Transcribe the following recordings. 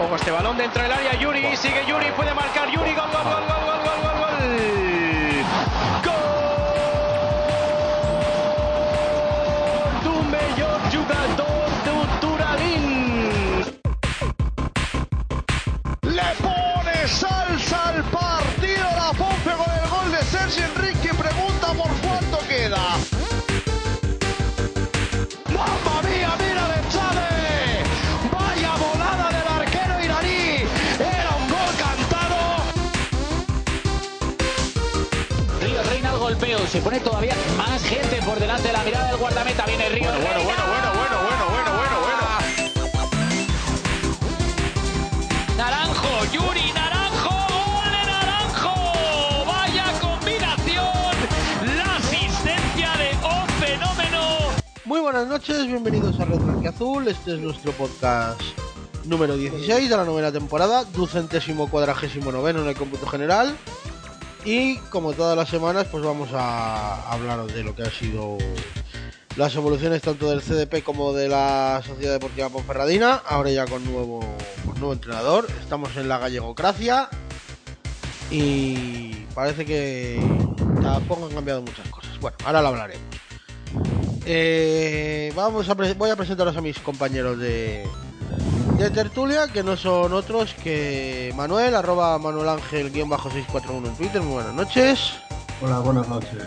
Ojo este balón dentro del área, Yuri, sigue Yuri, puede marcar Yuri, gol, gol, gol, gol, gol, gol, gol. Gol. Le pone salsa al partido la Pompe con el gol de Sergio Enrique. Se pone todavía más gente por delante de la mirada del guardameta. Viene Río. Bueno, bueno, bueno, bueno, bueno, bueno, bueno, bueno, bueno. Naranjo, Yuri, Naranjo, gol de Naranjo. Vaya combinación. La asistencia de O Fenómeno. Muy buenas noches, bienvenidos a Red Azul. Este es nuestro podcast número 16 de la novena temporada, ducentésimo cuadragésimo noveno en el cómputo general. Y como todas las semanas, pues vamos a hablaros de lo que ha sido las evoluciones tanto del CDP como de la Sociedad Deportiva Ponferradina. Ahora ya con nuevo, con nuevo entrenador. Estamos en la gallegocracia y parece que tampoco han cambiado muchas cosas. Bueno, ahora lo hablaremos. Eh, vamos a voy a presentaros a mis compañeros de, de tertulia, que no son otros que Manuel, arroba Manuel Ángel, guion bajo 641 en Twitter, muy buenas noches. Hola, buenas noches.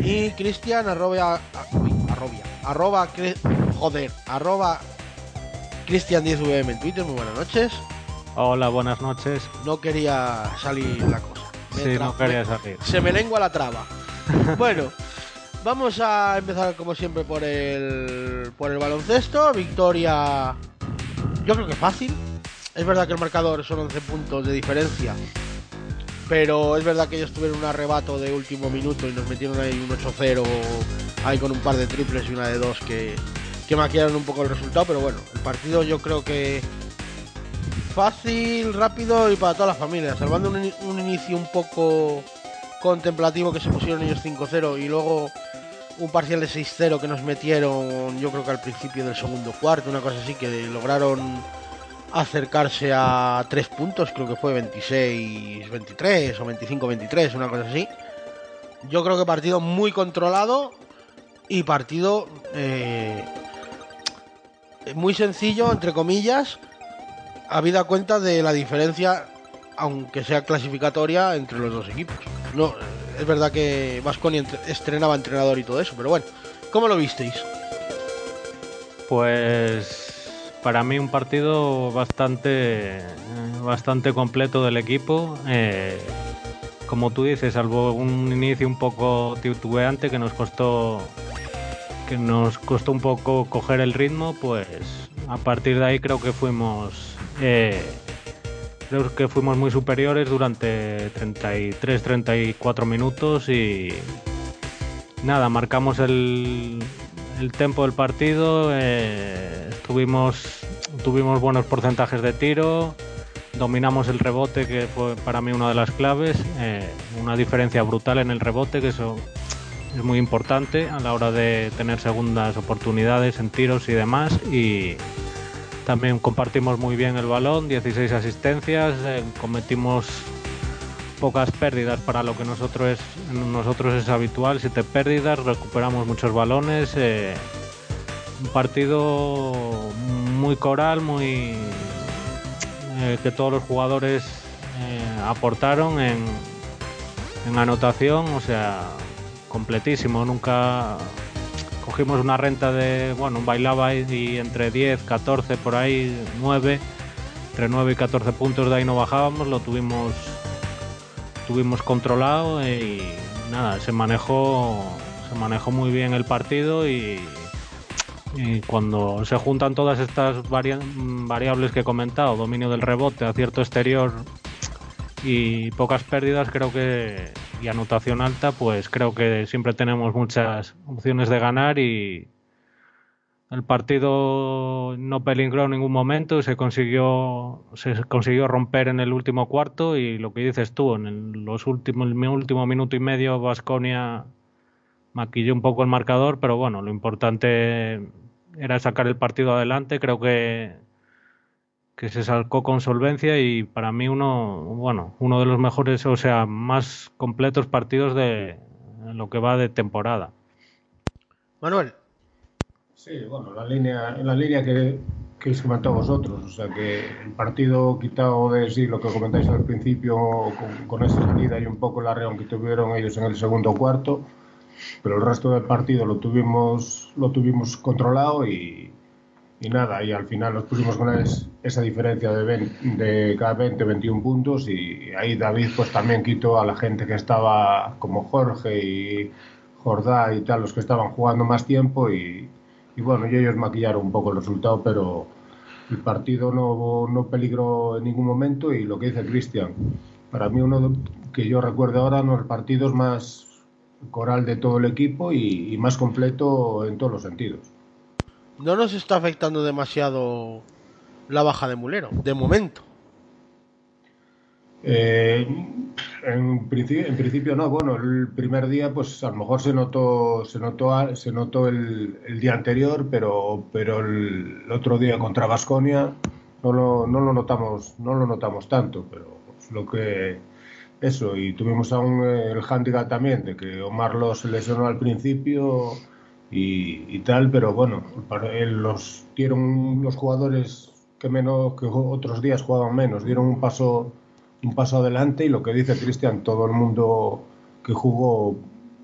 Y Cristian, arroba, a- uy, arrobia, arroba, cre- joder, arroba Cristian10VM en Twitter, muy buenas noches. Hola, buenas noches. No quería salir la cosa. Me Sí, no quería salir. se me lengua la traba. bueno, vamos a empezar como siempre por el por el baloncesto. Victoria, yo creo que fácil. Es verdad que el marcador son 11 puntos de diferencia. Pero es verdad que ellos tuvieron un arrebato de último minuto y nos metieron ahí un 8-0 ahí con un par de triples y una de dos que, que maquillaron un poco el resultado. Pero bueno, el partido yo creo que fácil, rápido y para toda la familia. Salvando un, un inicio un poco contemplativo que se pusieron ellos 5-0 y luego un parcial de 6-0 que nos metieron yo creo que al principio del segundo cuarto, una cosa así que lograron acercarse a 3 puntos, creo que fue 26-23 o 25-23, una cosa así. Yo creo que partido muy controlado y partido eh, muy sencillo, entre comillas, habida cuenta de la diferencia, aunque sea clasificatoria, entre los dos equipos. No, es verdad que Vasconi estrenaba entrenador y todo eso, pero bueno, ¿cómo lo visteis? Pues para mí un partido bastante, bastante completo del equipo. Eh, como tú dices, salvo un inicio un poco titubeante que nos costó que nos costó un poco coger el ritmo, pues a partir de ahí creo que fuimos eh, creo que fuimos muy superiores durante 33-34 minutos y nada, marcamos el, el tempo del partido, eh, tuvimos, buenos porcentajes de tiro, dominamos el rebote, que fue para mí una de las claves, eh, una diferencia brutal en el rebote, que eso es muy importante a la hora de tener segundas oportunidades en tiros y demás. Y también compartimos muy bien el balón, 16 asistencias, eh, cometimos pocas pérdidas para lo que nosotros es, nosotros es habitual, siete pérdidas, recuperamos muchos balones. eh, un partido muy coral, muy eh, que todos los jugadores aportaron en, en anotación, o sea, completísimo. Nunca cogimos una renta de, bueno, bailaba ahí y entre 10, 14 por ahí, 9, entre 9 y 14 puntos de ahí no bajábamos, lo tuvimos tuvimos controlado y nada, se manejó se manejó muy bien el partido y, cuando se juntan todas estas varia- variables que he comentado, dominio del rebote, acierto exterior y pocas pérdidas, creo que y anotación alta, pues creo que siempre tenemos muchas opciones de ganar y el partido no peligró en ningún momento, se consiguió se consiguió romper en el último cuarto y lo que dices tú, en el- los últimos el último minuto y medio Vasconia maquilló un poco el marcador, pero bueno, lo importante era sacar el partido adelante, creo que que se sacó con solvencia y para mí uno, bueno, uno de los mejores, o sea, más completos partidos de lo que va de temporada. Manuel. Sí, bueno, la línea, la línea que, que vosotros, o sea que el partido quitado de sí, lo que comentáis al principio, con, con esa salida y un poco la reunión que tuvieron ellos en el segundo cuarto, pero el resto del partido lo tuvimos, lo tuvimos controlado y, y nada, y al final nos pusimos con esa diferencia de, 20, de cada 20, 21 puntos y ahí David pues también quitó a la gente que estaba como Jorge y Jordá y tal, los que estaban jugando más tiempo y, y bueno, y ellos maquillaron un poco el resultado, pero el partido no, no peligró en ningún momento y lo que dice Cristian, para mí uno que yo recuerdo ahora, uno de los partidos más coral de todo el equipo y, y más completo en todos los sentidos no nos está afectando demasiado la baja de Mulero, de momento. Eh, en, principio, no, bueno, el primer día pues a lo mejor se notó se notó se notó el, el día anterior, pero pero el, otro día contra Vasconia no lo, no lo notamos no lo notamos tanto, pero lo que eso y tuvimos aún el handicap también de que Omar los lesionó al principio y, tal, pero bueno, para él los dieron los jugadores que menos que otros días jugaban menos, dieron un paso un paso adelante y lo que dice Cristian, todo el mundo que jugó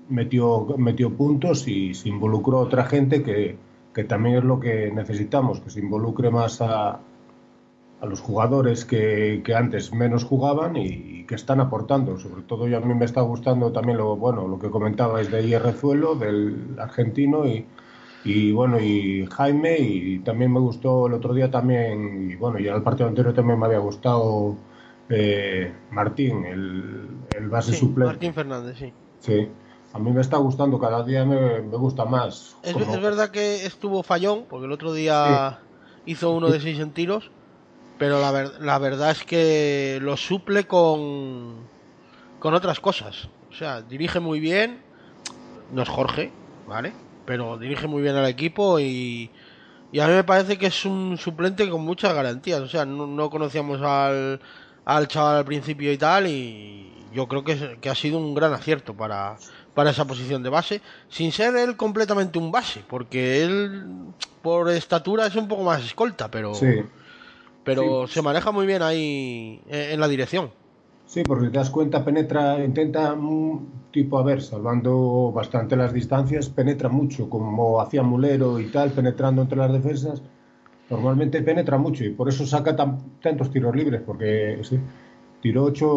metió metió puntos y se involucró otra gente que, que también es lo que necesitamos, que se involucre más a, a los jugadores que, que, antes menos jugaban y, que están aportando. Sobre todo yo a mí me está gustando también lo bueno lo que comentabais de Hierrezuelo, del argentino y, y bueno y Jaime y también me gustó el otro día también y bueno ya el partido anterior también me había gustado eh, Martín, el, el base sí, suplente. Martín Fernández, sí. Sí. A mí me está gustando, cada día me, me gusta más. Es, Como- es verdad que estuvo fallón, porque el otro día hizo uno de seis en tiros, pero la, ver- la verdad es que lo suple con, con otras cosas. O sea, dirige muy bien, no es Jorge, ¿vale? Pero dirige muy bien al equipo y, y a mí me parece que es un suplente con muchas garantías. O sea, no, no conocíamos al, al chaval al principio y tal, y yo creo que, que ha sido un gran acierto para, para esa posición de base, sin ser él completamente un base, porque él por estatura es un poco más escolta, pero, Sí, pero se maneja muy bien ahí eh, en la dirección. sí, porque te das cuenta, penetra, intenta, mm, tipo, a ver, salvando bastante las distancias, penetra mucho, como hacía Mulero y tal, penetrando entre las defensas. Normalmente penetra mucho y por eso saca tan- tantos tiros libres, porque sí, tiró ocho,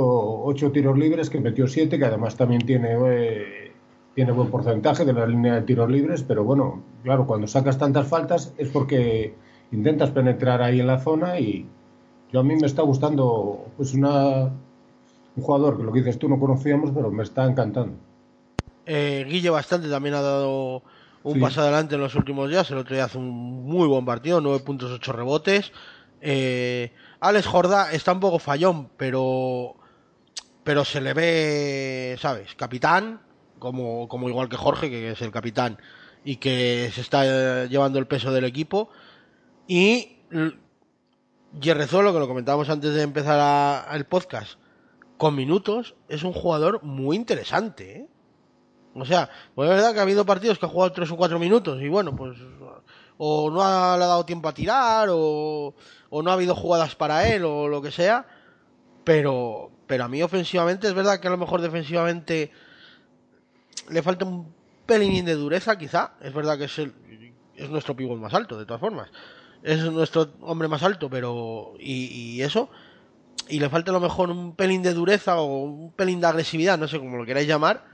ocho tiros libres, que metió siete, que además también tiene, eh, tiene buen porcentaje de la línea de tiros libres, pero bueno, claro, cuando sacas tantas faltas es porque intentas penetrar ahí en la zona y yo a mí me está gustando pues una un jugador que lo que dices tú no conocíamos, pero me está encantando. Eh, Guille bastante también ha dado un Sí. paso adelante en los últimos días. El otro día hace un muy buen partido, 9 puntos, 8 rebotes. Eh, Alex Jordá está un poco fallón, pero pero se le ve, ¿sabes? Capitán, como, como igual que Jorge, que es el capitán y que se está eh, llevando el peso del equipo. Y Yerrezuelo, que lo comentábamos antes de empezar a- el podcast, con minutos, es un jugador muy interesante, ¿eh? O sea, pues es verdad que ha habido partidos que ha jugado tres o cuatro minutos y bueno, pues o no ha, le ha dado tiempo a tirar o, o no ha habido jugadas para él o lo que sea, pero pero a mí ofensivamente es verdad que a lo mejor defensivamente le falta un pelín de dureza quizá, es verdad que es el, es nuestro pívot más alto de todas formas. Es nuestro hombre más alto, pero y, y eso y le falta a lo mejor un pelín de dureza o un pelín de agresividad, no sé cómo lo queráis llamar,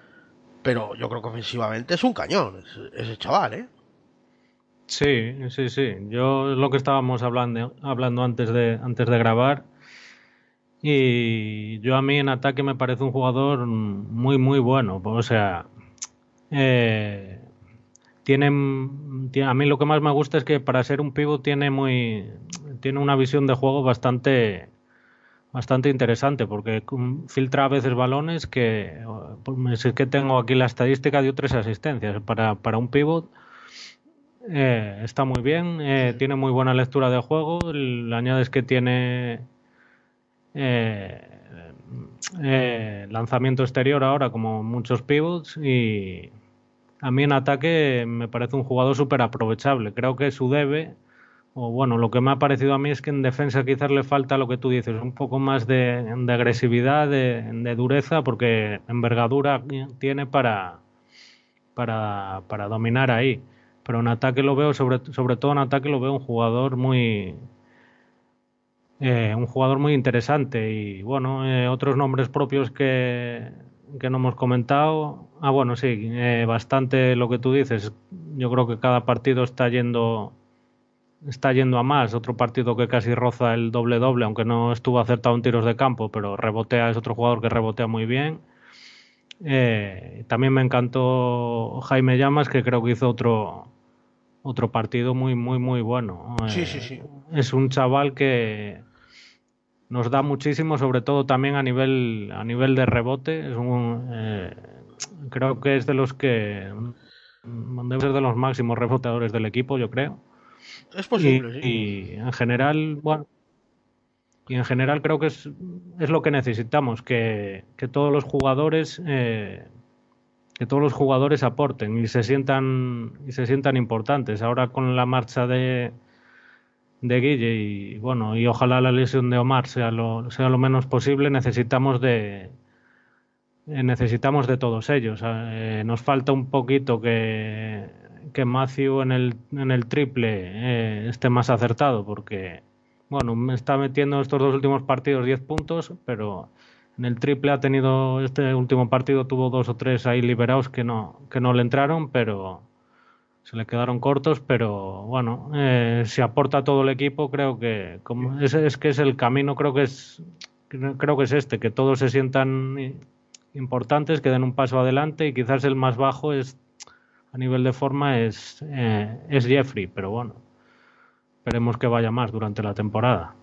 pero yo creo que ofensivamente es un cañón ese, chaval, ¿eh? Sí, sí, sí. Yo es lo que estábamos hablando, hablando antes de antes de grabar. Y yo a mí en ataque me parece un jugador muy, muy bueno. O sea, eh, tiene, tiene- a mí lo que más me gusta es que para ser un pivot tiene muy, tiene una visión de juego bastante, bastante interesante porque filtra a veces balones que, pues, es que tengo aquí la estadística de tres asistencias para, para un pivot eh, está muy bien, eh, tiene muy buena lectura de juego. Le añades que tiene eh, lanzamiento exterior ahora, como muchos pivots. Y a mí en ataque me parece un jugador súper aprovechable. Creo que su debe, o bueno, lo que me ha parecido a mí es que en defensa quizás le falta lo que tú dices, un poco más de, agresividad, de, dureza, porque envergadura tiene para, para, para dominar ahí pero en ataque lo veo, sobre, sobre todo en ataque lo veo un jugador muy... Eh, un jugador muy interesante y bueno, eh, otros nombres propios que, que no hemos comentado. Ah, bueno, sí, eh, bastante lo que tú dices. Yo creo que cada partido está yendo está yendo a más. Otro partido que casi roza el doble doble, aunque no estuvo acertado en tiros de campo, pero rebotea, es otro jugador que rebotea muy bien. también me encantó Jaime Llamas, que creo que hizo otro, otro partido muy, muy, muy bueno. Sí, sí, sí. Es un chaval que nos da muchísimo, sobre todo también a nivel, a nivel de rebote. Es un, eh, creo que es de los que debe ser de los máximos reboteadores del equipo, yo creo. Es posible, y, y en general, bueno, y en general creo que es, es lo que necesitamos, que, que todos los jugadores eh, que todos los jugadores aporten y se sientan y se sientan importantes. Ahora con la marcha de de Guille y bueno y ojalá la lesión de Omar sea lo sea lo menos posible necesitamos de necesitamos de todos ellos. Eh, nos falta un poquito que que Matthew en el en el triple eh, esté más acertado porque bueno me está metiendo estos dos últimos partidos 10 puntos pero en el triple ha tenido, este último partido tuvo dos o tres ahí liberados que no, que no le entraron, pero se le quedaron cortos, pero bueno, eh, si aporta todo el equipo, creo que como es, es que es el camino, creo que es creo que es este, que todos se sientan importantes, que den un paso adelante y quizás el más bajo es a nivel de forma es, eh, es Jeffrey, pero bueno, esperemos que vaya más durante la temporada.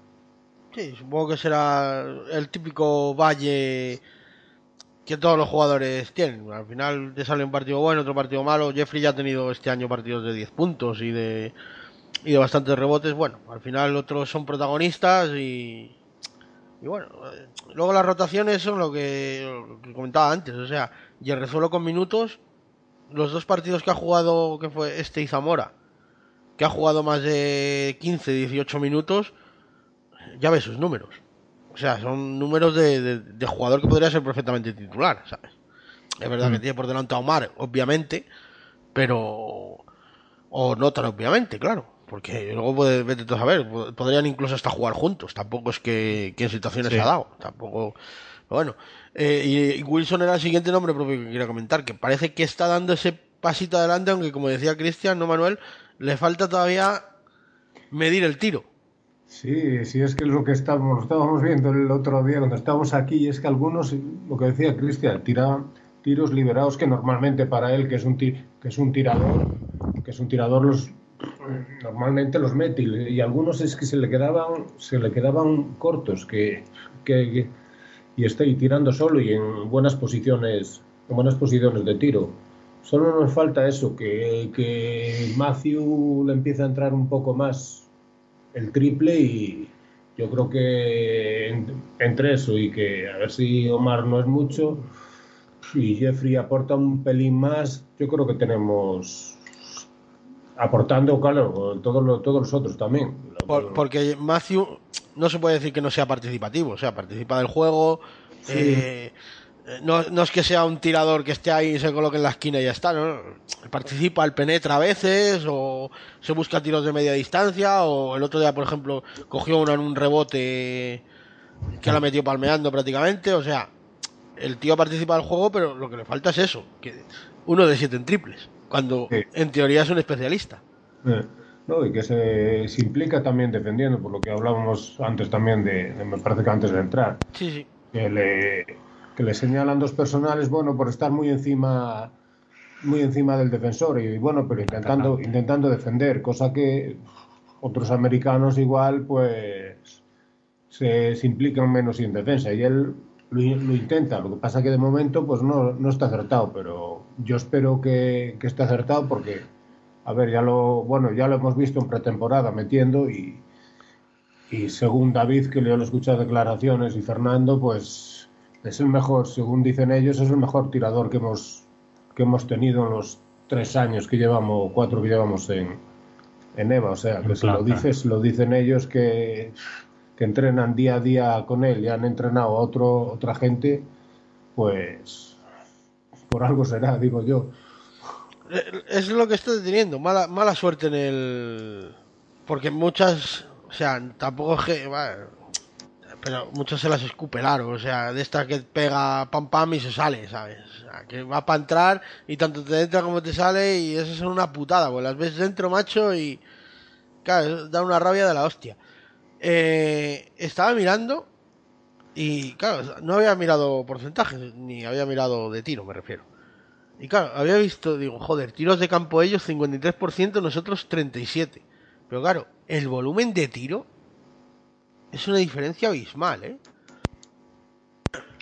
Sí, supongo que será el típico valle que todos los jugadores tienen. Al final te sale un partido bueno, otro partido malo. Jeffrey ya ha tenido este año partidos de 10 puntos y de, y de bastantes rebotes. Bueno, al final otros son protagonistas y, y bueno, luego las rotaciones son lo que, comentaba antes. O sea, solo con minutos, los dos partidos que ha jugado, que fue este y Zamora, que ha jugado más de 15, 18 minutos ya ves sus números. O sea, son números de, de, jugador que podría ser perfectamente titular, ¿sabes? Es verdad que mm. tiene por delante a Omar, obviamente, pero... O no tan obviamente, claro. Porque luego puede, vete a saber, podrían incluso hasta jugar juntos. Tampoco es que, en situaciones se ha dado. Tampoco... Bueno, eh, y, Wilson era el siguiente nombre propio que quería comentar, que parece que está dando ese pasito adelante, aunque como decía Cristian, no Manuel, le falta todavía medir el tiro. Sí, sí, es que es lo que estábamos, estábamos viendo el otro día cuando estábamos aquí, es que algunos, lo que decía Cristian, tira tiros liberados que normalmente para él, que es un, que es un tirador, que es un tirador, los normalmente los mete y, algunos es que se le quedaban, se le quedaban cortos, que, que, y estoy tirando solo y en buenas posiciones, en buenas posiciones de tiro. Solo nos falta eso, que, que Matthew le empiece a entrar un poco más el triple y yo creo que entre eso y que a ver si Omar no es mucho y Jeffrey aporta un pelín más, yo creo que tenemos aportando, claro, todos, todos los otros también. porque Matthew no se puede decir que no sea participativo, o sea, participa del juego, eh, no, no, es que sea un tirador que esté ahí y se coloque en la esquina y ya está, ¿no? Participa, él penetra a veces, o se busca tiros de media distancia, o el otro día, por ejemplo, cogió uno en un rebote que la metió palmeando prácticamente, o sea, el tío participa del juego, pero lo que le falta es eso, que uno de siete en triples, cuando en teoría es un especialista. No, y que se, implica también defendiendo, por lo que hablábamos antes también de, de, me parece que antes de entrar. Sí, sí. Que le, que le señalan dos personales, bueno, por estar muy encima muy encima del defensor y bueno, pero intentando intentando defender, cosa que otros americanos igual pues se, implican menos en defensa y él lo, intenta, lo que pasa que de momento pues no, no está acertado, pero yo espero que, que esté acertado porque a ver, ya lo, bueno, ya lo hemos visto en pretemporada metiendo y, y según David, que le he escuchado declaraciones, y Fernando, pues es el mejor, según dicen ellos, es el mejor tirador que hemos, que hemos tenido en los tres años que llevamos, cuatro que llevamos en, en EVA. O sea, que si lo dices, lo dicen ellos que, que entrenan día a día con él y han entrenado a otro, otra gente, pues por algo será, digo yo. Es lo que estoy teniendo, mala, mala suerte en el... Porque muchas, o sea, tampoco es pero muchas se las escupe o sea, de esta que pega pam pam y se sale, ¿sabes? O sea, que va para entrar y tanto te entra como te sale y eso es una putada, pues las ves dentro, macho, y... Claro, da una rabia de la hostia. Eh, estaba mirando y claro, no había mirado porcentajes, ni había mirado de tiro, me refiero. Y claro, había visto, digo, joder, tiros de campo ellos 53%, nosotros 37%. Pero claro, el volumen de tiro es una diferencia abismal, ¿eh?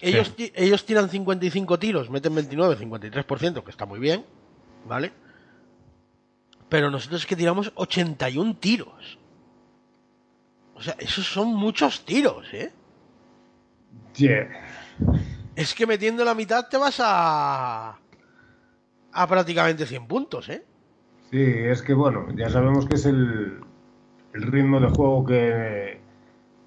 Ellos, ellos tiran 55 tiros, meten 29, 53%, que está muy bien, ¿vale? Pero nosotros es que tiramos 81 tiros. O sea, esos son muchos tiros, ¿eh? Yeah. Es que metiendo la mitad te vas a a prácticamente 100 puntos, ¿eh? Sí, es que bueno, ya sabemos que es el, el ritmo de juego que,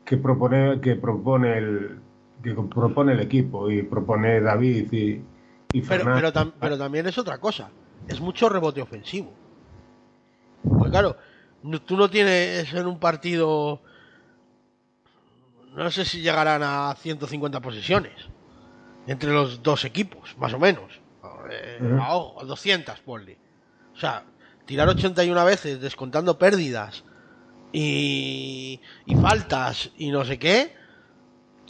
que propone que propone el que propone el equipo y propone David y, y pero, pero, pero, también es otra cosa, es mucho rebote ofensivo. Pues claro, tú no tienes en un partido no sé si llegarán a 150 posesiones entre los dos equipos, más o menos eh, a 200, ponle. O sea, tirar 81 veces descontando pérdidas y, y faltas y no sé qué,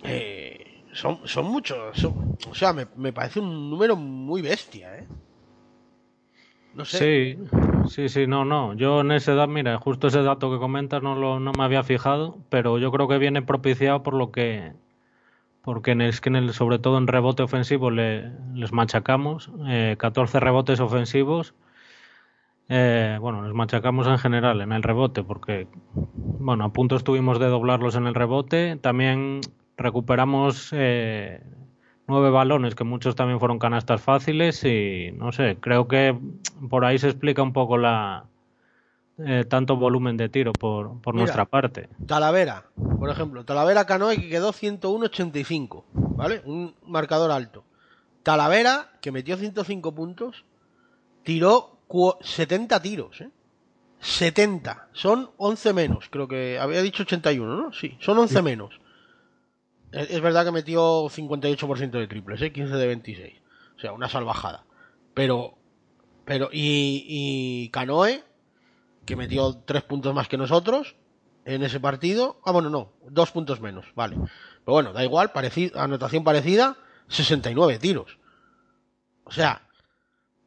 eh, son, son muchos. o sea, me, me, parece un número muy bestia, ¿eh? No sé. Sí, sí, sí, no, no. Yo en ese dato, mira, justo ese dato que comentas no, lo, no me había fijado, pero yo creo que viene propiciado por lo que porque es que en el, sobre todo en rebote ofensivo le, les machacamos, 14 eh, rebotes ofensivos. Eh, bueno, les machacamos en general en el rebote, porque bueno, a punto estuvimos de doblarlos en el rebote. También recuperamos eh, nueve balones, que muchos también fueron canastas fáciles, y no sé, creo que por ahí se explica un poco la, eh, tanto volumen de tiro por, por nuestra parte. Talavera, por ejemplo, Talavera Canoe que quedó 101-85, ¿vale? Un marcador alto. Talavera, que metió 105 puntos, tiró 70 tiros, ¿eh? 70. Son 11 menos, creo que había dicho 81, ¿no? Sí, son 11 menos. Es, verdad que metió 58% de triples, ¿eh? 15 de 26. O sea, una salvajada. Pero, pero, y, y Canoe, que metió tres puntos más que nosotros en ese partido. Ah, bueno, no, dos puntos menos, vale. Pero bueno, da igual, anotación parecida, 69 tiros. O sea,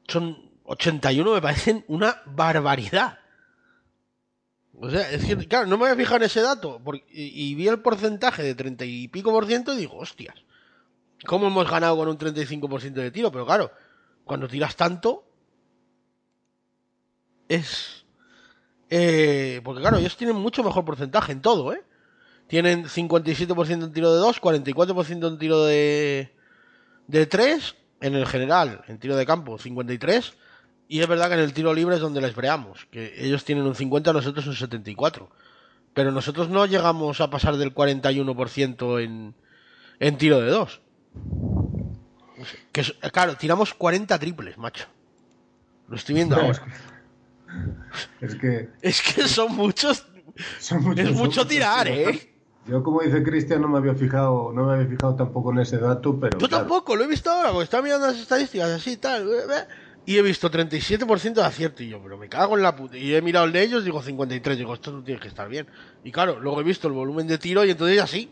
son 81 me parecen una barbaridad. O sea, es que, claro, no me voy a fijar en ese dato y, vi el porcentaje de 30 y pico por ciento y digo, hostias, ¿cómo hemos ganado con un 35% de tiro? Pero claro, cuando tiras tanto, es, eh, porque claro, ellos tienen mucho mejor porcentaje en todo, ¿eh? Tienen 57% en tiro de 2, 44% en tiro de, de 3, en el general, en tiro de campo, 53. Y es verdad que en el tiro libre es donde les breamos, que ellos tienen un 50, nosotros un 74. Pero nosotros no llegamos a pasar del 41% en, en tiro de 2. Que, claro, tiramos 40 triples, macho. Lo estoy viendo ahora. Es que. Es que son muchos. es mucho tirar, ¿eh? Yo, como dice Cristian, no me había fijado, no me había fijado tampoco en ese dato, pero. Yo tampoco, lo he visto ahora, porque estaba mirando las estadísticas así y tal. Y he visto 37% de acierto. Y yo, pero me cago en la puta. Y he mirado el de ellos, digo 53. Digo, esto no tiene que estar bien. Y claro, luego he visto el volumen de tiro y entonces así.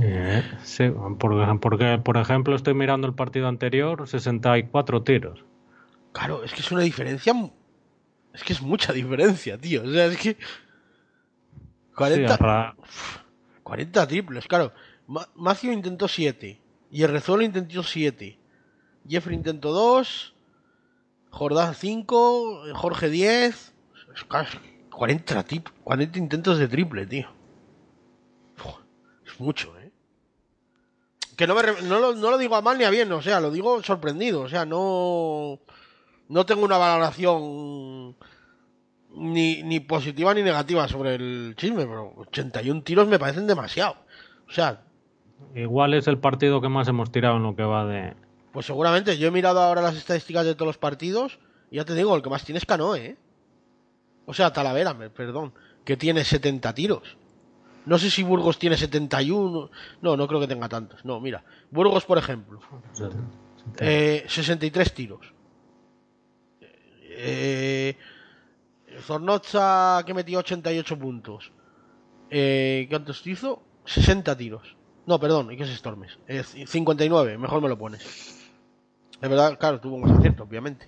Eh, sí, porque, porque, por ejemplo, estoy mirando el partido anterior, 64 tiros. Claro, es que es una diferencia. Es que es mucha diferencia, tío. O sea, es que. 40. 40 triples, claro. Macio intentó 7. Y el Rezuelo intentó 7. Jeffrey intentó 2. Jordán 5, Jorge 10. Es casi 40, tip, 40 intentos de triple, tío. Es mucho, ¿eh? Que no, me no, lo, no lo digo a mal ni a bien, o sea, lo digo sorprendido. O sea, no. No tengo una valoración ni, ni positiva ni negativa sobre el chisme, pero 81 tiros me parecen demasiado. O sea, Igual es el partido que más hemos tirado en lo que va de. Pues seguramente, yo he mirado ahora las estadísticas de todos los partidos y ya te digo, el que más tiene es Canoe, ¿eh? O sea, Talavera, me- perdón, que tiene 70 tiros. No sé si Burgos tiene 71. No, no creo que tenga tantos. No, mira, Burgos, por ejemplo, eh, 63 tiros. Eh, Zornoza, que metió 88 puntos. Eh, ¿Cuántos hizo? 60 tiros. No, perdón, ¿y qué es Stormes? Eh, 59, mejor me lo pones. Es verdad, claro, tuvo más acierto, obviamente.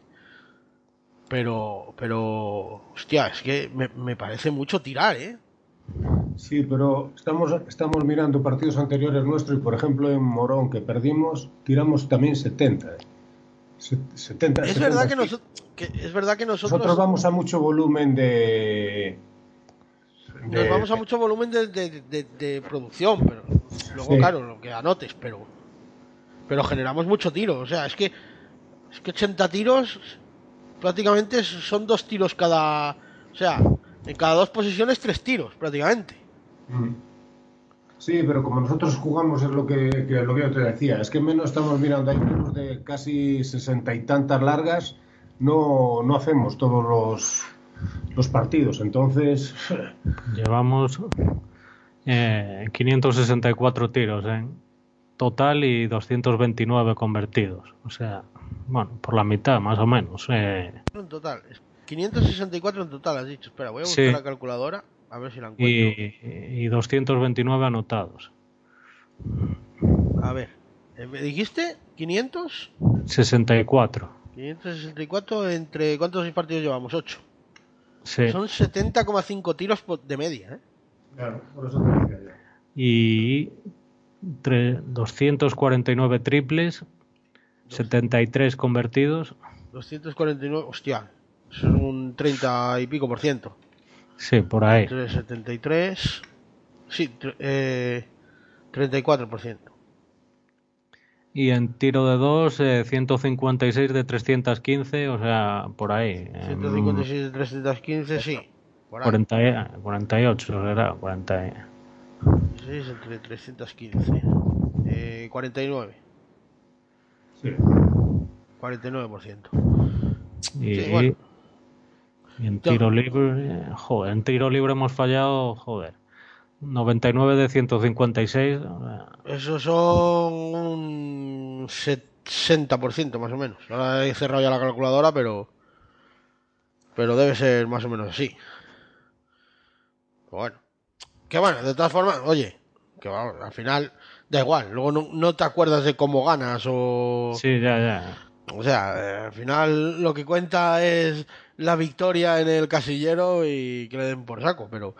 Pero, pero, hostia, es que me, me parece mucho tirar, ¿eh? Sí, pero estamos, estamos mirando partidos anteriores nuestros y, por ejemplo, en Morón, que perdimos, tiramos también 70. ¿eh? Se- 70 Es 70. verdad que, que es verdad que nosotros, Nosotros vamos a mucho volumen de... nos vamos a mucho volumen de- de producción, pero luego, Sí. claro, lo que anotes, pero pero generamos mucho tiro. O sea, es que es que 80 tiros prácticamente son dos tiros cada. O sea, en cada dos posiciones, tres tiros, prácticamente. Mm. Sí, pero como nosotros jugamos es lo que, que- lo que yo te decía, es que menos estamos mirando, hay menos de casi sesenta y tantas largas, no, no hacemos todos los, los partidos, entonces Llevamos eh, 564 tiros en total y 229 convertidos. O sea, bueno, por la mitad más o menos. eh, En total, es 564 en total, has dicho. Espera, voy a buscar Sí. la calculadora a ver si la encuentro. y, y 229 anotados. A ver, eh, ¿me dijiste 500? 64. 564 entre. ¿Cuántos partidos llevamos? 8. Sí. Son 70,5 tiros de media, ¿eh? Claro, por eso te decía yo. Y tre- 249 triples, 73 convertidos. 249, hostia, eso es un 30 y pico por ciento. Sí, por ahí. Entre 73, sí, eh, 34 por ciento. Y en tiro de 2, 156 de 315, o sea, por ahí. eh, 156 de 315, sí. Por ahí. 40, 48 será, 40. 6 entre 315. Eh, 49. Sí. 49%. Y, Sí, bueno. y en tiro libre, joder, en tiro libre hemos fallado, joder, 99 de 156. o sea, Eso son un 60% más o menos. Ahora he cerrado ya la calculadora, pero. Pero debe ser más o menos así. Bueno. Que bueno, de todas formas, oye, que vamos, al final da igual. Luego no, no te acuerdas de cómo ganas o. Sí, ya, ya. O sea, eh, al final lo que cuenta es la victoria en el casillero y que le den por saco, pero.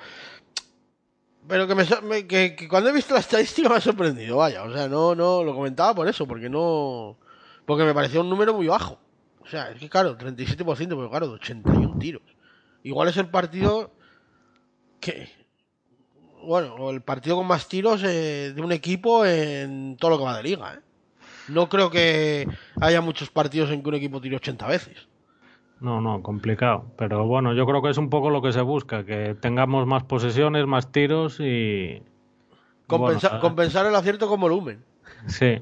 Pero que, me, so- me- que, que cuando he visto la estadística me ha sorprendido, vaya. O sea, no, no, lo comentaba por eso, porque no. Porque me pareció un número muy bajo. O sea, es que claro, 37%, pero claro, de 81 tiros. Igual es el partido que. Bueno, el partido con más tiros eh, de un equipo en todo lo que va de liga, ¿eh? No creo que haya muchos partidos en que un equipo tire 80 veces. No, no, complicado. Pero bueno, yo creo que es un poco lo que se busca, que tengamos más posesiones, más tiros y... Compensa- bueno, compensar el acierto con volumen. Sí,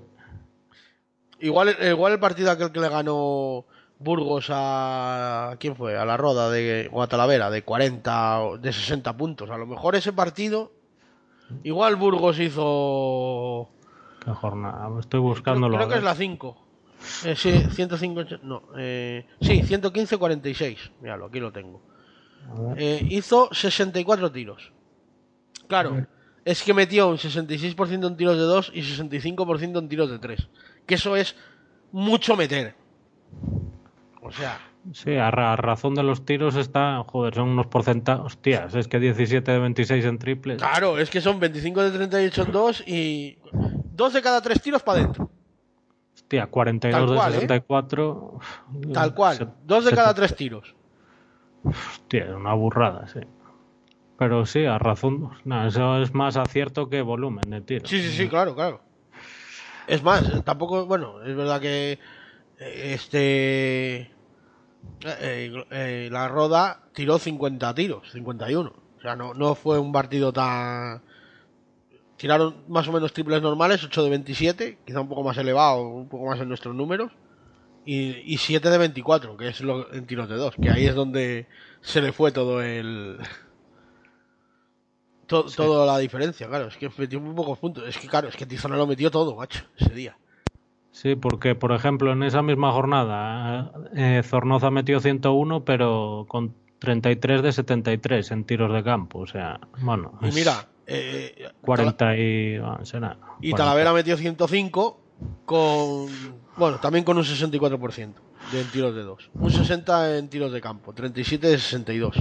Igual, igual el partido aquel que le ganó Burgos a. ¿Quién fue? A la Roda de, o a Talavera, de 40 o de 60 puntos. A lo mejor ese partido. Igual Burgos hizo. qué jornada. Estoy buscándolo. creo que es la 5. Eh, sí, 105. No, eh, sí, 115-46. Míralo, aquí lo tengo. Eh, hizo 64 tiros. Claro, es que metió un 66% en tiros de 2 y 65% en tiros de 3. Que eso es mucho meter. O sea, Sí, a, ra- a razón de los tiros está, joder, son unos porcentajes, hostias, es que 17 de 26 en triples. claro, es que son 25 de 38 en 2 y 2 de cada 3 tiros para adentro. Hostia, 42 Tal cual, de ¿eh? 64. Tal cual. Se- Dos de se- cada tres tiros. Hostia, una burrada, sí. Pero sí, a razón. No, eso es más acierto que volumen de tiro. Sí, sí, sí, claro, claro. Es más, eh, tampoco, bueno, es verdad que eh, este eh, eh, eh, la Roda tiró 50 tiros, 51. O sea, no, no fue un partido tan tiraron más o menos triples normales, 8 de 27, quizá un poco más elevado, un poco más en nuestros números. Y, y 7 de 24, que es lo, en tiros de 2, que ahí es donde se le fue todo el, To- Toda la diferencia, claro. Es que metió muy pocos puntos. Es que, claro, es que Tizona lo metió todo, macho, ese día. Sí, porque, por ejemplo, en esa misma jornada, eh, Zornoza metió 101, pero con 33 de 73 en tiros de campo. O sea, bueno. Y mira, eh, 40 y. bueno, será, y 40. Talavera metió 105 con. Bueno, también con un 64% de en tiros de dos. Un 60 en tiros de campo, 37 de 62.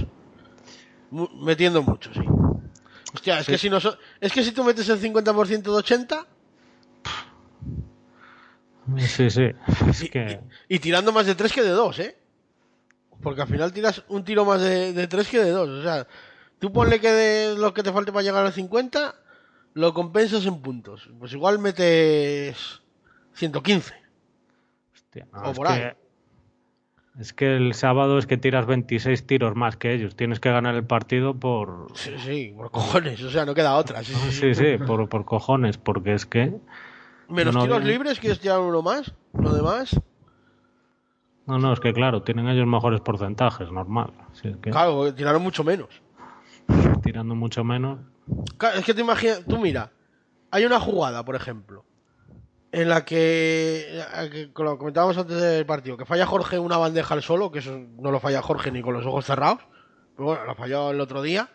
Mu- metiendo mucho, sí. Hostia, es que si no es que si tú metes el 50% de 80 Sí, sí. Es y, que. y- y tirando más de 3 que de 2, ¿eh? Porque al final tiras un tiro más de, de 3 que de 2. O sea, tú ponle que de lo que te falte para llegar al 50, lo compensas en puntos. Pues igual metes 115. hostia, no, o es que-. Es que el sábado es que tiras 26 tiros más que ellos. Tienes que ganar el partido por. Sí, sí, por cojones. O sea, no queda otra. Sí, sí, sí. Sí, sí, por, por cojones, porque es que. Menos No, tiros libres, quieres tirar uno más. Lo demás, No, no, es que claro, tienen ellos mejores porcentajes, normal. Si es que claro, tiraron mucho menos. tirando mucho menos. Claro, es que te imaginas, tú mira, hay una jugada, por ejemplo, en la que, que lo comentábamos antes del partido, que falla Jorge una bandeja al solo, que eso no lo falla Jorge ni con los ojos cerrados, pero bueno, lo falló el otro día,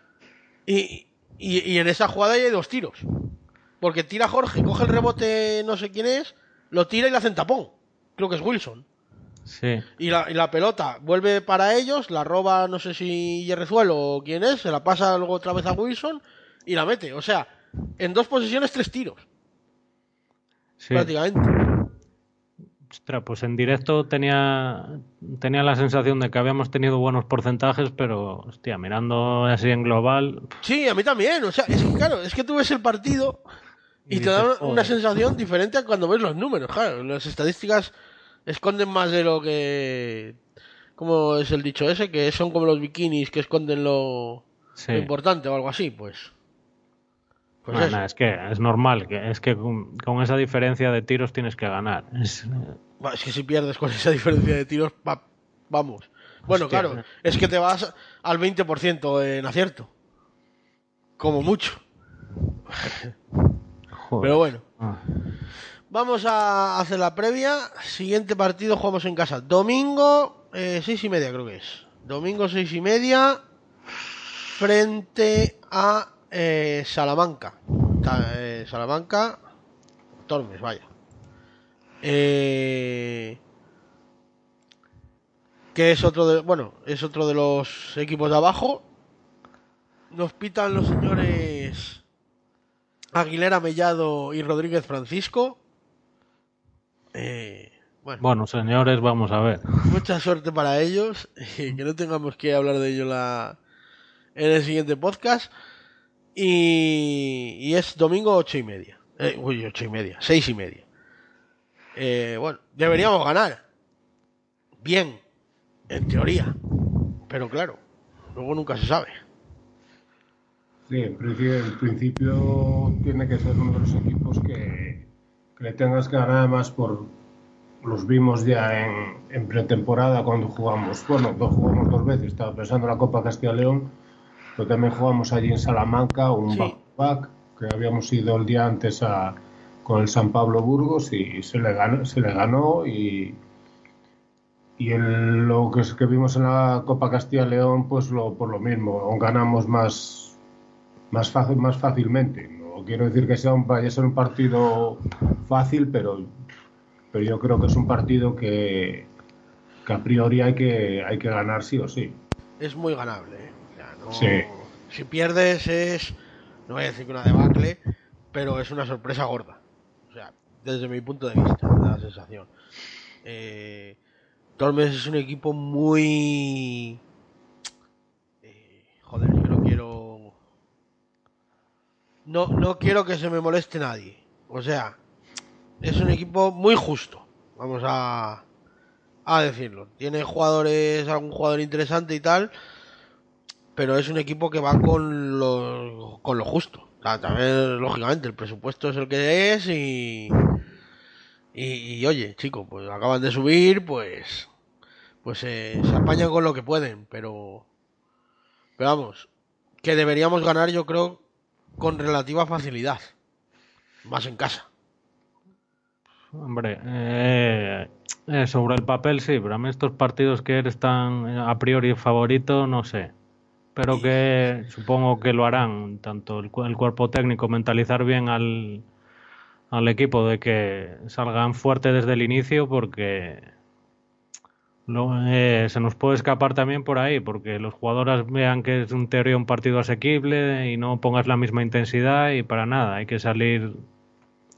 y, y, y en esa jugada hay dos tiros, porque tira Jorge, coge el rebote, no sé quién es, lo tira y le hacen tapón, creo que es Wilson. Sí, Y la, y la pelota vuelve para ellos, la roba no sé si Yerrezuelo o quién es, se la pasa luego otra vez a Wilson y la mete. O sea, en dos posesiones tres tiros, sí. prácticamente. Ostras, pues en directo tenía, tenía la sensación de que habíamos tenido buenos porcentajes, pero, hostia, mirando así en global, Sí, a mí también. O sea, es que claro, es que tú ves el partido y Y te da una, sensación diferente a cuando ves los números. Claro, las estadísticas esconden más de lo que... ¿Cómo es el dicho ese? Que son como los bikinis que esconden lo, sí. lo importante o algo así, pues. Pues es que es normal, que es que con, con esa diferencia de tiros tienes que ganar. Es, que si pierdes con esa diferencia de tiros, va- vamos. Bueno, Hostia. claro, es que te vas al 20% en acierto. Como mucho. Joder. Pero bueno, Ah, vamos a hacer la previa. Siguiente partido jugamos en casa. Domingo, eh, seis y media creo que es. Domingo seis y media. Frente a eh, Salamanca. Eh, Salamanca. Tormes, vaya. Eh, que es otro de, bueno, es otro de los equipos de abajo. Nos pitan los señores Aguilera Mellado y Rodríguez Francisco. Eh, bueno, Bueno, señores, vamos a ver. mucha suerte para ellos. y que no tengamos que hablar de ello la, en el siguiente podcast. Y, y es domingo ocho y media. Eh, uy, ocho y media, seis y media. Eh, bueno, deberíamos ganar. Bien, en teoría. Pero claro, luego nunca se sabe. Sí, en principio, en principio tiene que ser uno de los equipos que, que le tengas que ganar además por los vimos ya en, en pretemporada cuando jugamos, bueno, dos jugamos dos veces, estaba pensando en la Copa Castilla León, pero también jugamos allí en Salamanca un Sí. back-to-back, que habíamos ido el día antes a, con el San Pablo Burgos y se le ganó, se le ganó y, y el- lo que, es- que vimos en la Copa Castilla León, pues lo, por lo mismo, ganamos más, más, fácil, más fácilmente. No quiero decir que sea un, vaya a ser un partido fácil, pero, pero yo creo que es un partido que, que a priori hay que, hay que ganar sí o sí. es muy ganable. ¿eh? O sea, no- Sí. Si pierdes es, no voy a decir que una debacle, pero es una sorpresa gorda. O sea, desde mi punto de vista, me da la sensación. Eh, Tormes es un equipo muy... eh, joder, es que no quiero... No, no quiero que se me moleste nadie. O sea, es un equipo muy justo. Vamos a, a decirlo. Tiene jugadores, algún jugador interesante y tal, pero es un equipo que va con lo, con lo justo. O sea, también, lógicamente, el presupuesto es el que es y, y, y, oye, chicos, pues acaban de subir, pues, pues eh, se apañan con lo que pueden, pero, pero vamos, que deberíamos ganar, yo creo, con relativa facilidad, más en casa. Hombre, eh, eh, sobre el papel sí, pero a mí estos partidos que eres tan eh, a priori favorito, no sé. Pero que supongo que lo harán, tanto el, el cuerpo técnico, mentalizar bien al, al equipo de que salgan fuerte desde el inicio, porque lo- eh, se nos puede escapar también por ahí, porque los jugadores vean que es un teoría un partido asequible y no pongas la misma intensidad y para nada, hay que salir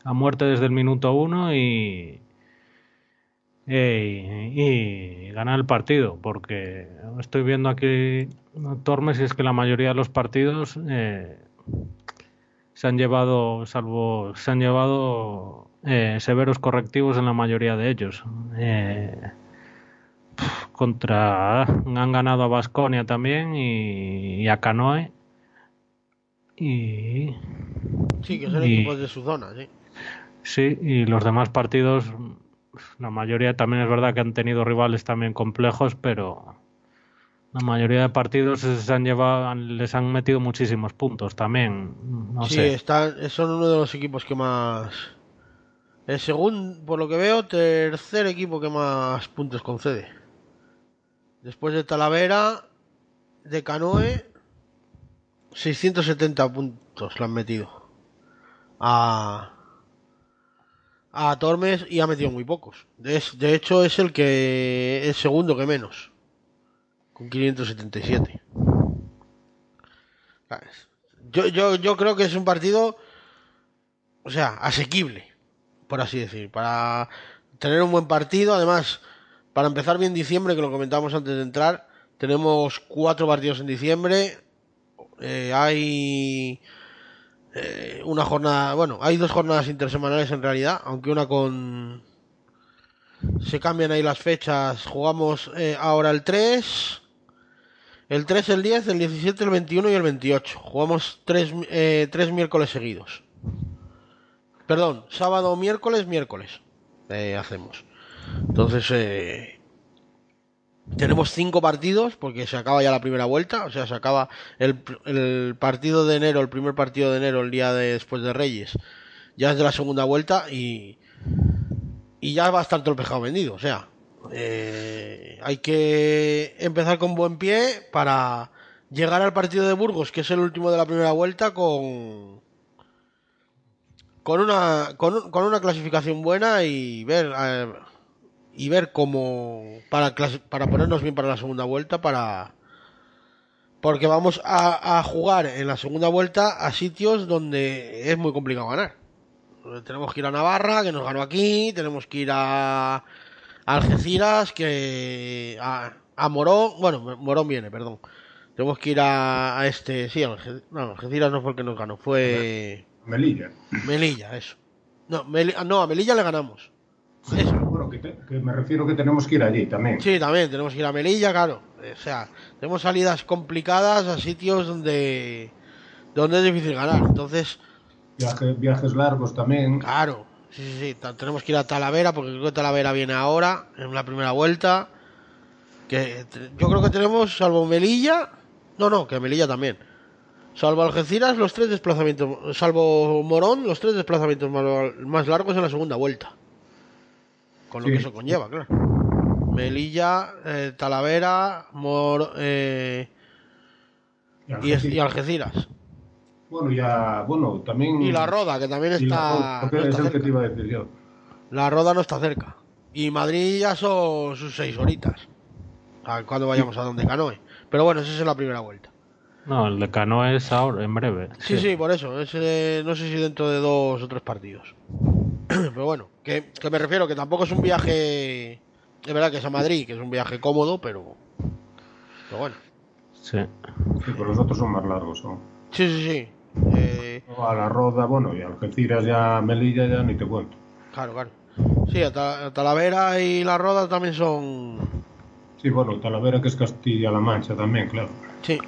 a muerte desde el minuto uno y, y, y ganar el partido, porque estoy viendo aquí Tormes y es que la mayoría de los partidos eh, se han llevado, salvo se han llevado eh, severos correctivos en la mayoría de ellos. Eh, contra han ganado a Basconia también y, y a Canoe y Sí, que son Y- equipos de su zona, sí. Sí, y los demás partidos, la mayoría también es verdad que han tenido rivales también complejos, pero la mayoría de partidos se han llevado, les han metido muchísimos puntos también. No sí, sé. están, son uno de los equipos que más. El segundo, por lo que veo, tercer equipo que más puntos concede. Después de Talavera, de Canoe, 670 puntos le han metido. A, a Tormes y ha metido muy pocos. De, de hecho, es el que el segundo que menos. Con 577. ¿Sabes? Yo, yo, yo creo que es un partido, o sea, asequible, por así decir, para tener un buen partido. Además, para empezar bien diciembre, que lo comentábamos antes de entrar, tenemos cuatro partidos en diciembre. Eh, hay eh, una jornada, bueno, hay dos jornadas intersemanales en realidad, aunque una con... Se cambian ahí las fechas, jugamos eh, ahora el 3, el 3, el 10, el 17, el 21 y el 28. Jugamos tres, tres miércoles seguidos. Perdón, sábado, miércoles, miércoles. Hacemos. Entonces, eh, tenemos cinco partidos porque se acaba ya la primera vuelta. O sea, se acaba el, partido de enero, el primer partido de enero, el día de, después de Reyes. Ya es de la segunda vuelta y, y ya va a estar todo el pescado vendido. O sea, eh, hay que empezar con buen pie para llegar al partido de Burgos, que es el último de la primera vuelta, con con una con, con una clasificación buena y ver y ver cómo para para ponernos bien para la segunda vuelta para porque vamos a, a jugar en la segunda vuelta a sitios donde es muy complicado ganar. Tenemos que ir a Navarra, que nos ganó aquí, tenemos que ir a Algeciras, que a, a Morón, bueno, Morón viene, perdón. Tenemos que ir a, a este, sí, Alge- no, Algeciras no fue el que nos ganó, fue Melilla. Melilla, eso. No, ah, no, a Melilla le ganamos. Eso. Bueno, que, te- que me refiero que tenemos que ir allí también. Sí, también tenemos que ir a Melilla, claro. O sea, tenemos salidas complicadas a sitios donde donde es difícil ganar. Entonces, Viaje- viajes largos también. Claro, sí, sí, sí. Tenemos que ir a Talavera porque creo que Talavera viene ahora, en la primera vuelta. Que yo creo que tenemos, salvo Melilla, no, no, que Melilla también. Salvo Algeciras, los tres desplazamientos, salvo Morón, los tres desplazamientos más, más largos en la segunda vuelta. Con lo Sí. que eso conlleva, claro. Melilla, eh, Talavera, Mor, eh, Y Algeciras. y Algeciras. Bueno, ya, bueno, también. Y la Roda, que también la está, Roda, porque no está es el que cerca. te iba a decir yo. La Roda no está cerca. Y Madrid ya son sus seis horitas. A cuando vayamos a donde canoe. Pero bueno, esa es la primera vuelta. No, el de Canoa es ahora, en breve. Sí, sí, por eso. Es, eh, no sé si dentro de dos o tres partidos. Pero bueno, que, que me refiero que tampoco es un viaje. Es verdad que es a Madrid, que es un viaje cómodo, pero. Pero bueno. Sí. Sí, pero los otros son más largos. ¿no? Sí, sí, sí. Eh, A la Roda, bueno, y Algeciras ya, Melilla ya ni te cuento. claro, claro. Sí, a Ta- a Talavera y La Roda también son. Sí, bueno, Talavera que es Castilla-La Mancha también, claro. Sí.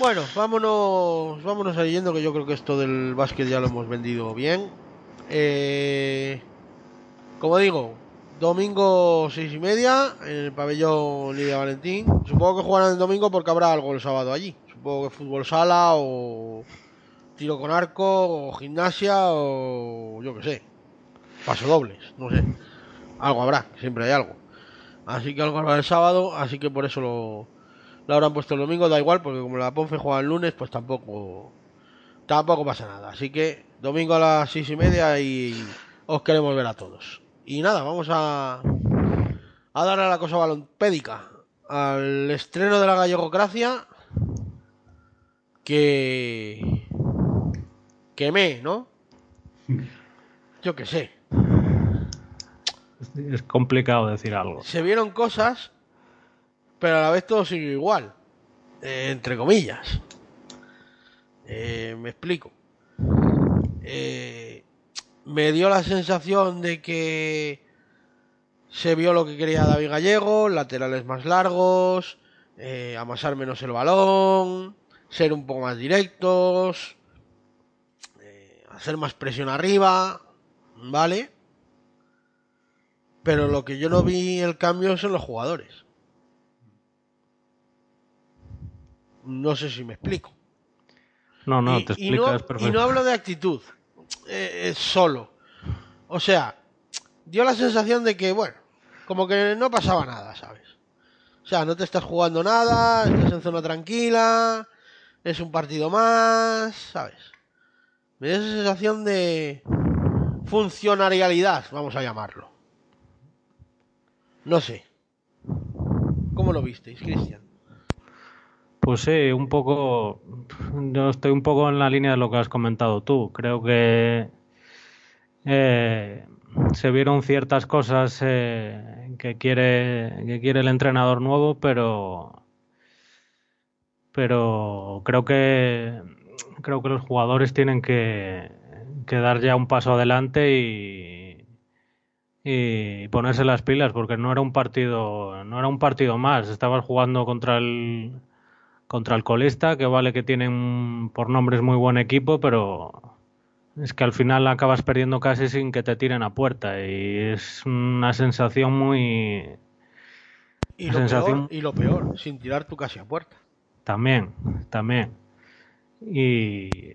Bueno, vámonos, vámonos a yendo, que yo creo que esto del básquet ya lo hemos vendido bien. Eh, como digo, domingo seis y media en el pabellón Lidia Valentín. Supongo que jugarán el domingo porque habrá algo el sábado allí. Supongo que fútbol sala o tiro con arco o gimnasia o yo que sé. Paso dobles, no sé. Algo habrá, siempre hay algo. Así que algo habrá el sábado, así que por eso lo, lo habrán puesto el domingo, da igual, porque como la Ponfe juega el lunes, pues tampoco tampoco pasa nada. Así que domingo a las seis y media y os queremos ver a todos. Y nada, vamos a, a dar a la cosa balompédica. Al estreno de la gallegocracia. Que. Que me, ¿no? Yo qué sé. Es complicado decir algo. se vieron cosas, pero a la vez todo sigue igual. Eh, entre comillas. Eh, me explico. Eh, me dio la sensación de que se vio lo que quería David Gallego, laterales más largos, eh, amasar menos el balón, ser un poco más directos, eh, hacer más presión arriba, ¿vale? Pero lo que yo no vi el cambio son los jugadores. No sé si me explico. No, no, y, te y no, explicas y no hablo de actitud, eh, es solo. O sea, dio la sensación de que, bueno, como que no pasaba nada, ¿sabes? O sea, no te estás jugando nada, estás en zona tranquila, es un partido más, ¿sabes? Me dio esa sensación de funcionarialidad, vamos a llamarlo. No sé. ¿Cómo lo visteis, Cristian? Pues sí, un poco. Yo estoy un poco en la línea de lo que has comentado tú. Creo que eh, se vieron ciertas cosas eh, que quiere que quiere el entrenador nuevo, pero pero creo que creo que los jugadores tienen que, dar ya un paso adelante y y ponerse las pilas porque no era un partido no era un partido más estabas jugando contra el contra el colista que vale que tienen por nombres muy buen equipo pero es que al final acabas perdiendo casi sin que te tiren a puerta y es una sensación muy Y lo, sensación- peor, y lo peor, sin tirar tu casi a puerta. También, también. Y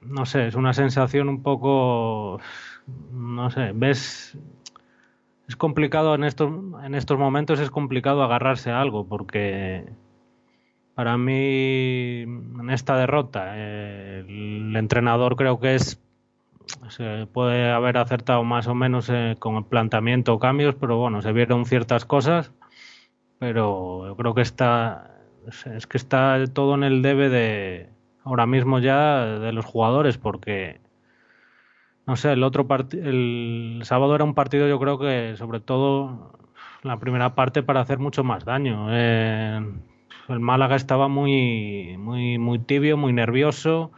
no sé, es una sensación un poco, no sé, ves, es complicado en estos, en estos momentos, es complicado agarrarse a algo porque para mí en esta derrota el entrenador creo que es se puede haber acertado más o menos eh, con el planteamiento o cambios, pero bueno, se vieron ciertas cosas, pero yo creo que está es- que está todo en el debe de ahora mismo ya de los jugadores porque no sé, el otro el sábado era un partido yo creo que sobre todo la primera parte para hacer mucho más daño. Eh, el Málaga estaba muy muy muy tibio, muy nervioso.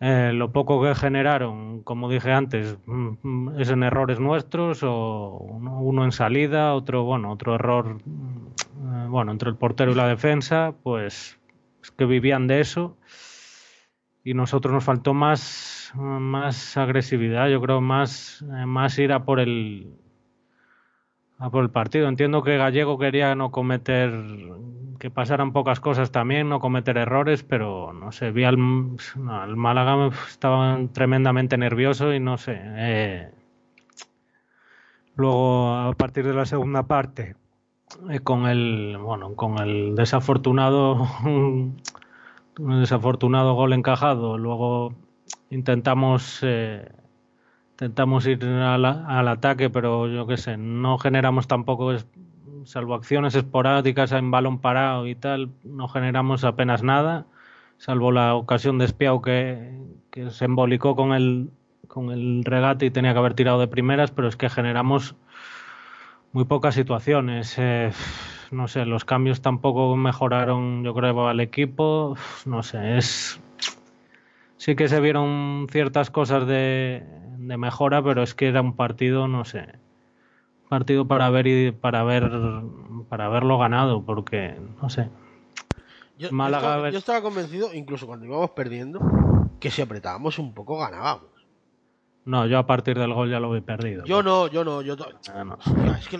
Eh, lo poco que generaron, como dije antes, mm, mm, es en errores nuestros, o uno, en salida, otro, bueno, otro error, mm, bueno, entre el portero y la defensa, pues es que vivían de eso. Y nosotros nos faltó más, más agresividad, yo creo, más, eh, más ir a por el a por el partido. Entiendo que Gallego quería no cometer, que pasaran pocas cosas también, no cometer errores, pero no sé, vi al, al Málaga estaba tremendamente nervioso y no sé. eh, luego, a partir de la segunda parte, eh, con el, bueno, con el desafortunado, un desafortunado gol encajado, luego intentamos eh, intentamos ir al, al ataque, pero yo qué sé, no generamos tampoco, salvo acciones esporádicas en balón parado y tal, no generamos apenas nada, salvo la ocasión de Espiao que, que se embolicó con el, con el regate y tenía que haber tirado de primeras, pero es que generamos muy pocas situaciones. Eh, no sé, los cambios tampoco mejoraron, yo creo, al equipo. No sé, es. Sí que se vieron ciertas cosas de, de mejora, pero es que era un partido, no sé, partido para ver y para ver para haberlo ganado, porque no sé. Yo, Málaga, yo estaba, ves- yo estaba convencido, incluso cuando íbamos perdiendo, que si apretábamos un poco ganábamos. No, yo a partir del gol ya lo he perdido. Yo no, yo no, yo. Ah, no. Hostia, es que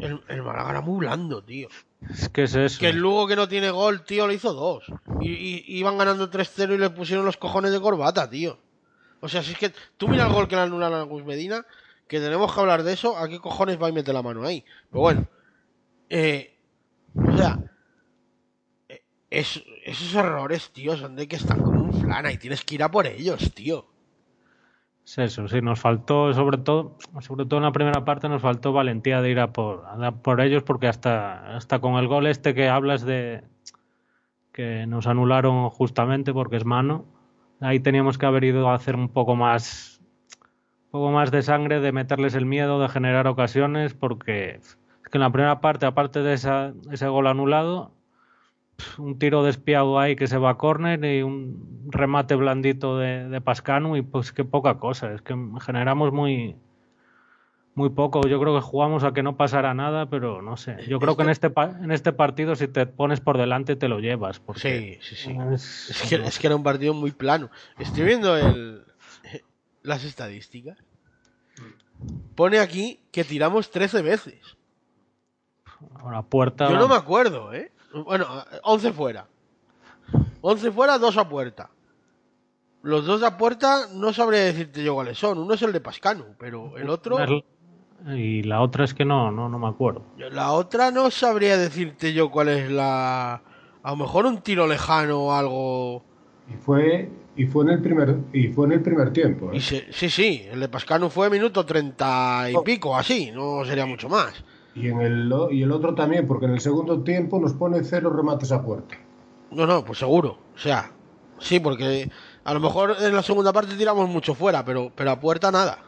el, el Málaga era muy blando, tío. Es que es eso. Que el Lugo que no tiene gol, tío, le hizo dos. Y, iban ganando 3-0 y le pusieron los cojones de corbata, tío. O sea, si es que tú mira el gol que le anulan a Gus Medina, que tenemos que hablar de eso, ¿a qué cojones va y mete la mano ahí? Pero bueno, eh, o sea, eh, es- esos errores, tío, son de que están como un flana y tienes que ir a por ellos, tío. Es eso, sí, nos faltó, sobre todo, sobre todo en la primera parte, nos faltó valentía de ir a por, a por ellos, porque hasta, hasta con el gol este que hablas de que nos anularon justamente porque es mano, ahí teníamos que haber ido a hacer un poco más, un poco más de sangre, de meterles el miedo, de generar ocasiones, porque es que en la primera parte, aparte de esa, ese gol anulado, un tiro despiado ahí que se va a córner y un remate blandito de, de Pascanu y pues qué poca cosa, es que generamos muy muy poco, yo creo que jugamos a que no pasara nada, pero no sé, yo creo que en este en este partido si te pones por delante te lo llevas, porque Sí, sí, sí. es- Es que, es que era un partido muy plano. Estoy viendo el, las estadísticas. Pone aquí que tiramos 13 veces. la puerta Yo no me acuerdo, ¿eh? Bueno, 11 fuera. 11 fuera, 2 a puerta. Los dos a puerta no sabría decirte yo cuáles son. Uno es el de Pascanu, pero el otro... y la otra es que no, no, no me acuerdo. La otra no sabría decirte yo cuál es la... A lo mejor un tiro lejano o algo... Y fue, y fue en el primer, y fue en el primer tiempo. ¿eh? Y se- sí, sí, el de Pascanu fue minuto 30 y pico, así, no sería mucho más. Y en el y el otro también, porque en el segundo tiempo nos pone cero remates a puerta. No, no, pues seguro. O sea, sí, porque a lo mejor en la segunda parte tiramos mucho fuera, pero, pero a puerta nada.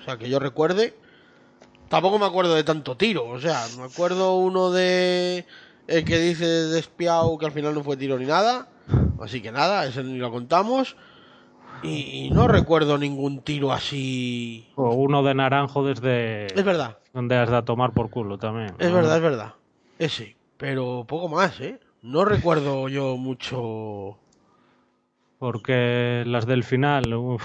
O sea, que yo recuerde. Tampoco me acuerdo de tanto tiro. O sea, me acuerdo uno de. El que dice despiao que al final no fue tiro ni nada. Así que nada, ese ni lo contamos. Y, y no recuerdo ningún tiro así. O uno de naranjo desde Es verdad, donde has de a tomar por culo también. es ¿no? verdad, es verdad. Ese. Pero poco más, ¿eh? No recuerdo yo mucho. Porque las del final, uf,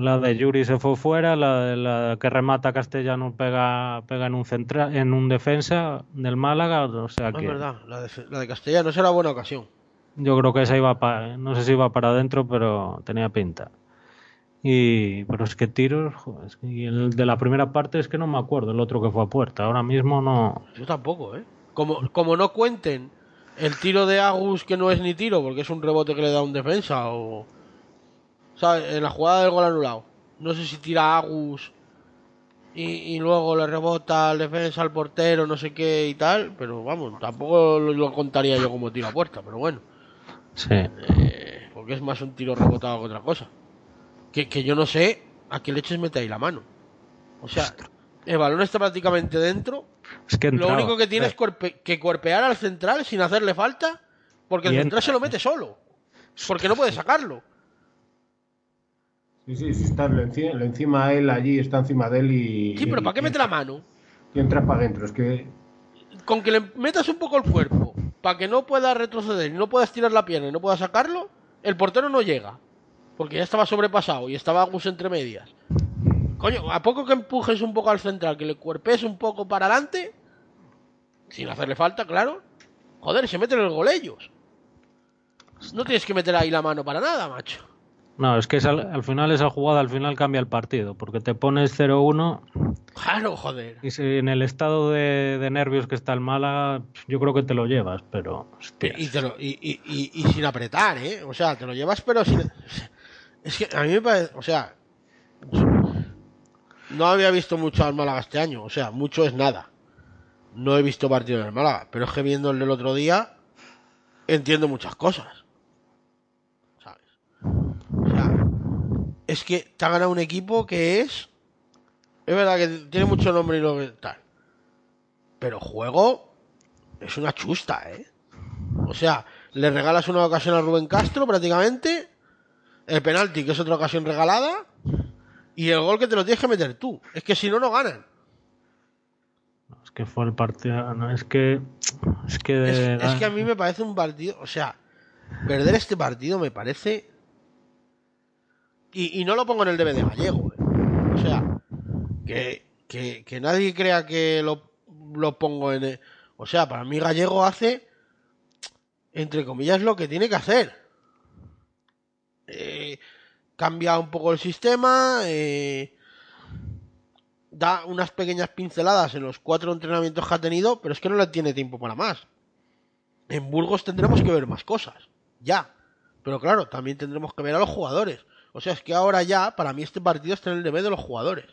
la de Yuri se fue fuera, la, de- la que remata Castellano pega, pega en un centra, en un defensa del Málaga, o sea Es que verdad, la de, la de Castellanos era buena ocasión. yo creo que esa iba para, no sé si iba para adentro, pero tenía pinta. Y, pero es que tiros, joder, es que- y el de la primera parte es que no me acuerdo, el otro que fue a puerta, ahora mismo no. Yo tampoco, ¿eh? Como, como no cuenten el tiro de Agus que no es ni tiro, porque es un rebote que le da un defensa, o... ¿Sabes? En la jugada del gol anulado. No sé si tira Agus y, y luego le rebota al defensa, al portero, no sé qué y tal, pero vamos, tampoco lo, lo contaría yo como tiro a puerta, pero bueno. Sí. Eh, porque es más un tiro rebotado que otra cosa. Que, que yo no sé a qué leches mete ahí la mano. O sea, el balón está prácticamente dentro. Es que Lo único que tiene es cuerpe- que cuerpear al central sin hacerle falta, porque el central entra. se lo mete solo. Porque no puede sacarlo. Sí, sí, sí, está lo encima, lo encima él allí, está encima de él y. Sí, pero y- ¿para qué mete la mano? Y entra para adentro. Es que Con que le metas un poco el cuerpo, para que no pueda retroceder y no pueda estirar la pierna y no pueda sacarlo, el portero no llega. Porque ya estaba sobrepasado y estaba Agus entre medias. Coño, a poco que empujes un poco al central, que le cuerpes un poco para adelante, sin hacerle falta, claro. Joder, se meten el gol ellos. No tienes que meter ahí la mano para nada, macho. No, es que es al, al final esa jugada al final cambia el partido, porque te pones 0-1 Claro, joder. y si en el estado de, de nervios que está el Málaga, yo creo que te lo llevas, pero hostias. Y, te lo- y, y- y- y sin apretar, ¿eh? O sea, te lo llevas, pero sin. Es que a mí me parece. O sea. No había visto mucho al Málaga este año. O sea, mucho es nada. No he visto partido del Málaga. Pero es que viendo el otro día. Entiendo muchas cosas. ¿Sabes? O sea. Es que te ha ganado un equipo que es. Es verdad que tiene mucho nombre y lo tal. Pero juego es una chusta, ¿eh? O sea, le regalas una ocasión a Rubén Castro prácticamente. El penalti, que es otra ocasión regalada. Y el gol que te lo tienes que meter tú. Es que si no, no ganan. Es que fue el partido. No, es que. Es que. de Es, que a mí me parece un partido. O sea, perder este partido me parece. Y, y no lo pongo en el DVD gallego. ¿eh? O sea, que, que, que nadie crea que lo, lo pongo en. el- O sea, para mí gallego hace. Entre comillas, lo que tiene que hacer. Eh, cambia un poco el sistema. eh, da unas pequeñas pinceladas en los cuatro entrenamientos que ha tenido, pero es que no le tiene tiempo para más. En Burgos tendremos que ver más cosas, ya. Pero claro, también tendremos que ver a los jugadores. O sea, es que ahora ya, para mí este partido está en el deber de los jugadores.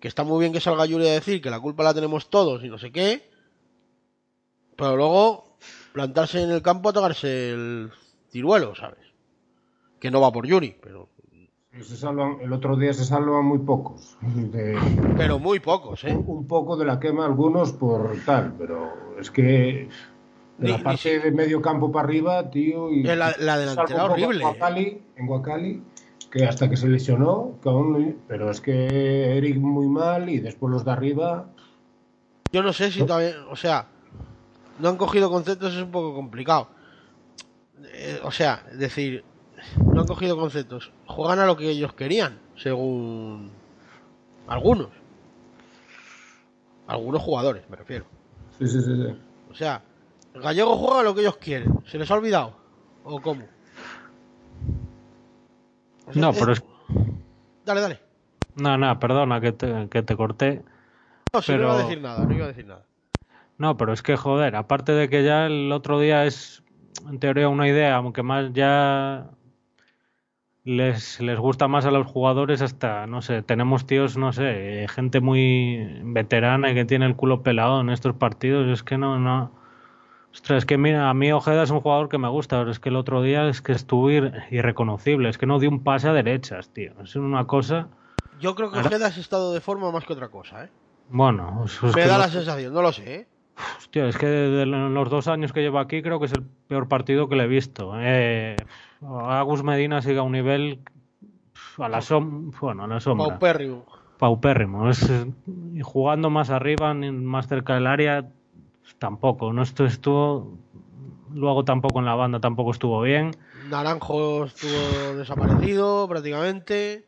Que está muy bien que salga Yuri a decir que la culpa la tenemos todos y no sé qué. Pero luego plantarse en el campo a tocarse el ciruelo, ¿sabes? Que no va por Yuri, pero, Se salvan, el otro día se salvan muy pocos. De- pero muy pocos, ¿eh? un poco de la quema algunos por tal, pero es que de la ni parte de medio campo para arriba, tío, y Eh, la- la delantera horrible, En Guacali, en Guacali, que hasta que se lesionó, que aún no- pero es que Eric muy mal y después los de arriba, Yo no sé si todavía, o sea, no han cogido conceptos, es un poco complicado. Eh, o sea, es decir, no han cogido conceptos, juegan a lo que ellos querían, según algunos. Algunos jugadores, me refiero. sí, sí, sí, sí. O sea, el gallego juega a lo que ellos quieren. ¿Se les ha olvidado? ¿O cómo? O sea, No, pero es. Dale, dale. No, no, perdona que te, que te corté. No, no Pero- iba a decir nada, no iba a decir nada. No, pero es que joder, aparte de que ya el otro día es en teoría una idea, aunque más ya les, les gusta más a los jugadores hasta, no sé, tenemos tíos, no sé, eh, gente muy veterana y que tiene el culo pelado en estos partidos, es que no, no. Ostras, es que mira, a mí Ojeda es un jugador que me gusta, pero es que el otro día es que estuvo ir- irreconocible, es que no dio un pase a derechas, tío. Es una cosa, Yo creo que Ojeda has estado de forma más que otra cosa, ¿eh? bueno, es, Me da la sensación, no lo sé, ¿eh? Hostia, es que de los dos años que llevo aquí creo que es el peor partido que le he visto. Eh, Agus Medina sigue a un nivel a la, som bueno, a la sombra. Paupérrimo. Paupérrimo. Es, y jugando más arriba, más cerca del área, tampoco. No esto estuvo. Luego tampoco en la banda tampoco estuvo bien. Naranjo estuvo desaparecido prácticamente.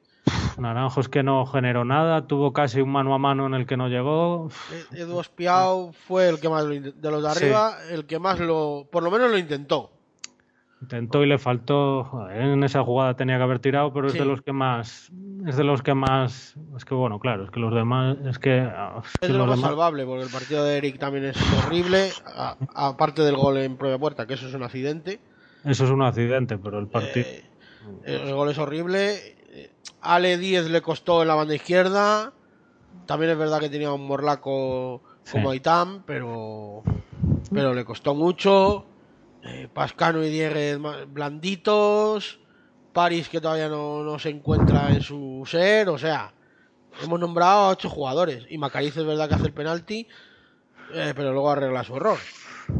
Naranjo es que no generó nada. Tuvo casi un mano a mano en el que no llegó. Edu Espiao fue el que más de los de Sí. arriba, el que más lo, por lo menos lo intentó. Intentó y le faltó. joder, en esa jugada tenía que haber tirado, pero es de los que más. Es de los que más. Es que bueno, claro, es que los demás. Es que. ah, es que Es de lo más demás- salvable, porque el partido de Eric también es horrible, aparte del gol en propia puerta, que eso es un accidente. Eso es un accidente, pero el partido. Eh, el gol es horrible. Eh, Ale 10 le costó en la banda izquierda. También es verdad que tenía un morlaco como Sí. Aitam, pero, pero le costó mucho. Eh, Pascano y Dieguez blanditos. París que todavía no, no se encuentra en su ser. O sea, hemos nombrado a ocho jugadores. Y Macariz es verdad que hace el penalti, eh, pero luego arregla su error.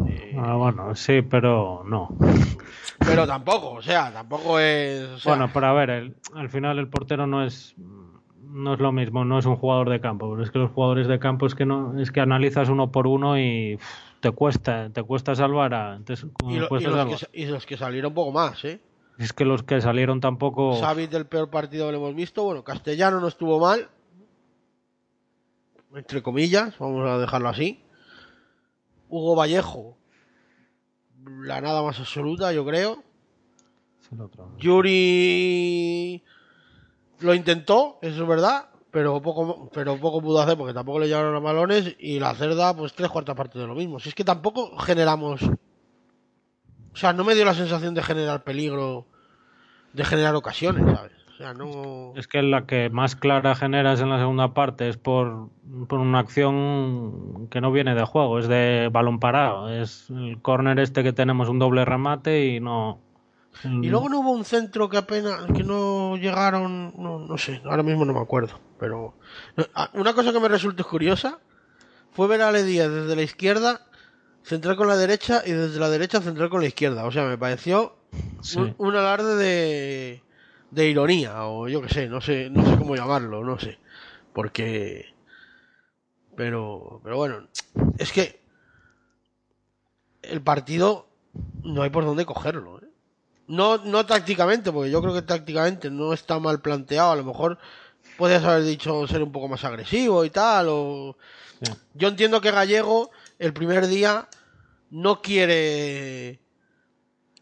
Eh, Ah, bueno, sí, pero no. pero tampoco, o sea, tampoco es. o sea, Bueno, pero a ver, el- al final el portero no es. No es lo mismo, no es un jugador de campo, pero es que los jugadores de campo es que no, es que analizas uno por uno y te cuesta, te cuesta salvar a, te, y, lo- y cuesta los salvar. que, sa- y los que salieron un poco más, ¿eh? Es que los que salieron tampoco. Xavi del peor partido que hemos visto. Bueno, Castellano no estuvo mal. Entre comillas, vamos a dejarlo así. Hugo Vallejo, la nada más absoluta, yo creo. Otro. Yuri lo intentó, eso es verdad, pero poco, pero poco pudo hacer porque tampoco le llevaron a balones y la cerda, pues tres cuartas partes de lo mismo. Si es que tampoco generamos. O sea, no me dio la sensación de generar peligro, de generar ocasiones, ¿sabes? O sea, no. Es que la que más clara generas en la segunda parte es por, por una acción que no viene de juego, es de balón parado. Es el córner este que tenemos un doble remate y no, Y luego no hubo un centro que apenas, que no llegaron, no, no sé, ahora mismo no me acuerdo. Pero ah, una cosa que me resultó curiosa fue ver a Díaz desde la izquierda centrar con la derecha y desde la derecha centrar con la izquierda. O sea, me pareció un, un, alarde de, de ironía o yo qué sé, no sé, no sé cómo llamarlo, no sé. Porque pero pero bueno, es que el partido no hay por dónde cogerlo, ¿eh? No, no tácticamente, porque yo creo que tácticamente no está mal planteado. A lo mejor podrías haber dicho ser un poco más agresivo y tal. O... Yo entiendo que Gallego el primer día no quiere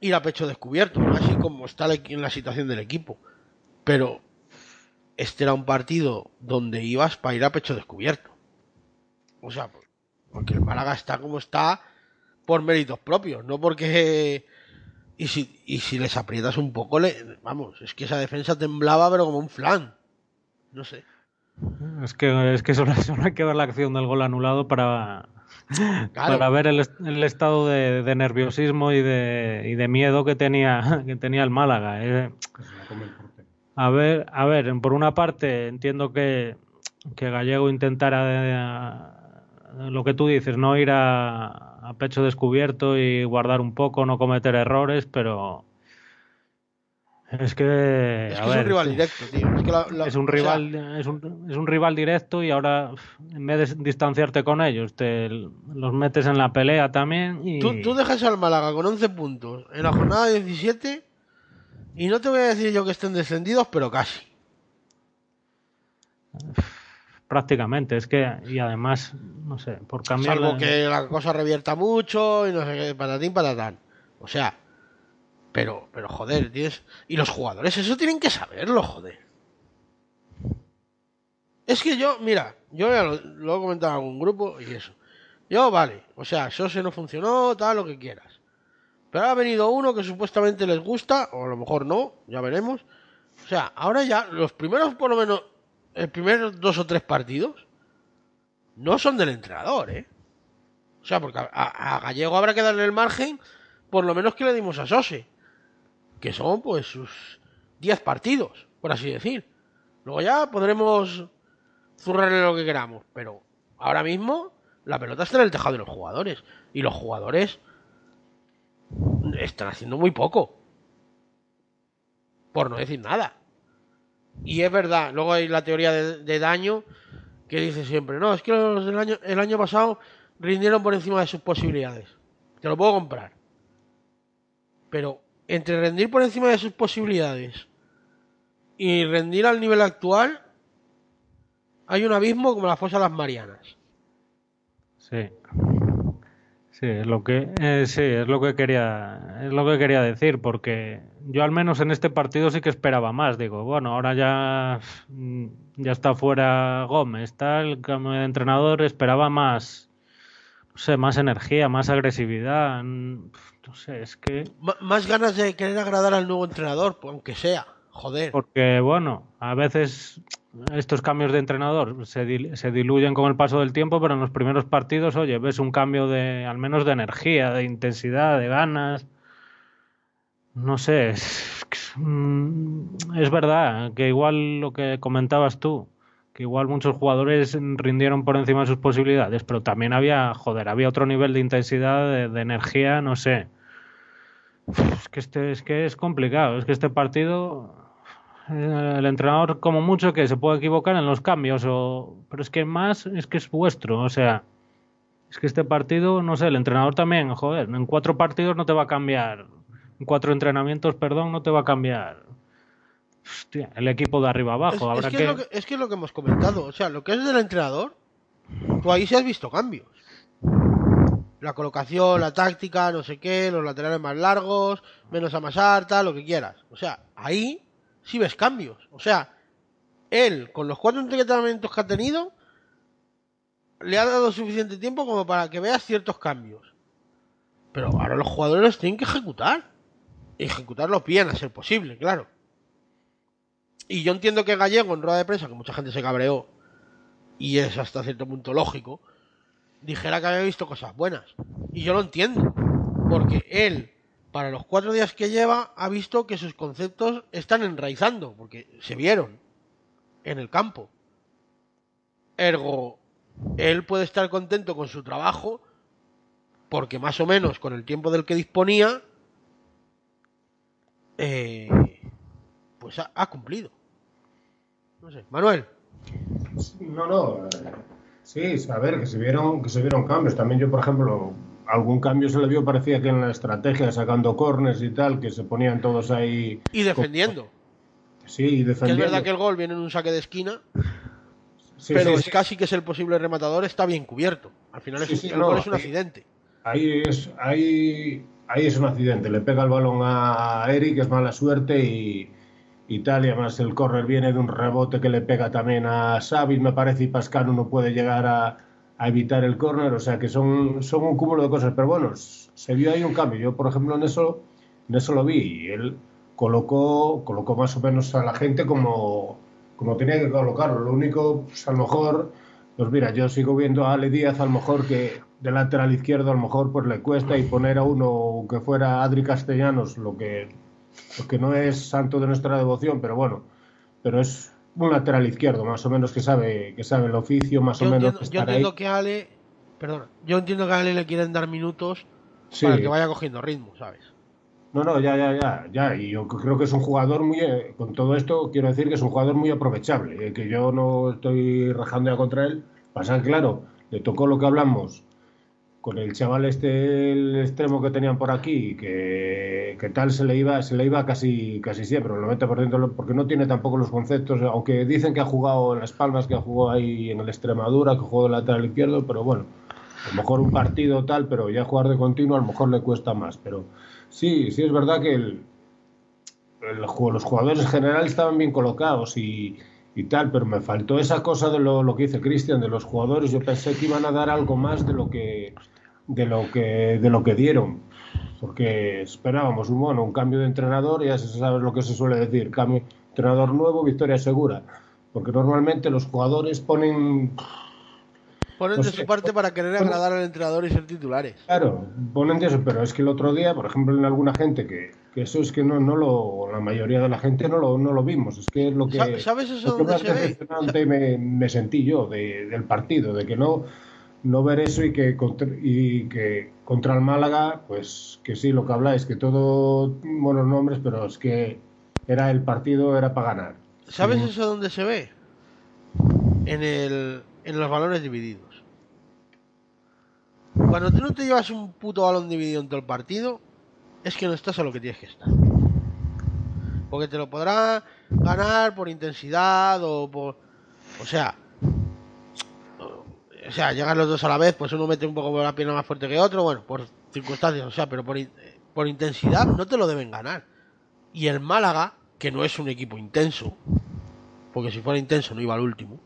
ir a pecho descubierto, así como está en la situación del equipo. Pero este era un partido donde ibas para ir a pecho descubierto. O sea, porque el Málaga está como está por méritos propios, no porque y si, y si les aprietas un poco, le, vamos, es que esa defensa temblaba, pero como un flan. No sé. Es que, es que solo, hay que ver la acción del gol anulado para, para ver el, el estado de, de, nerviosismo y de, y de miedo que tenía, que tenía el Málaga. Eh. A ver, a ver, por una parte entiendo que, que Gallego intentara eh, lo que tú dices, no ir a, a pecho descubierto y guardar un poco, no cometer errores, pero es que, es, que es un rival directo, tío. Es, que la, la, es un rival, sea... es, un, es, un, rival directo y ahora en vez de distanciarte con ellos, te los metes en la pelea también. Y... Tú, tú dejas al Málaga con 11 puntos en la jornada 17 y no te voy a decir yo que estén descendidos, pero casi. prácticamente. Es que, y además, no sé, por cambiar. Salvo que la cosa revierta mucho y no sé qué, patatín, patatán. O sea, pero, pero joder, tienes. Y los jugadores, eso tienen que saberlo, joder. Es que yo, mira, yo lo, he comentado en algún grupo y eso. Yo, vale, o sea, Sose no funcionó, tal, lo que quieras. Pero ha venido uno que supuestamente les gusta, o a lo mejor no, ya veremos. O sea, ahora ya, los primeros por lo menos el primer dos o tres partidos no son del entrenador, ¿eh? O sea, porque a, a, Gallego habrá que darle el margen, por lo menos que le dimos a Sose, que son pues sus 10 partidos, por así decir. Luego ya podremos zurrarle lo que queramos, pero ahora mismo la pelota está en el tejado de los jugadores y los jugadores están haciendo muy poco. Por no decir nada. Y es verdad, luego hay la teoría de, daño que dice siempre, no, es que los del año, el año pasado rindieron por encima de sus posibilidades. Te lo puedo comprar. Pero entre rendir por encima de sus posibilidades y rendir al nivel actual, hay un abismo como la fosa de las Marianas. Sí. Sí, es lo que eh, sí, es lo que quería es lo que quería decir porque yo al menos en este partido sí que esperaba más, digo, bueno, ahora ya mm, ya está fuera Gómez, el cambio de entrenador, esperaba más no sé, más energía, más agresividad, mm, no sé, es que M más ganas de querer agradar al nuevo entrenador, aunque sea, joder. Porque bueno, a veces estos cambios de entrenador se, dil se, diluyen con el paso del tiempo, pero en los primeros partidos, oye, ves un cambio de, al menos de energía, de intensidad, de ganas. No sé, es, es verdad que igual lo que comentabas tú, que igual muchos jugadores rindieron por encima de sus posibilidades, pero también había, joder, había otro nivel de intensidad, de, de energía, no sé. Es que, este, es que es complicado, es que este partido el entrenador como mucho que se puede equivocar en los cambios o pero es que más es que es vuestro o sea es que este partido no sé el entrenador también joder en cuatro partidos no te va a cambiar en cuatro entrenamientos perdón no te va a cambiar. Hostia, el equipo de arriba abajo es, habrá es que, que... Es, lo que es que es lo que hemos comentado o sea lo que es del entrenador tú ahí sí has visto cambios la colocación, la táctica, no sé qué, los laterales más largos, menos amasar, tal, lo que quieras. O sea, ahí sí ves cambios. O sea, él, con los cuatro entrenamientos que ha tenido, le ha dado suficiente tiempo como para que veas ciertos cambios. Pero ahora los jugadores tienen que ejecutar. Ejecutarlos bien, a ser posible, claro. Y yo entiendo que Gallego, en rueda de prensa, que mucha gente se cabreó, y es hasta cierto punto lógico, dijera que había visto cosas buenas. Y yo lo entiendo. Porque él para los cuatro días que lleva, ha visto que sus conceptos están enraizando, porque se vieron en el campo. Ergo, él puede estar contento con su trabajo, porque más o menos con el tiempo del que disponía, eh, pues ha, ha cumplido. No sé, Manuel. No, no. Sí, a ver, que se vieron, que se vieron cambios. También yo, por ejemplo, algún cambio se le vio, parecía que en la estrategia, sacando corners y tal, que se ponían todos ahí. Y defendiendo. Sí, y Que es defendiendo. verdad que el gol viene en un saque de esquina, Sí, pero sí, es sí. casi que es el posible rematador, está bien cubierto. Al final es, el no, gol es un accidente. Ahí es, ahí, ahí es un accidente. Le pega el balón a Eric, es mala suerte y, y tal. Y además el córner viene de un rebote que le pega también a Savic, me parece, y Pascano no puede llegar a, evitar el córner. O sea que son, son un cúmulo de cosas. Pero bueno, se vio ahí un cambio. Yo, por ejemplo, en eso, en eso lo vi. Y él colocó, colocó más o menos a la gente como, como tenía que colocarlo. Lo único, pues, a lo mejor pues mira, yo sigo viendo a Ale Díaz, a lo mejor que de lateral izquierdo, a lo mejor pues le cuesta y poner a uno que fuera Adri Castellanos, lo que, lo que no es santo de nuestra devoción, pero bueno, pero es un lateral izquierdo, más o menos que sabe, que sabe el oficio, más Yo o menos entiendo, yo estar ahí. entiendo que Ale, perdona, yo entiendo que a Ale le quieren dar minutos Sí. para que vaya cogiendo ritmo, ¿sabes? No, no, ya, ya, ya, ya. Y yo creo que es un jugador muy, eh, con todo esto, quiero decir que es un jugador muy aprovechable, eh, que yo no estoy rajando ya contra él. Pasa que, claro, le tocó lo que hablamos con el chaval este, el extremo que tenían por aquí, que, que tal se le iba, se le iba casi, casi siempre, el 90%, lo- porque no tiene tampoco los conceptos, aunque dicen que ha jugado en Las Palmas, que ha jugado ahí en el Extremadura, que jugó de lateral izquierdo, pero bueno, a lo mejor un partido tal, pero ya jugar de continuo a lo mejor le cuesta más, pero sí, sí es verdad que el, el los jugadores en general estaban bien colocados y, y tal, pero me faltó esa cosa de lo, lo que dice Cristian, de los jugadores, yo pensé que iban a dar algo más de lo que de lo que de lo que dieron porque esperábamos un bueno un cambio de entrenador ya se sabe lo que se suele decir cambio entrenador nuevo victoria segura porque normalmente los jugadores ponen Ponen Pues de sí. su parte para querer agradar al entrenador y ser titulares. Claro, ponen de eso, pero es que el otro día, por ejemplo, en alguna gente que, que eso es que no, no lo, la mayoría de la gente no lo, no lo vimos, es que es lo que, Sa- ¿Sabes eso lo que dónde más se ve? me, me sentí yo de- del partido, de que no, no ver eso y que, contra, y que contra el Málaga, pues que sí, lo que habláis, que todo buenos nombres, pero es que era el partido, era para ganar. ¿Sabes Sí. eso dónde se ve? En, el, en los balones divididos. Cuando tú no te llevas un puto balón dividido en todo el partido, es que no estás a lo que tienes que estar. Porque te lo podrá ganar por intensidad o por... O sea... O sea, llegan los dos a la vez, pues uno mete un poco la pierna más fuerte que otro, bueno, por circunstancias, o sea, pero por, por intensidad no te lo deben ganar. Y el Málaga, que no es un equipo intenso, porque si fuera intenso no iba al último,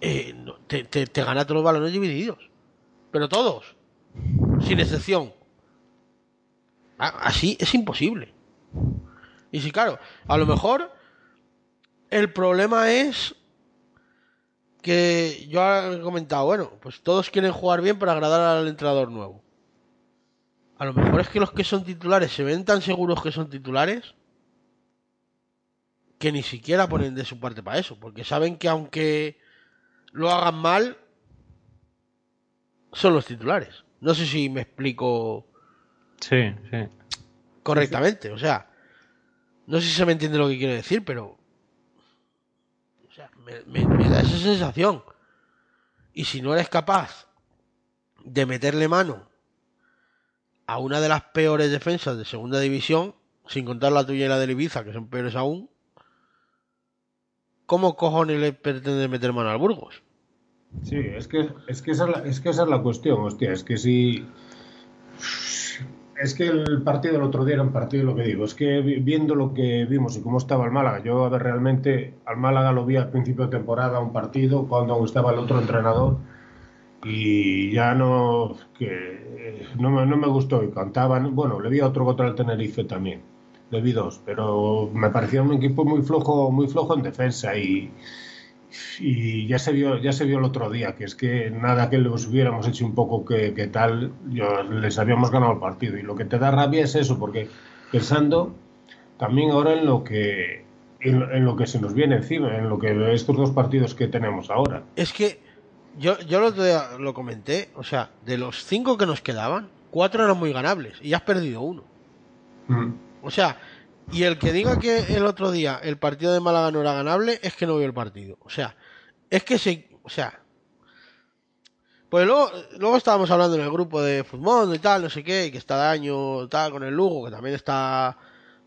eh, te, te- te gana todos los balones divididos. Pero todos, sin excepción. A- Así es imposible. Y si claro, a lo mejor el problema es que yo he comentado, bueno, pues todos quieren jugar bien para agradar al entrenador nuevo. A lo mejor es que los que son titulares se ven tan seguros que son titulares que ni siquiera ponen de su parte para eso, porque saben que aunque lo hagan mal, son los titulares. No sé si me explico Sí, sí. correctamente, o sea, no sé si se me entiende lo que quiero decir, pero me, me- da esa sensación. Y si no eres capaz de meterle mano a una de las peores defensas de segunda división, sin contar la tuya y la de Ibiza, que son peores aún, ¿cómo cojones le pretendes meter mano al Burgos? Sí, es que, es, que esa es, la, es que esa es la cuestión, hostia, es que si... Es que el partido del otro día era un partido, lo que digo, es que vi- viendo lo que vimos y cómo estaba el Málaga, yo a ver, realmente al Málaga lo vi al principio de temporada, un partido, cuando aún estaba el otro entrenador, y ya no, que eh, no me, no me gustó, y cantaban, bueno, le vi a otro contra el Tenerife también, le vi dos, pero me parecía un equipo muy flojo, muy flojo en defensa, y, y ya se vio ya se vio el otro día que es que nada que les hubiéramos hecho un poco que, que tal yo, les habíamos ganado el partido y lo que te da rabia es eso porque pensando también ahora en lo que en, en lo que se nos viene encima en lo que estos dos partidos que tenemos ahora Es que yo, yo lo, lo comenté, o sea, de los cinco que nos quedaban, cuatro eran muy ganables y has perdido uno. Mm. O sea, y el que diga que el otro día el partido de Málaga no era ganable es que no vio el partido. O sea, es que se. O sea. Pues luego, luego estábamos hablando en el grupo de fútbol y tal, no sé qué, y que está daño tal con el Lugo, que también está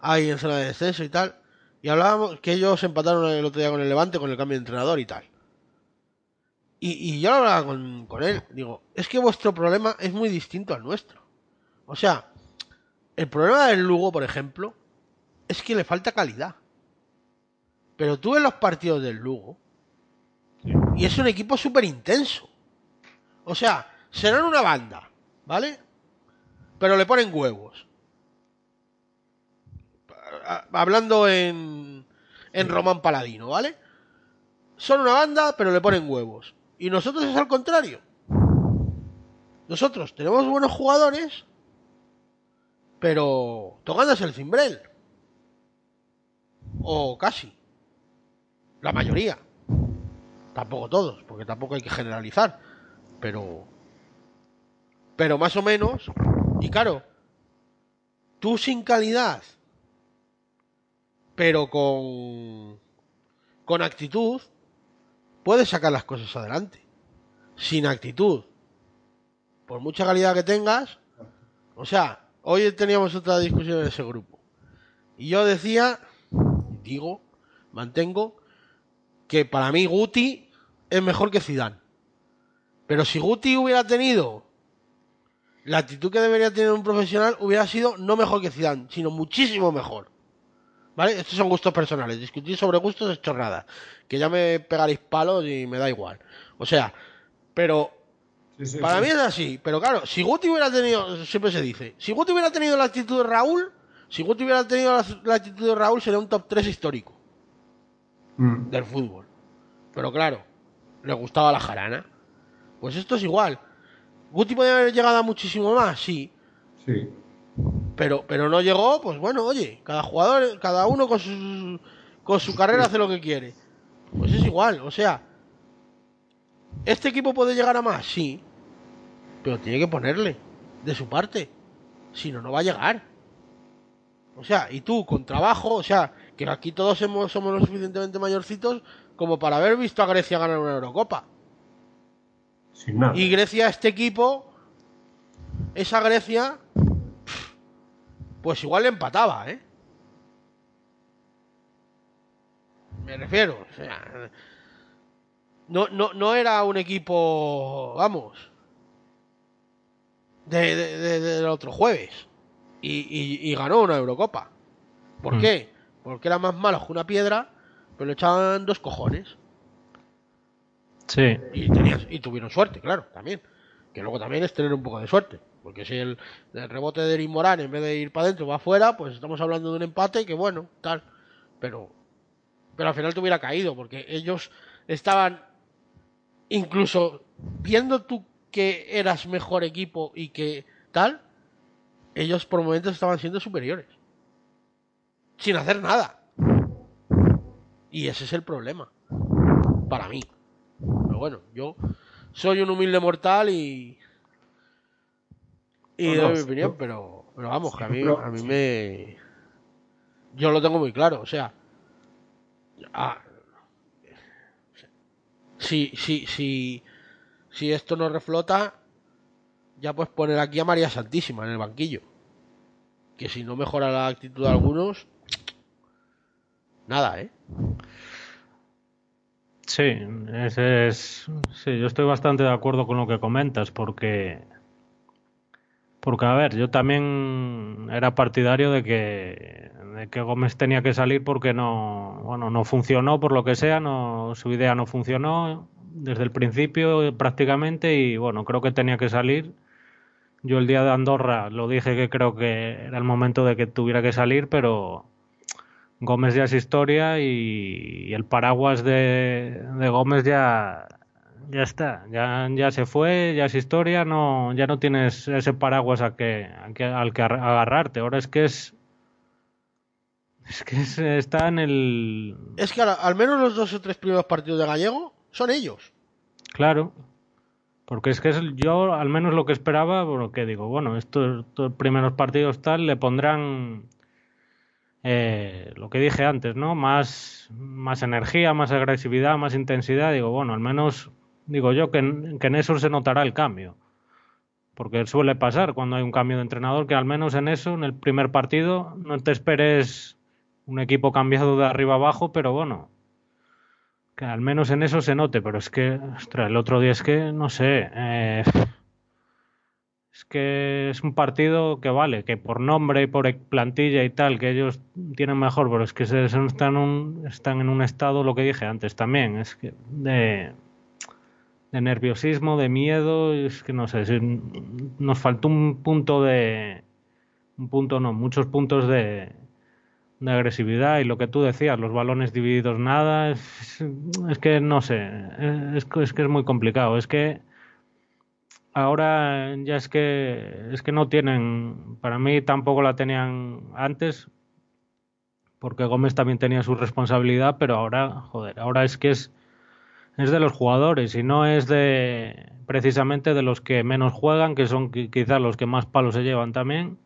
ahí en zona de descenso y tal. Y hablábamos que ellos empataron el otro día con el Levante con el cambio de entrenador y tal. Y, y yo hablaba con, con él, digo, es que vuestro problema es muy distinto al nuestro. O sea, el problema del Lugo, por ejemplo, es que le falta calidad. Pero tú ves los partidos del Lugo y es un equipo súper intenso. O sea, serán una banda, ¿vale? Pero le ponen huevos. Hablando en, en Román Paladino, ¿vale? Son una banda, pero le ponen huevos. Y nosotros es al contrario. Nosotros tenemos buenos jugadores, pero tocándose el cimbrel. O casi. La mayoría. Tampoco todos, porque tampoco hay que generalizar. Pero. Pero más o menos. Y claro. Tú sin calidad. Pero con. Con actitud. Puedes sacar las cosas adelante. Sin actitud. Por mucha calidad que tengas. O sea, hoy teníamos otra discusión en ese grupo. Y yo decía, digo, mantengo, que para mí Guti es mejor que Zidane. Pero si Guti hubiera tenido la actitud que debería tener un profesional, hubiera sido no mejor que Zidane, sino muchísimo mejor. ¿Vale? Estos son gustos personales. Discutir sobre gustos es chorrada. Que ya me pegaréis palos y me da igual. O sea, pero Sí, sí, para sí. mí es así, pero claro, si Guti hubiera tenido, siempre se dice, si Guti hubiera tenido la actitud de Raúl, si Guti hubiera tenido la, la actitud de Raúl, sería un top 3 histórico Mm. del fútbol. Pero claro, le gustaba la jarana. Pues esto es igual. Guti podía haber llegado a muchísimo más, sí, Sí. pero, pero no llegó, pues bueno, oye, cada jugador, cada uno con su, con su carrera hace lo que quiere. Pues es igual, o sea, ¿este equipo puede llegar a más? Sí, pero tiene que ponerle de su parte, si no, no va a llegar. O sea, y tú con trabajo, o sea, que aquí todos hemos, somos lo suficientemente mayorcitos como para haber visto a Grecia ganar una Eurocopa. Sin nada. Y Grecia, este equipo, esa Grecia, pues igual le empataba, ¿eh? Me refiero, o sea, no, no, no era un equipo, vamos, de, de- de- del otro jueves. Y, y- y ganó una Eurocopa. ¿Por Mm. qué? Porque era más malo que una piedra, pero le echaban dos cojones. Sí, Y, tenías, y tuvieron suerte, claro, también. Que luego también es tener un poco de suerte. Porque si el, el rebote de Eric Morán, en vez de ir para adentro, va afuera, pues estamos hablando de un empate que bueno, tal. Pero, pero al final te hubiera caído, porque ellos estaban incluso viendo tú que eras mejor equipo y que tal, ellos por momentos estaban siendo superiores. Sin hacer nada. Y ese es el problema. Para mí. Pero bueno, yo soy un humilde mortal y. Y No, doy no, mi opinión, no. pero, pero vamos, que a mí, a mí me. Yo lo tengo muy claro, o sea. ah, si, si, si, si esto no reflota, ya puedes poner aquí a María Santísima en el banquillo. Que si no mejora la actitud de algunos, nada, ¿eh? sí, es, sí, yo estoy bastante de acuerdo con lo que comentas porque, porque a ver, yo también era partidario de que, de que Gómez tenía que salir porque no, bueno, no funcionó por lo que sea, no, su idea no funcionó desde el principio prácticamente y bueno, creo que tenía que salir. Yo el día de Andorra lo dije que creo que era el momento de que tuviera que salir, pero Gómez ya es historia y, el paraguas de, Gómez ya, ya está, ya, ya se fue, ya es historia, no, ya no tienes ese paraguas a que, al que agarrarte. Ahora es que es es que está en el. Es que al menos los dos o tres primeros partidos de Gallego son ellos. Claro. Porque es que es yo, al menos lo que esperaba, porque digo, bueno, estos, primeros partidos tal le pondrán eh, lo que dije antes, ¿no? Más, más energía, más agresividad, más intensidad. Digo, bueno, al menos digo yo que que en eso se notará el cambio. Porque suele pasar cuando hay un cambio de entrenador, que al menos en eso, en el primer partido, no te esperes un equipo cambiado de arriba abajo, pero bueno, que al menos en eso se note, pero es que, ostras, el otro día es que, no sé, eh, es que es un partido que vale, que por nombre y por plantilla y tal, que ellos tienen mejor, pero es que se, están, un, están en un estado, lo que dije antes también, es que de, nerviosismo, de miedo, es que no sé, nos faltó un punto de, un punto no, muchos puntos de, de agresividad y lo que tú decías, los balones divididos nada, es, que no sé, es, es, que es muy complicado, es que ahora ya es que es que no tienen, para mí tampoco la tenían antes, porque Gómez también tenía su responsabilidad, pero ahora, joder, ahora es que es es de los jugadores y no es de precisamente de los que menos juegan, que son quizás los que más palos se llevan también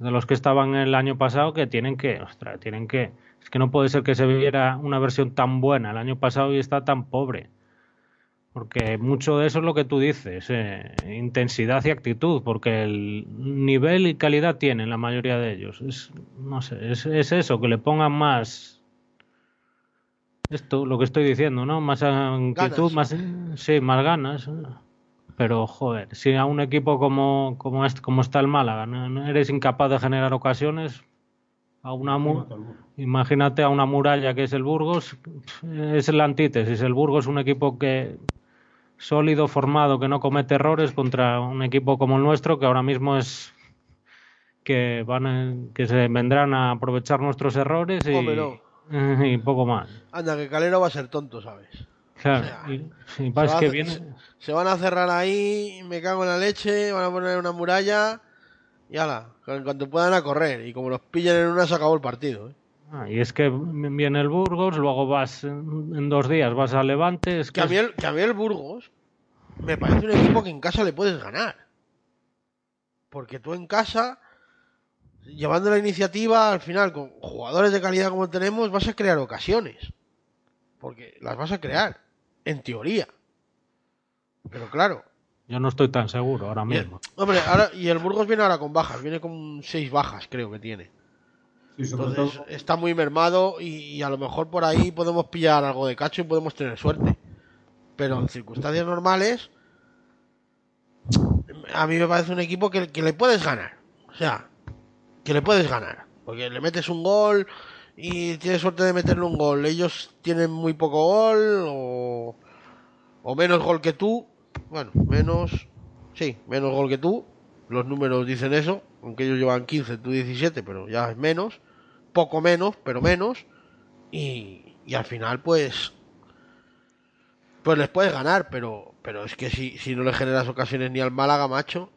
de los que estaban el año pasado que tienen que, ostras, tienen que, es que no puede ser que se viera una versión tan buena el año pasado y está tan pobre. Porque mucho de eso es lo que tú dices, eh, intensidad y actitud, porque el nivel y calidad tienen la mayoría de ellos. Es, no sé, es, es eso, que le pongan más, esto, lo que estoy diciendo, ¿no? Más actitud, más, sí, más ganas pero joder, si a un equipo como, como, este, como está el Málaga no, eres incapaz de generar ocasiones, a una imagínate a una muralla que es el Burgos, es la antítesis. El Burgos es un equipo que sólido, formado, que no comete errores contra un equipo como el nuestro que ahora mismo es que van que se vendrán a aprovechar nuestros errores y, y poco más. Anda, que Calero va a ser tonto, ¿sabes? Claro, se, van a cerrar ahí, me cago en la leche, van a poner una muralla y ala, en cuanto puedan a correr. Y como los pillan en una, se acabó el partido. ¿eh? Ah, y es que viene el Burgos, luego vas en dos días, vas a Levante. Es que, a mí el, que a mí el Burgos me parece un equipo que en casa le puedes ganar. Porque tú en casa, llevando la iniciativa, al final, con jugadores de calidad como tenemos, vas a crear ocasiones. Porque las vas a crear en teoría. Pero claro. Yo no estoy tan seguro ahora mismo. hombre, ahora, y el Burgos viene ahora con bajas, viene con seis bajas, creo que tiene. Entonces está muy mermado y, a lo mejor por ahí podemos pillar algo de cacho y podemos tener suerte. Pero en circunstancias normales, a mí me parece un equipo que, que le puedes ganar. O sea, que le puedes ganar. Porque le metes un gol, y tiene suerte de meterle un gol. Ellos tienen muy poco gol o, o menos gol que tú. Bueno, menos, sí, menos gol que tú. Los números dicen eso, aunque ellos llevan 15, tú 17, pero ya es menos. Poco menos, pero menos. Y, y al final, pues, pues les puedes ganar, pero, pero es que si, si no le generas ocasiones ni al Málaga, macho,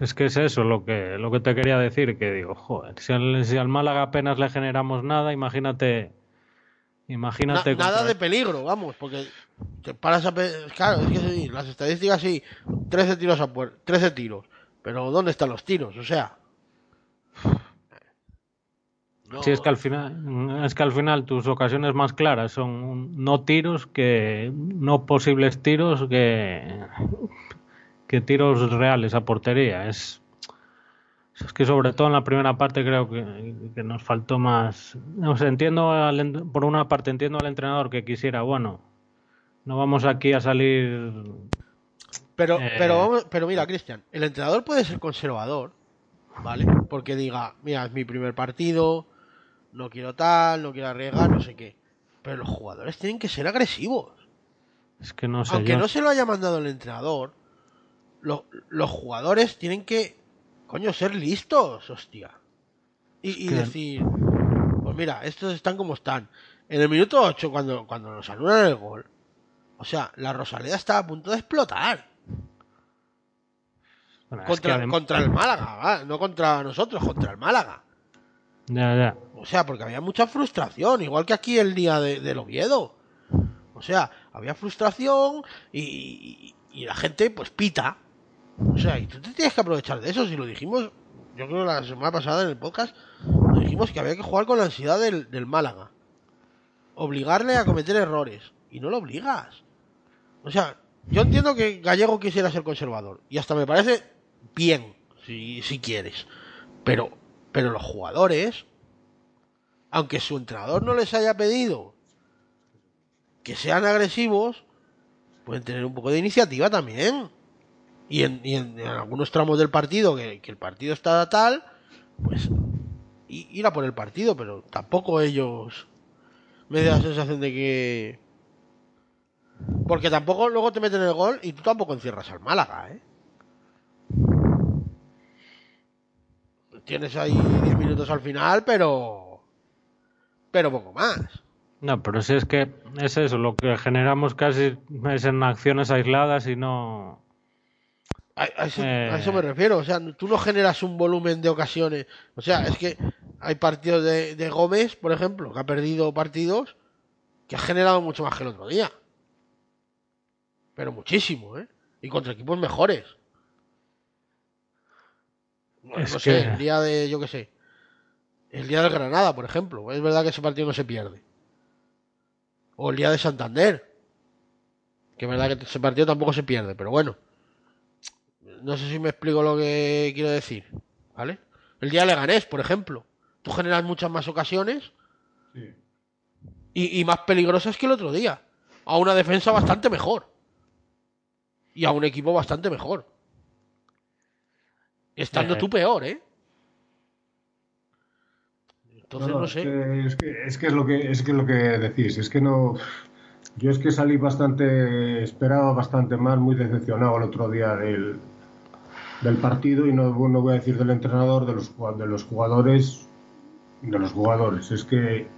es que es eso lo que, lo que te quería decir, que digo, joder, si al, Málaga apenas le generamos nada, imagínate... Imagínate... nada de peligro, vamos, porque te paras a... Claro, es que sí, las estadísticas sí, 13 tiros a puerta, 13 tiros, pero ¿dónde están los tiros? O sea... Sí, es que al final, es que al final tus ocasiones más claras son no tiros que no posibles tiros que que tiros reales a portería. Es, es que sobre todo en la primera parte creo que, nos faltó más. No sé, entiendo por una parte entiendo al entrenador que quisiera, bueno, no vamos aquí a salir. Pero, eh, pero, pero mira, Cristian, el entrenador puede ser conservador, ¿vale? Porque diga, mira, es mi primer partido, no quiero tal, no quiero arriesgar, no sé qué. Pero los jugadores tienen que ser agresivos. Es que no sé. Aunque no se lo haya mandado el entrenador, los jugadores tienen que, coño, ser listos, hostia. Y, decir, Pues mira, estos están como están. En el minuto 8, cuando, cuando nos anulan el gol, o sea, la Rosaleda estaba a punto de explotar. Bueno, es Contra, que contra el Málaga, no contra nosotros, contra el Málaga. Ya, ya. O sea, porque había mucha frustración, igual que aquí el día de, del Oviedo. O sea, había frustración y, y- y la gente pues pita. O sea, y tú te tienes que aprovechar de eso. Si lo dijimos, yo creo la semana pasada en el podcast, lo dijimos que había que jugar con la ansiedad del, del Málaga. Obligarle a cometer errores. Y no lo obligas. O sea, yo entiendo que Gallego quisiera ser conservador. Y hasta me parece bien, si, si quieres. Pero, pero los jugadores, aunque su entrenador no les haya pedido que sean agresivos, pueden tener un poco de iniciativa también. Y en, y en- algunos tramos del partido, que, el partido está tal, pues ir a por el partido, pero tampoco ellos me da la sensación de que... Porque tampoco luego te meten el gol y tú tampoco encierras al Málaga, ¿eh? Tienes ahí 10 minutos al final, pero... Pero poco más. No, pero si es que es eso, lo que generamos casi es en acciones aisladas y no... A, a eso, Eh. a eso me refiero. O sea, tú no generas un volumen de ocasiones. O sea, es que hay partidos de, de Gómez, por ejemplo, que ha perdido partidos que ha generado mucho más que el otro día. Pero muchísimo, ¿eh? Y contra equipos mejores. No, sé, que- el día de, yo qué sé. El día del Granada, por ejemplo. Es verdad que ese partido no se pierde. O el día de Santander. Que es verdad que ese partido tampoco se pierde, pero bueno. No sé si me explico lo que quiero decir. ¿Vale? El día de Leganés, por ejemplo. Tú generas muchas más ocasiones Sí. y, y más peligrosas que el otro día. A una defensa bastante mejor. Y a un equipo bastante mejor. Estando Eh. tú peor, ¿eh? Entonces No, no, no, sé. Es que, es que- es que es lo que es que es lo que decís. Es que no. Yo es que salí bastante, esperaba bastante más, muy decepcionado el otro día del, del partido y no, no voy a decir del entrenador, de los, de los jugadores, de los jugadores. Es que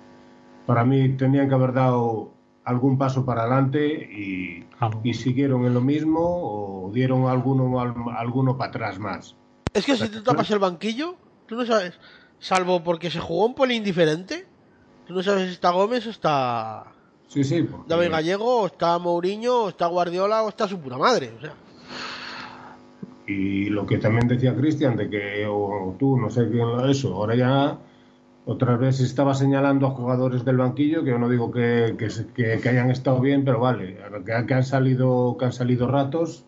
para mí tenían que haber dado algún paso para adelante y, y siguieron en lo mismo o dieron alguno, al- alguno para atrás más. Es que si tú tapas el banquillo, tú no sabes. Salvo porque se jugó un pelín diferente. Tú no sabes si está Gómez o está Sí, sí. porque- David Gallego, o está Mourinho, o está Guardiola, o está su puta madre. O sea, Y lo que también decía Cristian, de que, o tú, no sé quién lo eso, ahora ya otras veces estaba señalando a jugadores del banquillo, que yo no digo que, que, que- que hayan estado bien, pero vale, que, han salido que han salido ratos,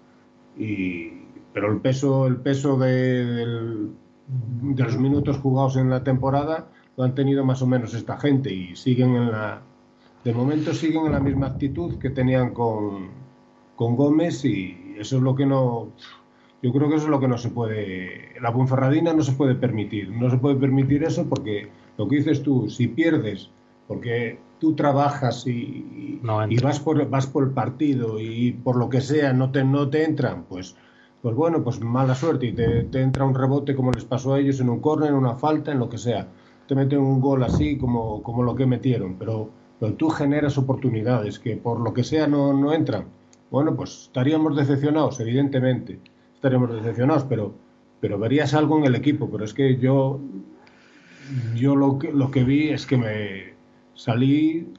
y, pero el peso, el peso de, del- de los minutos jugados en la temporada lo han tenido más o menos esta gente y siguen en la de momento siguen en la misma actitud que tenían con, con Gómez y eso es lo que no yo creo que eso es lo que no se puede la Ponferradina no se puede permitir. No se puede permitir eso porque lo que dices tú si pierdes porque tú trabajas y, No vas por vas por el partido y por lo que sea no te no te entran pues pues bueno pues mala suerte. Y te, te entra un rebote como les pasó a ellos en un córner en una falta en lo que sea. Te meten un gol así como como lo que metieron pero pero tú generas oportunidades que por lo que sea no, no entran. Bueno, pues estaríamos decepcionados, evidentemente, estaríamos decepcionados, pero, pero verías algo en el equipo. Pero es que yo, yo lo que, lo que vi es que me salí,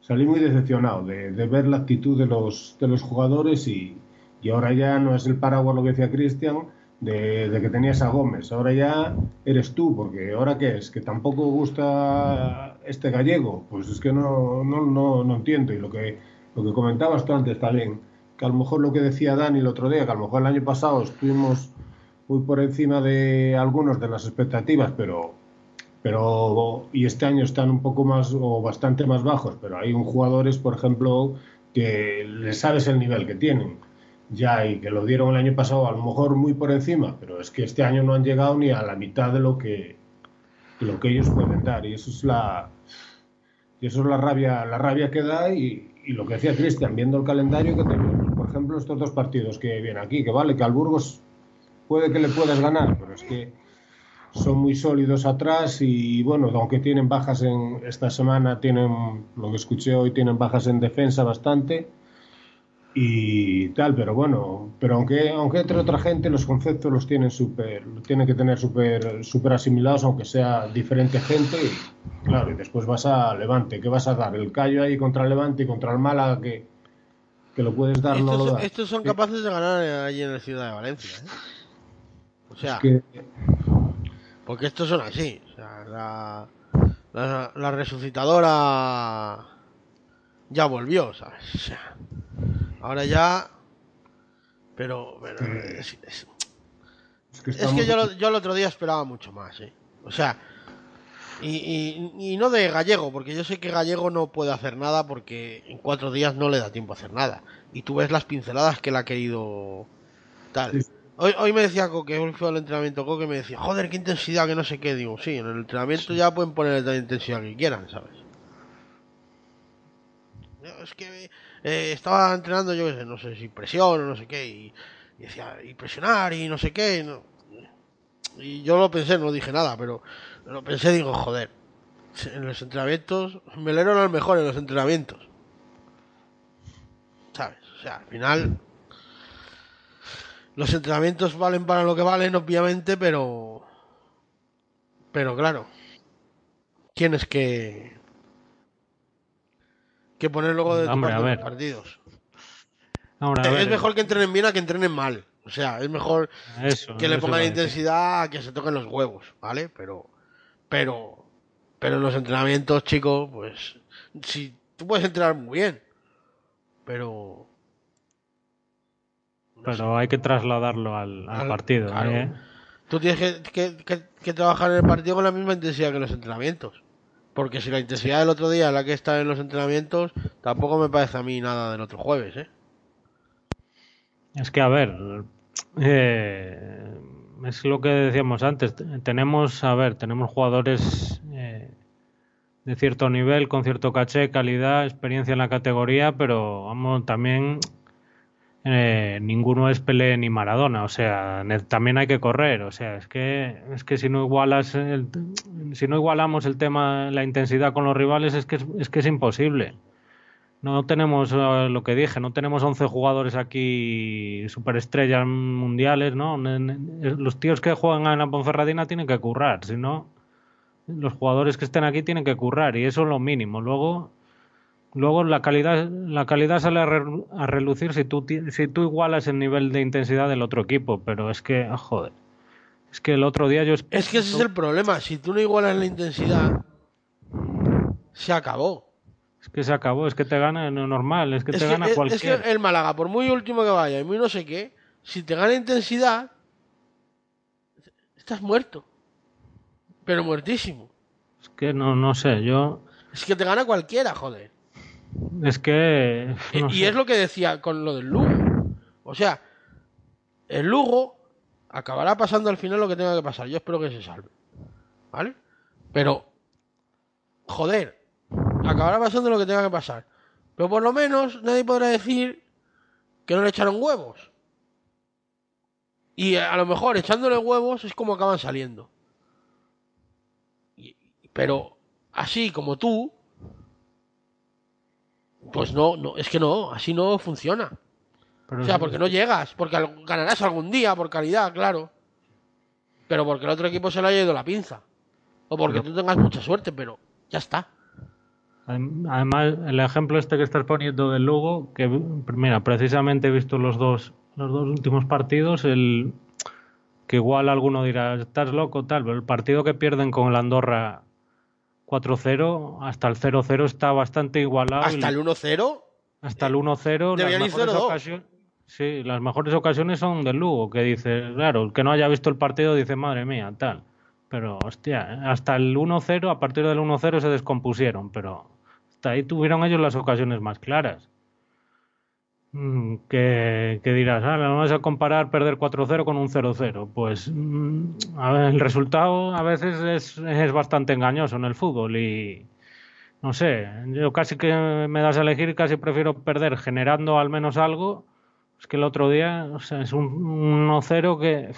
salí muy decepcionado de, de ver la actitud de los, de los jugadores y, y ahora ya no es el paraguas lo que decía Cristian, de, de que tenías a Gómez. Ahora ya eres tú, porque ahora qué es, que tampoco gusta este gallego. Pues es que no, no, no, no entiendo. Y lo que, lo que comentabas tú antes también, que a lo mejor lo que decía Dani el otro día, que a lo mejor el año pasado estuvimos muy por encima de algunos de las expectativas, pero pero y este año están un poco más o bastante más bajos, pero hay un jugadores, por ejemplo, que le sabes el nivel que tienen ya y que lo dieron el año pasado a lo mejor muy por encima, pero es que este año no han llegado ni a la mitad de lo que lo que ellos pueden dar. Y eso es la y eso es la rabia la rabia que da y, y lo que decía Cristian viendo el calendario que tenemos ejemplo estos dos partidos que vienen aquí que vale que al Burgos puede que le puedas ganar pero es que son muy sólidos atrás y bueno, aunque tienen bajas en esta semana, tienen, lo que escuché hoy, tienen bajas en defensa bastante y tal, pero bueno, pero aunque, aunque entre otra gente los conceptos los tienen súper, tienen que tener súper super asimilados, aunque sea diferente gente, y claro, y después vas a Levante, ¿qué vas a dar? El callo ahí contra Levante y contra el Málaga que, que lo puedes dar, estos, no lo das. estos son capaces de ganar allí en la ciudad de Valencia. ¿eh? O sea, Es que, porque estos son así. O sea, la, la, la resucitadora ya volvió, ¿sabes? O sea, ahora ya. Pero, pero es, es- es que, yo, yo el otro día esperaba mucho más, ¿eh? O sea, y, y- y no de Gallego, porque yo sé que Gallego no puede hacer nada porque en cuatro días no le da tiempo a hacer nada. Y tú ves las pinceladas que él ha querido tal. Sí. Hoy, hoy me decía Coque, hoy fue al entrenamiento Coque, me decía, joder, qué intensidad, que no sé qué. Digo, sí, en el entrenamiento ya pueden poner la intensidad que quieran, ¿sabes? Es que eh, estaba entrenando, yo qué sé, no sé si presión o no sé qué, y, y decía, y presionar y no sé qué. y no- y yo lo pensé, no dije nada, pero lo pensé, digo, joder, en los entrenamientos, Melero era el mejor en los entrenamientos. ¿Sabes? O sea, al final, los entrenamientos valen para lo que valen, obviamente, pero. Pero claro, tienes que. que poner luego de tu Hombre, parte a ver. los partidos. A es ver, mejor que entrenen bien a que entrenen mal. O sea, es mejor eso, que le pongan intensidad a que se toquen los huevos, ¿vale? Pero, pero, pero en los entrenamientos, chicos, pues, si tú puedes entrenar muy bien, pero, Pero hay que trasladarlo al, al Al- partido. claro. ¿eh? tú tienes que, que- que- que trabajar en el partido con la misma intensidad que en los entrenamientos. Porque si la intensidad del otro día es la que está en los entrenamientos, tampoco me parece a mí nada del otro jueves, ¿eh? Es que, a ver, eh, es lo que decíamos antes. Tenemos, a ver, tenemos jugadores eh, de cierto nivel, con cierto caché, calidad, experiencia en la categoría, pero vamos, también eh, ninguno es Pelé ni Maradona. O sea, también hay que correr. O sea, es que, es que si no igualas, el- si no igualamos el tema, la intensidad con los rivales, es que es, es que es imposible. No tenemos eh, lo que dije, no tenemos 11 jugadores aquí superestrellas mundiales, ¿no? Los tíos que juegan en la Ponferradina tienen que currar, si no, los jugadores que estén aquí tienen que currar y eso es lo mínimo. Luego, luego la calidad, la calidad sale a, re- a relucir si tú, si tú igualas el nivel de intensidad del otro equipo, pero es que, ah, joder, es que el otro día yo... Es que ese es el problema, si tú no igualas la intensidad, se acabó. Es que se acabó, es que te gana lo normal, es que Es te que, gana es- es cualquier... que el Málaga, por muy último que vaya y muy no sé qué, si te gana intensidad, estás muerto. Pero muertísimo. Es que no, no sé, yo... Es que te gana cualquiera, joder. Es que. Y- no y sé. es lo que decía con lo del Lugo. O sea, el Lugo acabará pasando al final lo que tenga que pasar. Yo espero que se salve. ¿Vale? Pero, joder, acabará pasando lo que tenga que pasar. Pero por lo menos nadie podrá decir que no le echaron huevos. Y a lo mejor echándole huevos es como acaban saliendo. Pero así como tú, pues no, no, es que no, así no funciona. Pero O sea, porque no llegas, porque ganarás algún día por calidad, claro. Pero porque el otro equipo se le haya ido la pinza. O porque tú tengas mucha suerte, pero ya está. Además, el ejemplo este que estás poniendo del Lugo, que mira, precisamente he visto los dos, los dos últimos partidos, el que igual alguno dirá, estás loco, tal, pero el partido que pierden con el Andorra 4-0, hasta el 0-0 está bastante igualado. Hasta el 1-0, hasta el 1-0, las Deberían ir mejores 0-2. ocasiones. Sí, las mejores ocasiones son del Lugo, que dice, claro, el que no haya visto el partido dice, madre mía, tal. Pero, hostia, hasta el 1-0, a partir del 1-0 se descompusieron, pero ahí tuvieron ellos las ocasiones más claras. Mm, Que, que dirás, ah, vamos a comparar perder 4-0 con un 0-0. Pues mm, el resultado a veces es, es bastante engañoso en el fútbol y no sé, yo casi que me das a elegir, casi prefiero perder generando al menos algo. Es que el otro día, es un 1-0 que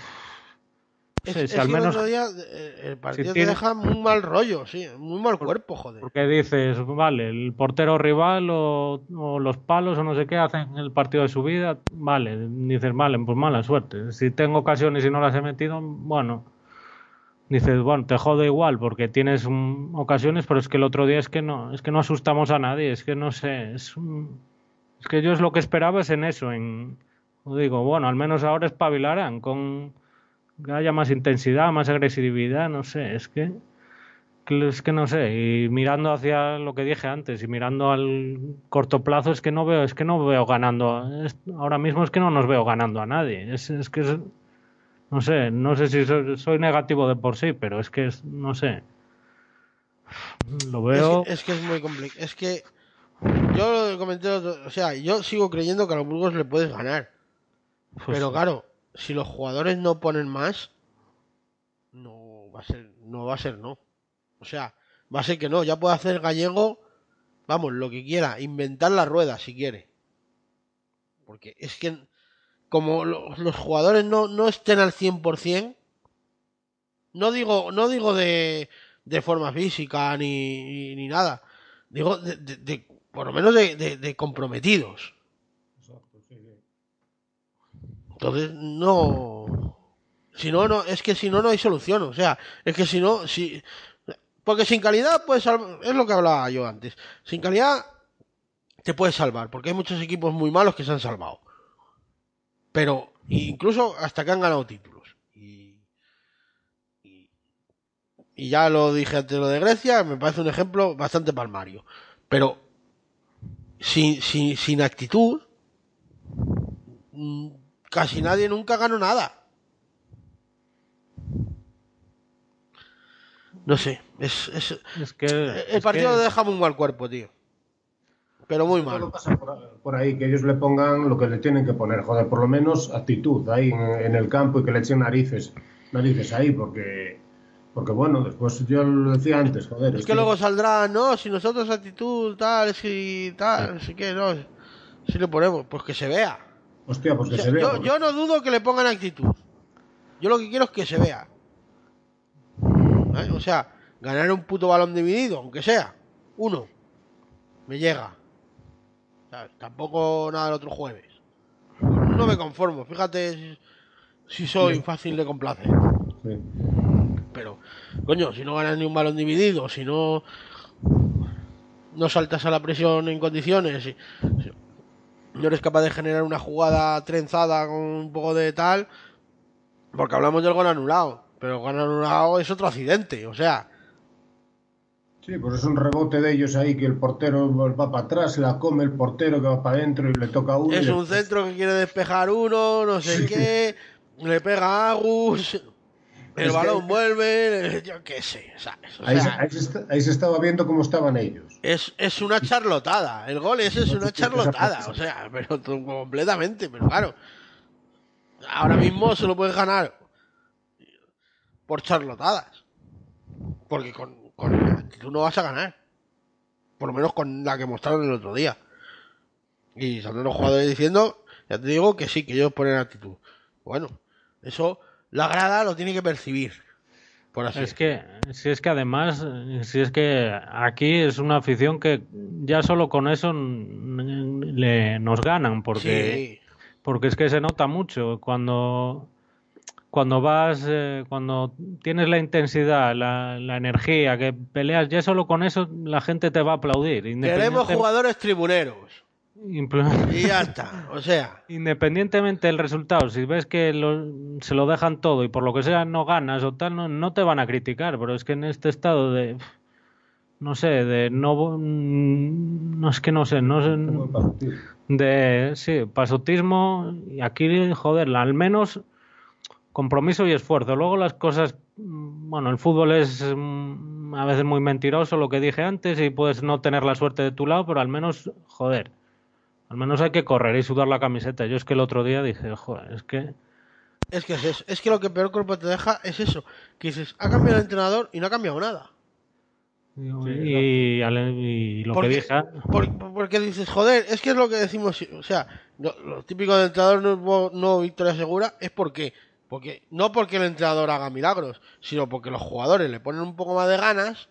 Es, si al el menos otro día eh, el partido tiene- te deja muy mal rollo, sí, muy mal cuerpo, joder. Porque dices, vale, el portero rival o, o los palos o no sé qué hacen el partido de su vida, vale, dices, vale, pues mala suerte. Si tengo ocasiones y no las he metido, bueno, dices, bueno, te jode igual porque tienes ocasiones, pero es que el otro día es que no, es que no asustamos a nadie, es que no sé, es, es que yo es lo que esperaba es en eso, en, digo, bueno, al menos ahora espabilarán con que haya más intensidad, más agresividad, no sé, es que es que no sé, y mirando hacia lo que dije antes y mirando al corto plazo es que no veo, es que no veo ganando, es- ahora mismo es que no nos veo ganando a nadie, es, es que es- no sé, no sé si soy, soy negativo de por sí, pero es que es, no sé, lo veo, Es, que, es que muy complicado. Es que yo lo comenté, o sea, yo sigo creyendo que a los Burgos le puedes ganar. pues, Pero claro, si los jugadores no ponen más, no va a ser, no va a ser no. O sea, va a ser que no. Ya puede hacer Gallego, vamos, lo que quiera, inventar la rueda si quiere. Porque es que como lo- los jugadores no, no estén al 100%, no digo, no digo de, de forma física ni, ni, nada, digo de, por lo menos de comprometidos. Entonces, no. Si no, no, es que si no, no hay solución. O sea, es que si no, si. Porque sin calidad salvar. Es lo que hablaba yo antes. Sin calidad te puedes salvar. Porque hay muchos equipos muy malos que se han salvado. Pero, incluso hasta que han ganado títulos. Y. Y, y ya lo dije antes lo de Grecia, me parece un ejemplo bastante palmario. Pero, sin, sin, sin actitud, casi nadie nunca ganó nada. No sé, es, es- es que... el es partido que- deja muy mal cuerpo, tío. Pero muy mal. pasa por, por ahí, que ellos le pongan lo que le tienen que poner, joder, por lo menos actitud ahí en, en el campo y que le echen narices, narices ahí, porque, porque bueno, después yo lo decía antes, joder. Es que luego saldrá, no, si nosotros actitud, tal, si tal, si que no, si le ponemos, pues que se vea. Hostia, pues O que sea, se vea. yo, porque- yo no dudo que le pongan actitud. Yo lo que quiero es que se vea. ¿Vale? O sea, ganar un puto balón dividido, aunque sea. Uno. Me llega. ¿Sabes? Tampoco nada el otro jueves. No me conformo. Fíjate si, si soy fácil de complacer. sí. Pero, coño, si no ganas ni un balón dividido, si no. No saltas a la presión en condiciones, si no eres capaz de generar una jugada trenzada con un poco de tal. Porque hablamos del gol anulado. Pero el gol anulado es otro accidente, o sea. Sí, pues es un rebote de ellos ahí que el portero va para atrás, la come el portero que va para adentro y le toca a uno. Es un centro que quiere despejar uno, no sé qué. Le pega a Agus. El que- balón vuelve. Yo qué sé, ¿sabes? O Ahí, se- sea, ahí se está- ahí se estaba viendo cómo estaban ellos. Es, es una charlotada. El gol ese es una charlotada. O sea, pero completamente. Pero claro. Ahora mismo se lo puedes ganar por charlotadas. Porque con, con la actitud no vas a ganar. Por lo menos con la que mostraron el otro día. Y salen los jugadores diciendo, ya te digo que sí, que ellos ponen actitud. Bueno, eso la grada lo tiene que percibir. Por así Es que, si es que además, si es que aquí es una afición que ya solo con eso le, nos ganan, porque, Sí. porque es que se nota mucho cuando, cuando vas, eh, cuando tienes la intensidad, la, la energía, que peleas, ya solo con eso la gente te va a aplaudir. Queremos jugadores tribuneros. Y ya está. O sea, Independientemente del resultado, si ves que lo- se lo dejan todo y por lo que sea no ganas o tal, no, no te van a criticar, pero es que en este estado de, no sé, de no, mm, no es que no sé, no sé, de, sí, pasotismo y aquí, joder, al menos compromiso y esfuerzo. Luego las cosas, mm, bueno, el fútbol es mm, a veces muy mentiroso, lo que dije antes, y puedes no tener la suerte de tu lado, pero al menos, joder, al menos hay que correr y sudar la camiseta. Yo es que el otro día dije, joder, es que... es que es eso. Es que lo que peor cuerpo te deja es eso. Que dices, ha cambiado el entrenador y no ha cambiado nada. Y, y lo porque, que dije... por- porque dices, joder, es que es lo que decimos. O sea, lo, lo típico del entrenador no, hubo- no victoria segura es porque Porque, no porque el entrenador haga milagros, sino porque los jugadores le ponen un poco más de ganas,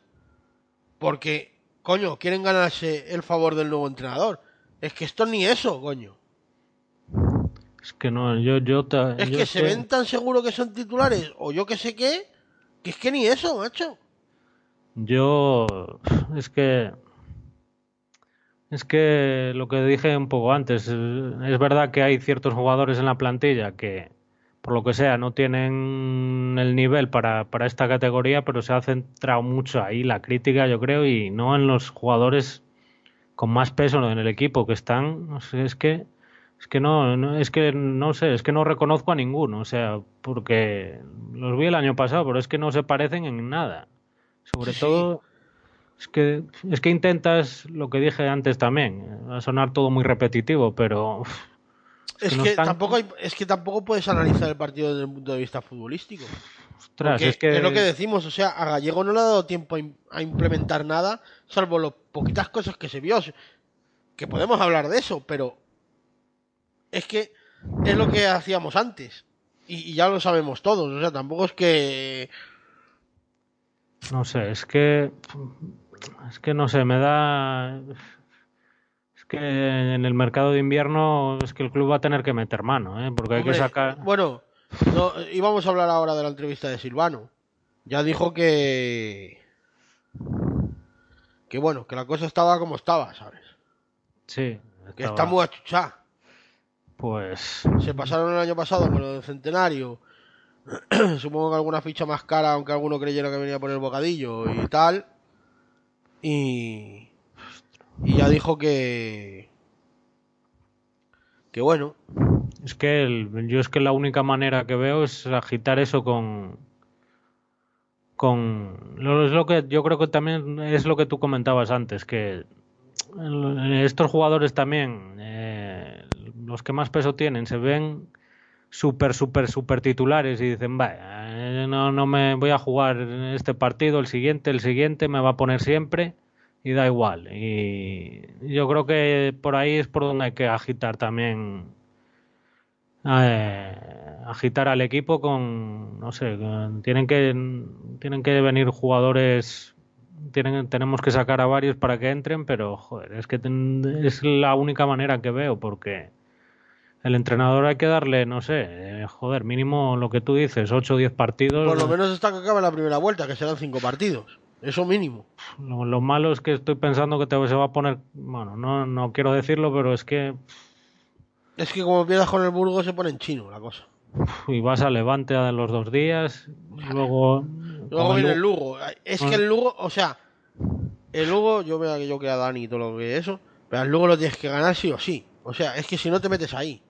porque, coño, quieren ganarse el favor del nuevo entrenador. Es que esto ni eso, coño. Es que no, yo, yo te- Es yo que se ven tan seguros que son titulares, o yo que sé qué, que es que ni eso, macho. Yo es que es que lo que dije un poco antes, es verdad que hay ciertos jugadores en la plantilla que por lo que sea no tienen el nivel para, para esta categoría, pero se ha centrado mucho ahí la crítica, yo creo, y no en los jugadores con más peso en el equipo que están, no sé, es que es que no, no, es que no sé, es que no reconozco a ninguno, o sea, porque los vi el año pasado, pero es que no se parecen en nada. Sobre Sí, todo es que es que intentas lo que dije antes también, va a sonar todo muy repetitivo, pero Es que no que, están- tampoco hay- es que tampoco puedes analizar el partido desde el punto de vista futbolístico. ostras, es que es lo que decimos, o sea, a Gallego no le ha dado tiempo a, im- a implementar nada, salvo las poquitas cosas que se vio. Que podemos hablar de eso, pero es que es lo que hacíamos antes. Y, y ya lo sabemos todos, o sea, tampoco es que... no sé, es que es que no sé, me da es que en el mercado de invierno es que el club va a tener que meter mano, ¿eh? porque hay Hombre, que sacar Bueno, no, íbamos a hablar ahora de la entrevista de Silvano. Ya dijo que... Que bueno, que la cosa estaba como estaba, ¿sabes? sí, Que está muy achuchada. pues Se pasaron el año pasado con lo del centenario. Supongo que alguna ficha más cara, aunque alguno creyera que venía a poner bocadillo y tal. Y. Y ya dijo que. Que bueno. Es que el- yo es que la única manera que veo es agitar eso con con es lo que yo creo que también es lo que tú comentabas antes que estos jugadores también eh, los que más peso tienen se ven súper súper súper titulares y dicen vaya eh, no no me voy a jugar este partido el siguiente el siguiente me va a poner siempre y da igual y yo creo que por ahí es por donde hay que agitar también eh, agitar al equipo con no sé con- tienen que tienen que venir jugadores tienen tenemos que sacar a varios para que entren pero joder es que ten- es la única manera que veo porque el entrenador hay que darle no sé eh, joder mínimo lo que tú dices 8 o 10 partidos Por lo menos hasta que acabe la primera vuelta, que serán cinco partidos. Eso mínimo. lo, lo malo es que estoy pensando que te, se va a poner bueno no no quiero decirlo pero es que Es que como pierdas con el Burgos se pone en chino la cosa. Y vas a Levante a los dos días luego Luego viene el Lugo. Es que el Lugo, o sea, el Lugo, yo veo que yo que a Dani y todo lo que eso, pero el Lugo lo tienes que ganar sí o sí. O sea, es que si no te metes ahí.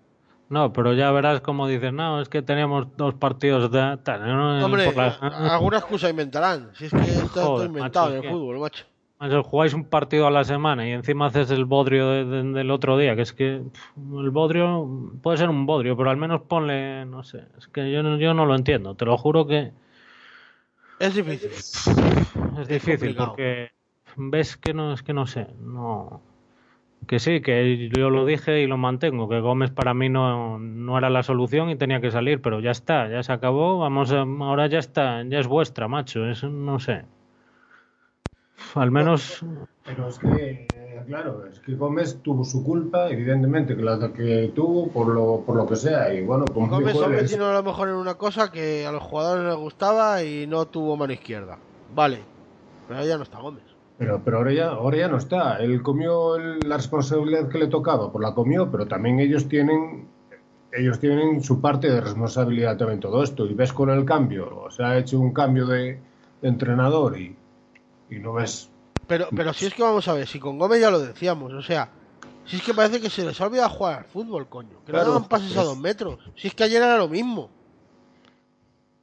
No, pero ya verás como dices, no, es que teníamos dos partidos de tal, ¿no? Hombre, la- alguna excusa inventarán. Si es que está todo inventado macho, en el fútbol, macho. Jugáis un partido a la semana y encima haces el bodrio de- de- del otro día, que es que pff, el bodrio puede ser un bodrio, pero al menos ponle, no sé, es que yo, no- yo no lo entiendo, te lo juro que Es difícil. es difícil porque ves que no, es que no sé, no... Que sí, que yo lo dije y lo mantengo, que Gómez para mí no, no era la solución y tenía que salir, pero ya está, ya se acabó, vamos, a- ahora ya está, ya es vuestra, macho, es, no sé. Al menos, Pero es que, eh, claro, es que Gómez tuvo su culpa, evidentemente, que la que tuvo por lo, por lo que sea. Y bueno, como Gómez dijo se él, es- metió a lo mejor en una cosa que a los jugadores les gustaba y no tuvo mano izquierda. Vale. Pero ya no está Gómez. Pero, pero ahora, ya, ahora ya no está. Él comió el- la responsabilidad que le tocaba, pues la comió, pero también ellos tienen ellos tienen su parte de responsabilidad también en todo esto. Y ves con el cambio, o sea, ha hecho un cambio de, de entrenador y, y no ves. Pero, pero si es que vamos a ver, si con Gómez ya lo decíamos, o sea, si es que parece que se les ha olvidado jugar al fútbol, coño. Que Claro, no daban pases a dos metros. Si es que ayer era lo mismo.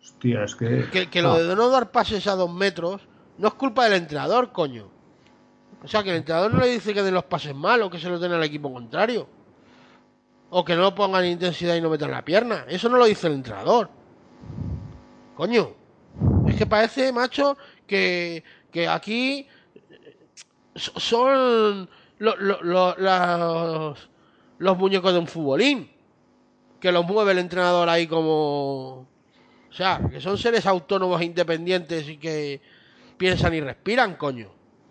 Hostia, es que. Que, que lo Ah, de no dar pases a dos metros no es culpa del entrenador, coño. O sea, que el entrenador no le dice que den los pases mal o que se los den al equipo contrario. O que no pongan intensidad y no metan la pierna. Eso no lo dice el entrenador. Coño. Es que parece, macho, que, que aquí so- son lo- lo- lo- los, los muñecos de un futbolín. Que los mueve el entrenador ahí como, sea, que son seres autónomos e independientes y que piensan y respiran, coño.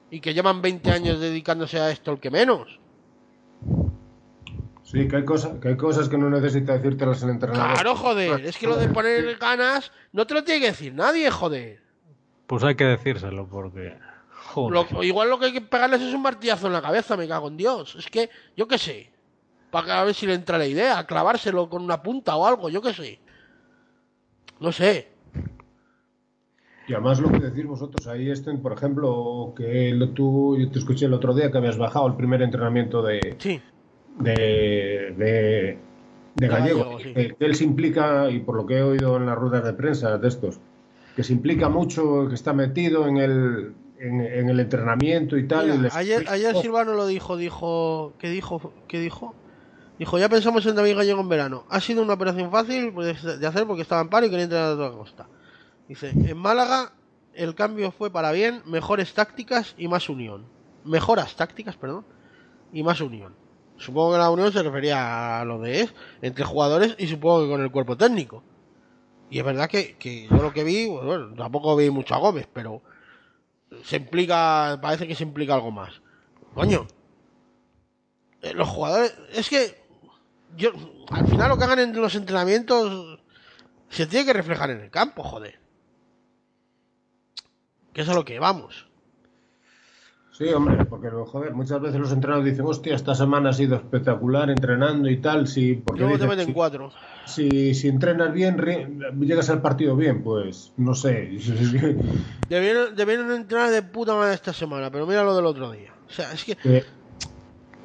Y que llevan 20 años dedicándose a esto, el que menos. Sí, que hay, cosas, que hay cosas que no necesita decírtelas el entrenador. Claro, joder. Es que lo de poner ganas no te lo tiene que decir nadie, joder. Pues hay que decírselo porque. Joder. Lo- igual lo que hay que pegarles es un martillazo en la cabeza, me cago en Dios. Es que, yo qué sé. Para ver si le entra la idea, clavárselo con una punta o algo, yo qué sé. No sé. Y además lo que decís vosotros ahí, estén, por ejemplo, que lo- tú, yo te escuché el otro día que habías bajado el primer entrenamiento de, Sí. de, de, de Gallego, Gallego, sí. que, que él se implica, y por lo que he oído en las ruedas de prensa de estos, que se implica mucho, que está metido en el, en, en el entrenamiento y tal. Mira, y les- ayer, ayer Silvano lo dijo, dijo, ¿qué dijo? ¿Qué dijo? Dijo, ya pensamos en David Gallego en verano. Ha sido una operación fácil pues, de hacer porque estaba en paro y quería entrenar a toda costa. Dice, en Málaga el cambio fue para bien, mejores tácticas y más unión. Mejoras tácticas, perdón, y más unión. Supongo que la unión se refería a lo de es, entre jugadores y supongo que con el cuerpo técnico. Y es verdad que, que yo lo que vi, bueno, tampoco vi mucho a Gómez, pero se implica, parece que se implica algo más. Coño, eh, los jugadores, es que yo, al final lo que hagan en los entrenamientos se tiene que reflejar en el campo, joder. Que es a lo que vamos. Sí, hombre, porque joder, muchas veces los entrenadores dicen, hostia, esta semana ha sido espectacular entrenando y tal, sí, porque Luego te meten si- cuatro. si, si entrenas bien, llegas al partido bien, pues no sé. Debieron, debieron entrenar de puta madre esta semana, pero mira lo del otro día. O sea, es que,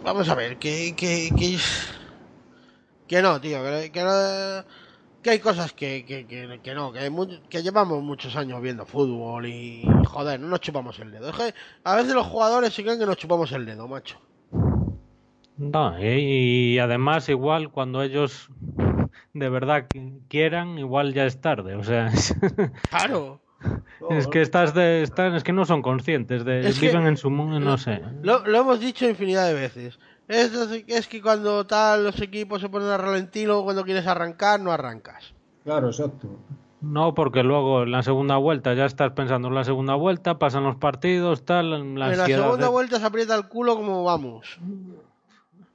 vamos a ver, que, que, que, que no, tío, que, que, no- que hay cosas que, que, que, que no, que, llevamos muchos años viendo fútbol y, joder, no nos chupamos el dedo. Es que a veces los jugadores se creen que nos chupamos el dedo, macho. No, y, y además, igual cuando ellos de verdad qui- quieran, igual ya es tarde. O sea, es, Claro. es que estás de, están, es que no son conscientes de, Es que- viven en su mundo, no sé. Lo, lo hemos dicho infinidad de veces. Es, es que cuando tal los equipos se ponen a ralentí, luego cuando quieres arrancar, no arrancas. claro, exacto. No, porque luego en la segunda vuelta ya estás pensando en la segunda vuelta, pasan los partidos, tal, la en la segunda de- vuelta se aprieta el culo como vamos.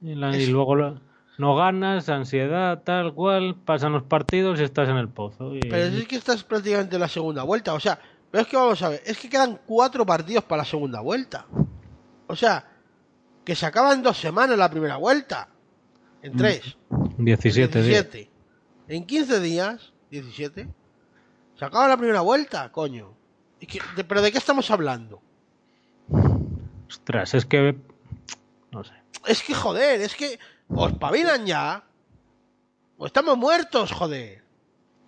y, la- y es- luego lo- no ganas, ansiedad, tal cual, pasan los partidos y estás en el pozo. y- Pero es que esta es prácticamente la segunda vuelta. O sea, pero es que vamos a ver, es que quedan cuatro partidos para la segunda vuelta. O sea, que se acaba en dos semanas la primera vuelta. En tres. 17 días. 17. En 15 días, 17. Se acaba la primera vuelta, coño. Es que- de- ¿Pero de qué estamos hablando? Ostras, es que no sé. Es que joder, es que os pavilan ya. O estamos muertos, joder.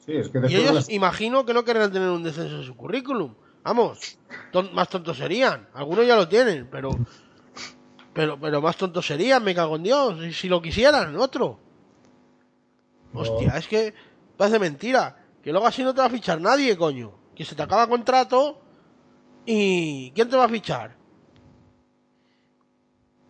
Sí, es que Y ellos las- imagino que no querrán tener un descenso en su currículum. Vamos, ton- más tontos serían. Algunos ya lo tienen, pero pero pero más tontos serían, me cago en Dios. Si lo quisieran, otro. Hostia, es que parece mentira. Que luego así no te va a fichar nadie, coño. Que se te acaba contrato y ¿quién te va a fichar?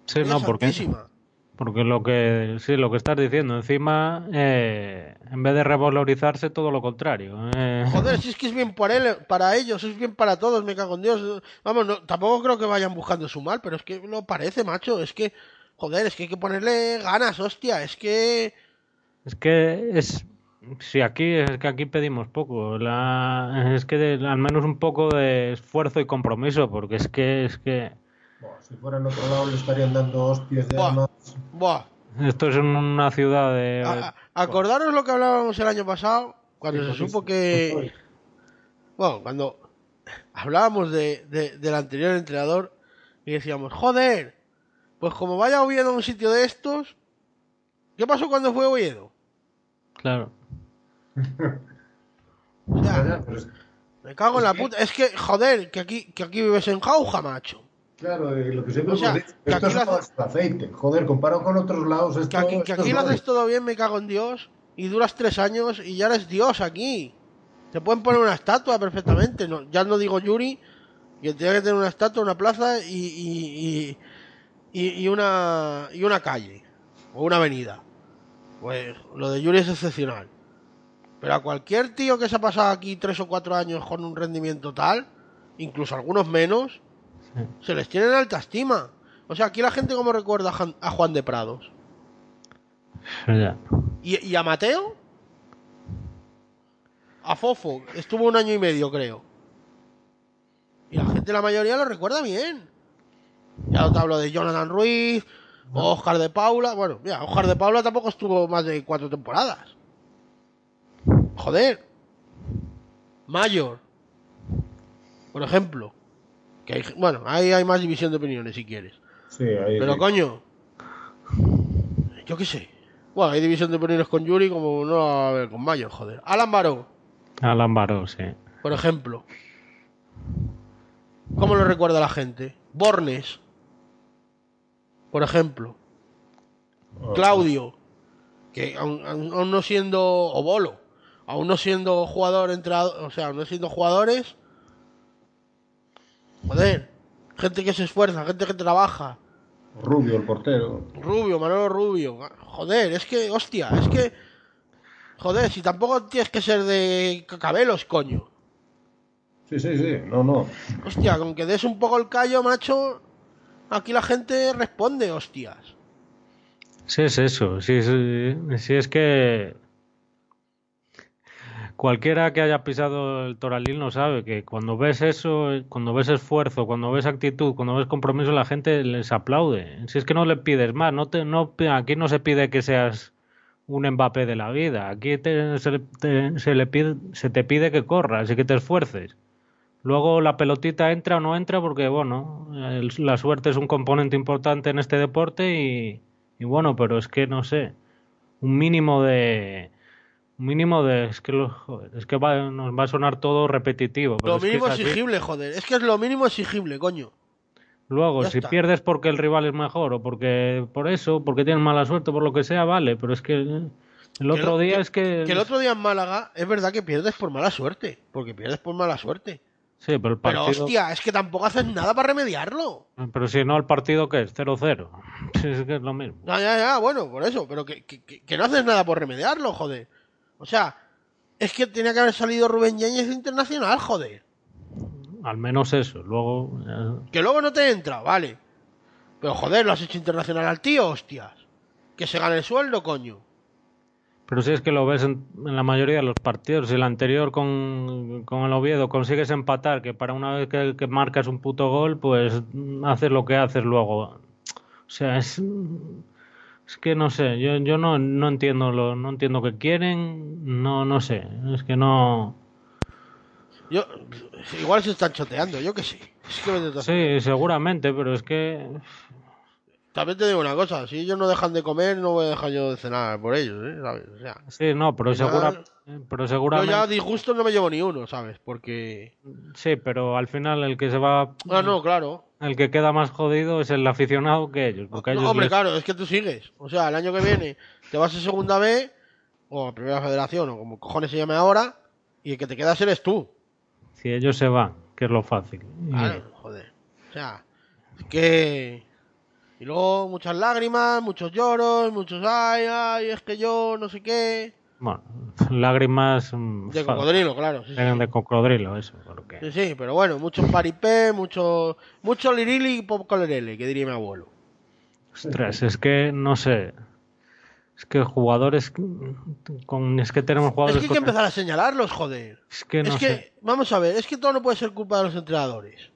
Sí, no, porque, santísima. Porque lo que sí, lo que estás diciendo, encima, eh, en vez de revalorizarse, todo lo contrario. eh. Joder, si es que es bien por él, para ellos, es bien para todos, me cago en Dios. Vamos, no, tampoco creo que vayan buscando su mal, pero es que lo parece, macho. Es que, joder, es que hay que ponerle ganas, hostia. Es que, Es que es. Sí, aquí es que aquí pedimos poco. La, es que de- al menos un poco de esfuerzo y compromiso, porque es que es que Buah, si fuera en otro lado le estarían dando hostias de Buah. armas. buah. esto es en una ciudad de. A- acordaros lo que hablábamos el año pasado, cuando se supo que. Bueno, cuando hablábamos de, de- del anterior entrenador y decíamos, joder, pues como vaya Oviedo a un sitio de estos, ¿qué pasó cuando fue Oviedo? Claro. Ya, pero es- Me cago en la puta. Es que, joder, que aquí, que aquí vives en jauja, macho. Claro, lo que siempre O sea, que esto aquí es lo hace- todo aceite. Joder, comparado con otros lados, esto, Que aquí, que aquí lo haces todo bien, me cago en Dios. Y duras tres años y ya eres Dios aquí. Te pueden poner una estatua perfectamente. No, ya no digo Yuri, que tiene que tener una estatua, una plaza y, y- y una, y una calle. O una avenida. Pues lo de Yuri es excepcional. Pero a cualquier tío que se ha pasado aquí tres o cuatro años con un rendimiento tal, incluso algunos menos, se les tiene en alta estima. O sea, aquí la gente como recuerda a Juan de Prados. ¿Y, y a Mateo? A Fofo, estuvo un año y medio, creo. Y la gente, la mayoría, lo recuerda bien. Ya no te hablo de Jonathan Ruiz, o Oscar de Paula. Bueno, mira, Oscar de Paula tampoco estuvo más de cuatro temporadas. Joder. Mayor. Por ejemplo. Que hay- bueno, ahí hay más división de opiniones si quieres. Sí, ahí Pero sí. coño. Yo qué sé. Bueno, hay división de opiniones con Yuri como no va a haber con Mayor, joder. Alan Baró, Alan Baró, sí. por ejemplo. ¿Cómo lo recuerda la gente? Bornes, por ejemplo. Claudio, que aún, aún- aún no siendo. O Bolo, aún no siendo jugador entre. O sea, aún no siendo jugadores. Joder, gente que se esfuerza, gente que trabaja. Rubio, el portero. Rubio, Manolo Rubio. Joder, es que, hostia, es que. Joder, si tampoco tienes que ser de cacabelos, coño. Sí, sí, sí. No, no. Hostia, con que des un poco el callo, macho. Aquí la gente responde, hostias. Sí, es eso. Sí, sí, sí, es que cualquiera que haya pisado el Toralín lo sabe, que cuando ves eso, cuando ves esfuerzo, cuando ves actitud, cuando ves compromiso, la gente les aplaude. Si es que no le pides más, no te, no, aquí no se pide que seas un Mbappé de la vida, aquí te- se, te, le pide, que corras y que te esfuerces. Luego la pelotita entra o no entra porque, bueno, la suerte es un componente importante en este deporte y bueno, pero es que no sé, un mínimo de... Mínimo de... Es que, lo- joder, es que va- nos va a sonar todo repetitivo. pero Lo es que mínimo así. exigible, joder. Es que es lo mínimo exigible, coño. Luego, Ya si está. pierdes porque el rival es mejor o porque por eso, porque tienes mala suerte, por lo que sea, vale, pero es que el Que otro lo- día que- es que... Que el otro día en Málaga es verdad que pierdes por mala suerte. Porque pierdes por mala suerte. Sí, pero el Pero partido... hostia, es que tampoco haces nada para remediarlo. Pero si no, el partido que es 0-0. Sí, es que es lo mismo. Ya, ya, ya, bueno, por eso. Pero que- que- que no haces nada por remediarlo, joder. O sea, es que tenía que haber salido Rubén Yáñez internacional, joder. Al menos eso. Luego... eh, Que luego no te entra, vale. Pero joder, lo has hecho internacional al tío, hostias. Que se gane el sueldo, coño. Pero si es que lo ves en, en la mayoría de los partidos. Si el anterior con, con el Oviedo consigues empatar, que para una vez que, que marcas un puto gol, pues haces lo que haces luego. O sea, es, es que no sé, yo, yo no, no entiendo lo, no entiendo qué quieren, no, no sé, es que no. Yo, igual se están choteando, yo que. Es saber. Sí, seguramente, pero es que También te digo una cosa, si ellos no dejan de comer, no voy a dejar yo de cenar por ellos, ¿eh? ¿Sabes? O sea, sí, no, pero final, segura, pero yo seguramente ya disgusto no me llevo ni uno, ¿sabes? Porque... sí, pero al final el que se va, Ah, no, claro. el que queda más jodido es el aficionado que ellos, porque No, ellos hombre, les- claro, es que tú sigues. O sea, el año que viene te vas a segunda B, o a primera federación, o como cojones se llame ahora, y el que te quedas eres tú. si ellos se van, que es lo fácil. Y- Claro, joder. O sea, es que. Y luego muchas lágrimas, muchos lloros, muchos ay, ay, es que yo no sé qué. Bueno, lágrimas mm, De cocodrilo, claro. Sí, de, sí. de cocodrilo, eso, porque Sí, sí, pero bueno, mucho paripé, mucho, mucho lirili y poco lerele, que diría mi abuelo. ostras, es que no sé, es que jugadores con es que tenemos Es jugadores que hay que empezar a señalarlos, joder. es que no es que, sé, vamos a ver, es que todo no puede ser culpa de los entrenadores.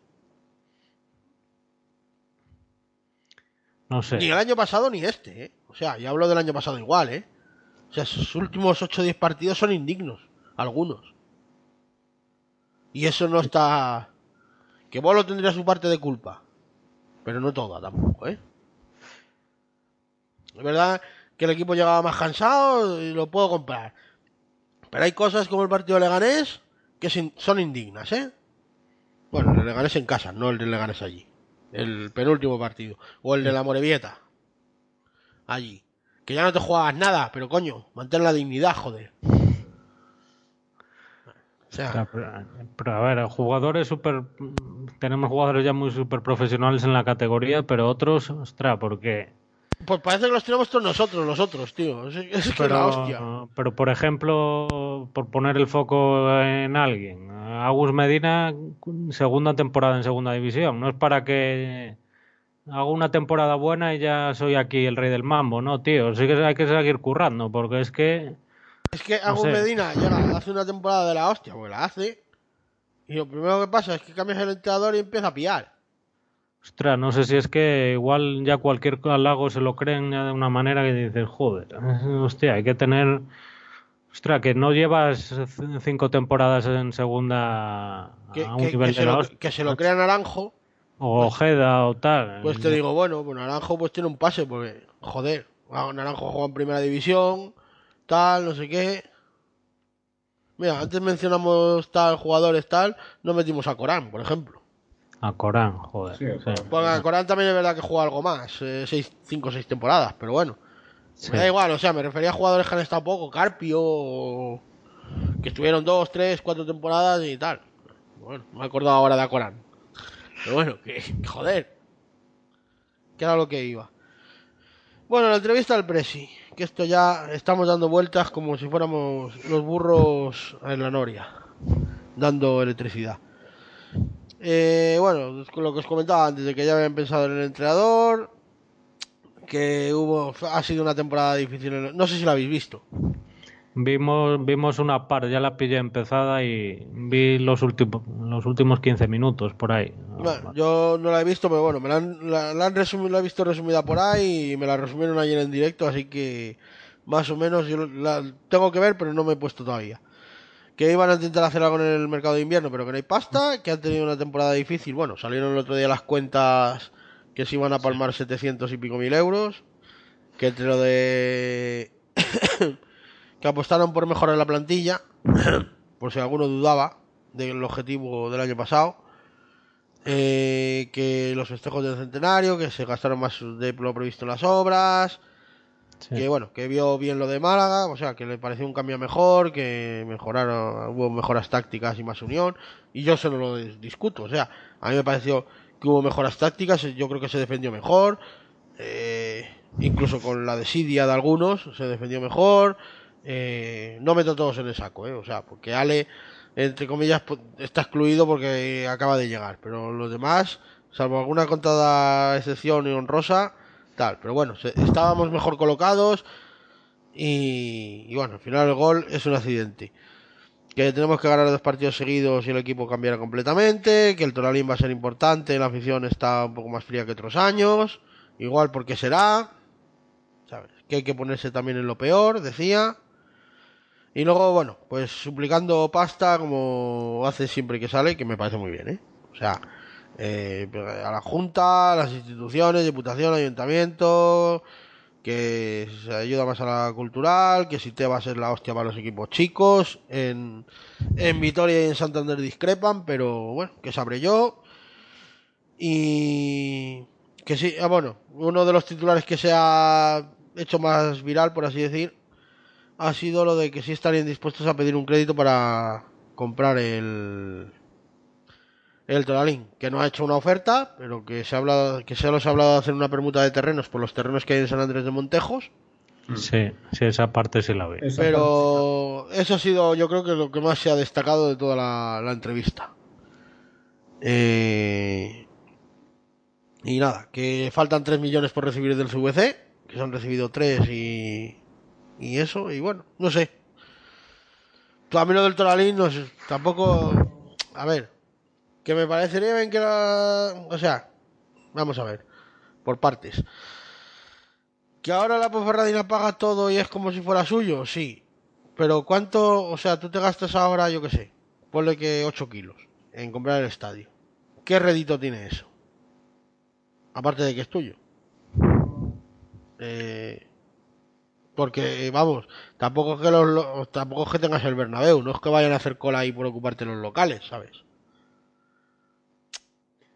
Ni el año pasado ni este, ¿eh? O sea, ya hablo del año pasado igual, ¿eh? O sea, sus últimos 8 o 10 partidos son indignos. Algunos. Y eso no está... Que Bolo tendría su parte de culpa. Pero no toda tampoco, ¿eh? Es verdad que el equipo llegaba más cansado y lo puedo comprar. Pero hay cosas como el partido de Leganés que son indignas, ¿eh? Bueno, el Leganés en casa, no el de Leganés allí. El penúltimo partido. O el de la Morevieta. Allí. Que ya no te juegas nada, pero coño, mantén la dignidad, joder. O sea, Pero, pero, a ver, jugadores super tenemos jugadores ya muy super profesionales en la categoría, pero otros, ostras, porque pues parece que los tenemos todos nosotros, los otros, tío. Es, es que la hostia. pero por ejemplo, por poner el foco en alguien, Agus Medina, segunda temporada en segunda división. No es para que hago una temporada buena y ya soy aquí el rey del mambo, ¿no, tío? Sí que hay que seguir currando, porque es que... Es que No Agus sé. Medina llega, hace una temporada de la hostia, porque la hace. Y lo primero que pasa es que cambias el entrenador y empieza a pillar. Ostras, no sé si es que igual ya cualquier halago se lo creen ya de una manera que dices, joder, hostia, hay que tener... Ostras, que no llevas cinco temporadas en segunda Que, a un que- nivel que de se, lo, que se lo crea Naranjo. o Ojeda o tal. Pues te digo, bueno, pues Naranjo pues tiene un pase, porque, joder, ah, Naranjo juega en primera división, tal, no sé qué. Mira, antes mencionamos tal, jugadores tal, no metimos a Corán, por ejemplo. A Corán, joder. Sí, a sí. Corán. Porque a Corán también es verdad que juega algo más, eh, seis, cinco o seis temporadas, pero bueno. Me da igual, o sea, me refería a jugadores que han estado poco, Carpio, que estuvieron dos, tres, cuatro temporadas y tal. Bueno, me he acordado ahora de Acorán. Pero bueno, que joder. Que era lo que iba. Bueno, la entrevista al Presi, que esto ya estamos dando vueltas como si fuéramos los burros en la noria, dando electricidad. Eh, bueno, lo que os comentaba antes de que ya habían pensado en el entrenador, que hubo ha sido una temporada difícil. No sé si la habéis visto. Vimos, vimos una par, ya la pillé empezada y vi los últimos, los últimos 15 minutos por ahí. Bueno, yo no la he visto, pero bueno, me la han, la, la han resumido, la he visto resumida por ahí y me la resumieron ayer en directo, así que más o menos yo la tengo que ver, pero no me he puesto todavía. Que iban a intentar hacer algo en el mercado de invierno, pero que no hay pasta, que han tenido una temporada difícil. Bueno, salieron el otro día las cuentas que se iban a palmar 700 y pico mil euros, que entre lo de... que apostaron por mejorar la plantilla, por si alguno dudaba del objetivo del año pasado. Eh, que los festejos del centenario, que se gastaron más de lo previsto en las obras, Sí. que bueno, que vio bien lo de Málaga, o sea, que le pareció un cambio mejor, que mejoraron, hubo mejoras tácticas y más unión, y yo se lo dis- discuto, o sea, a mí me pareció que hubo mejoras tácticas, yo creo que se defendió mejor, eh, incluso con la desidia de algunos se defendió mejor, eh, no meto todos en el saco, eh, o sea, porque Ale, entre comillas, pu- está excluido porque acaba de llegar, pero los demás, salvo alguna contada excepción y honrosa, tal, pero bueno, estábamos mejor colocados y bueno, al final el gol es un accidente. Que tenemos que ganar dos partidos seguidos y el equipo cambiará completamente, que el Toralín va a ser importante, la afición está un poco más fría que otros años, igual porque será. Que hay que ponerse también en lo peor, decía. Y luego, bueno, pues suplicando pasta como hace siempre que sale, que me parece muy bien, ¿eh? O sea, eh, a la Junta, a las instituciones, Diputación, Ayuntamiento, que se ayuda más a la cultural, que si te va a ser la hostia para los equipos chicos. En, en Vitoria y en Santander discrepan, pero bueno, que sabré yo. Y que sí, ah, bueno, uno de los titulares que se ha hecho más viral, por así decir, ha sido lo de que sí estarían dispuestos a pedir un crédito para comprar el el Toralín, que no ha hecho una oferta, pero que se ha hablado, que se los ha hablado de hacer una permuta de terrenos por los terrenos que hay en San Andrés de Montejos, Sí, sí, esa parte sí la. Esa pero eso ha sido yo creo que lo que más se ha destacado de toda la, la entrevista. Eh, y nada, que faltan 3 millones por recibir del CVC, que se han recibido 3 y, y eso, y bueno, no sé. A mí lo del Toralín, no sé, tampoco... A ver, que me parecería bien que la... O sea, vamos a ver, por partes. ¿Que ahora la Ponferradina paga todo y es como si fuera suyo? Sí. Pero ¿cuánto? O sea, tú te gastas ahora, yo qué sé, ponle que 8 kilos en comprar el estadio. ¿Qué rédito tiene eso? Aparte de que es tuyo. Eh, porque, vamos, tampoco es que los, lo- tampoco es que tengas el Bernabéu, no es que vayan a hacer cola ahí por ocuparte los locales, ¿sabes?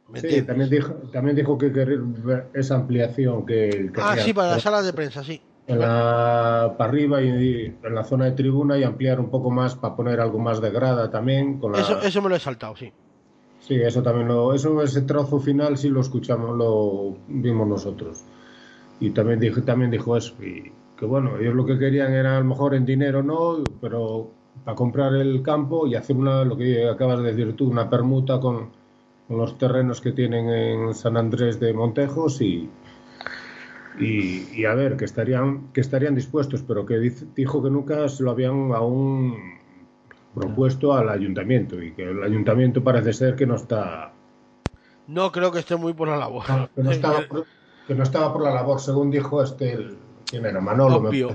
¿Me Sí, también dijo, también dijo que quería ver esa ampliación que, que Ah, sí, para las salas de prensa, sí. en la, para arriba y en la zona de tribuna y ampliar un poco más para poner algo más de grada también. Con la, Eso, eso me lo he saltado, sí. Sí, eso también lo, eso ese trozo final sí lo escuchamos, lo vimos nosotros. Y también dijo, también dijo eso, y que bueno, ellos lo que querían era a lo mejor en dinero no, pero para comprar el campo y hacer una, lo que acabas de decir tú, una permuta con los terrenos que tienen en San Andrés de Montejos y, y, y a ver, que estarían, que estarían dispuestos, pero que dice- dijo que nunca se lo habían aún propuesto al ayuntamiento y que el ayuntamiento parece ser que no está No creo que esté muy por la labor. que no estaba por, que no estaba por la labor, según dijo este el, quién era Manolo, Obvio.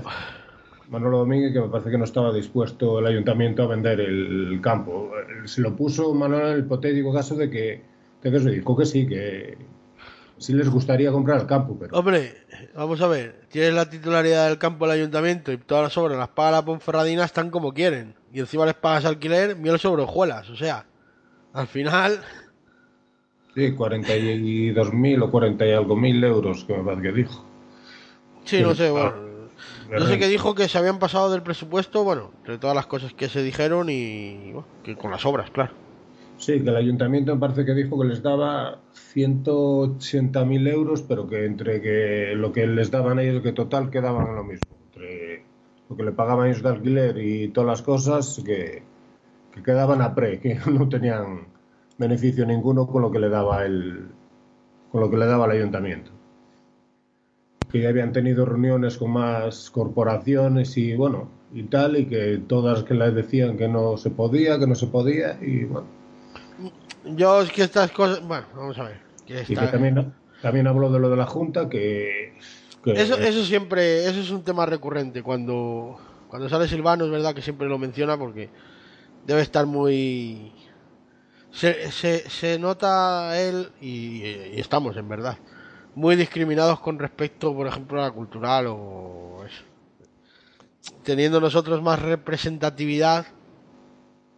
Manolo Domínguez, que me parece que no estaba dispuesto el ayuntamiento a vender el, campo. Se lo puso Manolo en el hipotético caso de que, de que se dijo que sí, que sí les gustaría comprar el campo, pero Hombre, vamos a ver. Tienes la titularidad del campo del ayuntamiento y todas las obras las paga la Ponferradina, están como quieren. Y encima les pagas alquiler, miel sobre hojuelas. O sea, al final, sí, 42.000 o 40 y algo mil euros, que me parece que dijo. sí, no sé, bueno. Yo sé que dijo que se habían pasado del presupuesto, bueno, entre todas las cosas que se dijeron y bueno, que con las obras, claro. Sí, que el ayuntamiento me parece que dijo que les daba 180.000 euros, pero que entre que lo que les daban ellos, que total quedaban lo mismo. Entre lo que le pagaban ellos de alquiler y todas las cosas, que, que quedaban a pre, que no tenían beneficio ninguno con lo que le daba el, con lo que le daba el ayuntamiento. Que ya habían tenido reuniones con más corporaciones y bueno, y tal, y que todas que les decían que no se podía, que no se podía, y bueno. Yo es que estas cosas, bueno, vamos a ver. que Y que también, también habló de lo de la Junta, que... que- Eso, eso siempre, eso es un tema recurrente. Cuando, cuando sale Silvano es verdad que siempre lo menciona porque debe estar muy... Se, se, se nota él y, y estamos en verdad muy discriminados con respecto, por ejemplo, a la cultural o eso. Teniendo nosotros más representatividad,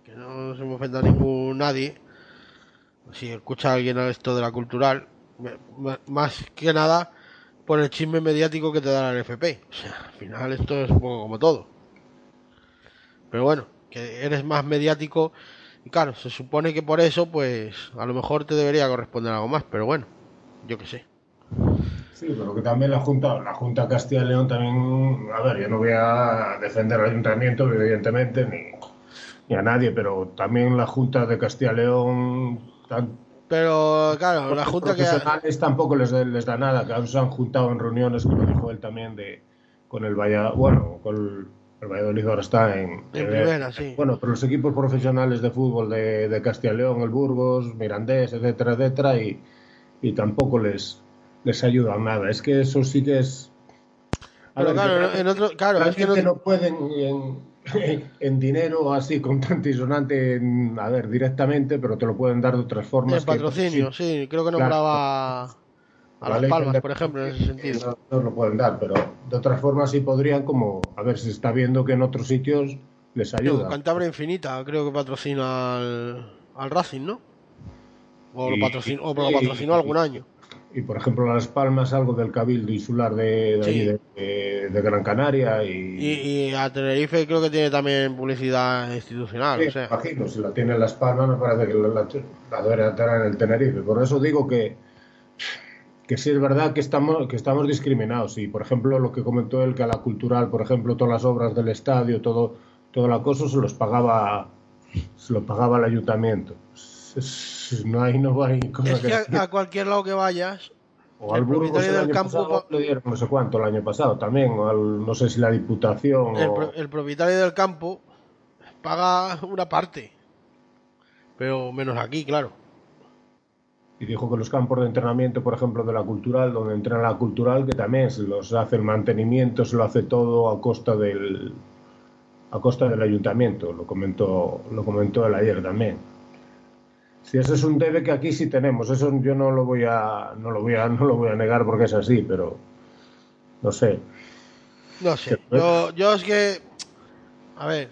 que no se me ofenda a ningún nadie, si escucha a alguien esto de la cultural, más que nada por el chisme mediático que te da la NFP. O sea, al final esto es un poco como todo. Pero bueno, que eres más mediático y claro, se supone que por eso pues a lo mejor te debería corresponder algo más, pero bueno, yo qué sé. Sí, pero que también la Junta, la Junta Castilla y León también... A ver, yo no voy a defender al ayuntamiento, evidentemente, ni, ni a nadie, pero también la Junta de Castilla y León... tan- Pero claro, la junta que profesionales tampoco les, da- les da nada, que se han juntado en reuniones, que lo dijo él también, de con el Valladolid, bueno, con el, el Valladolid ahora está en, En primera, sí. Bueno, pero los equipos profesionales de fútbol de, de Castilla y León, el Burgos, Mirandés, etcétera, etcétera, y, y tampoco les, les ayuda en nada. Es que eso sí que es... A Pero ver, claro, que en otro, claro, es que no, pueden en, en dinero así constante y sonante, en- a ver, directamente, pero te lo pueden dar de otras formas. en que- patrocinio, sí, creo que Claro. nombraba a La Las Palmas, por ejemplo, en ese sentido. No, no lo pueden dar, pero de otras formas sí podrían, como, a ver, se está viendo que en otros sitios les ayuda. Cantabria Infinita, creo que patrocina al, al Racing, ¿no? O lo patrocinó, o lo patrocinó algún año. Y por ejemplo, Las Palmas, algo del Cabildo Insular de, de, Sí. ahí, de- de- de Gran Canaria y. Y, y a Tenerife creo que tiene también publicidad institucional, Sí, o sea. imagino, si la tiene Las Palmas, me parece que la, la, la debería tener en el Tenerife. Por eso digo que, que sí es verdad que estamos, que estamos discriminados. Y, por ejemplo, lo que comentó él, que a la cultural, por ejemplo, todas las obras del estadio, todo, todo el acoso se los pagaba, se lo pagaba el ayuntamiento. Es- No hay, no hay cosa Es que que- a, a cualquier lado que vayas, O al el Burgos propietario el del año campo pasado le dieron no sé cuánto el año pasado también, o al, no sé si la Diputación el, o... pro- el propietario del campo paga una parte. Pero menos aquí, claro. Y dijo que los campos de entrenamiento, por ejemplo, de la cultural, donde entrena la cultural, que también se los hace el mantenimiento, se lo hace todo a costa del a costa del ayuntamiento, lo comentó, lo comentó él ayer también. Si ese es un debe que aquí sí tenemos, eso yo no lo voy a, no lo voy a, no lo voy a negar porque es así, pero no sé. No sé, Que- yo, yo es que, a ver,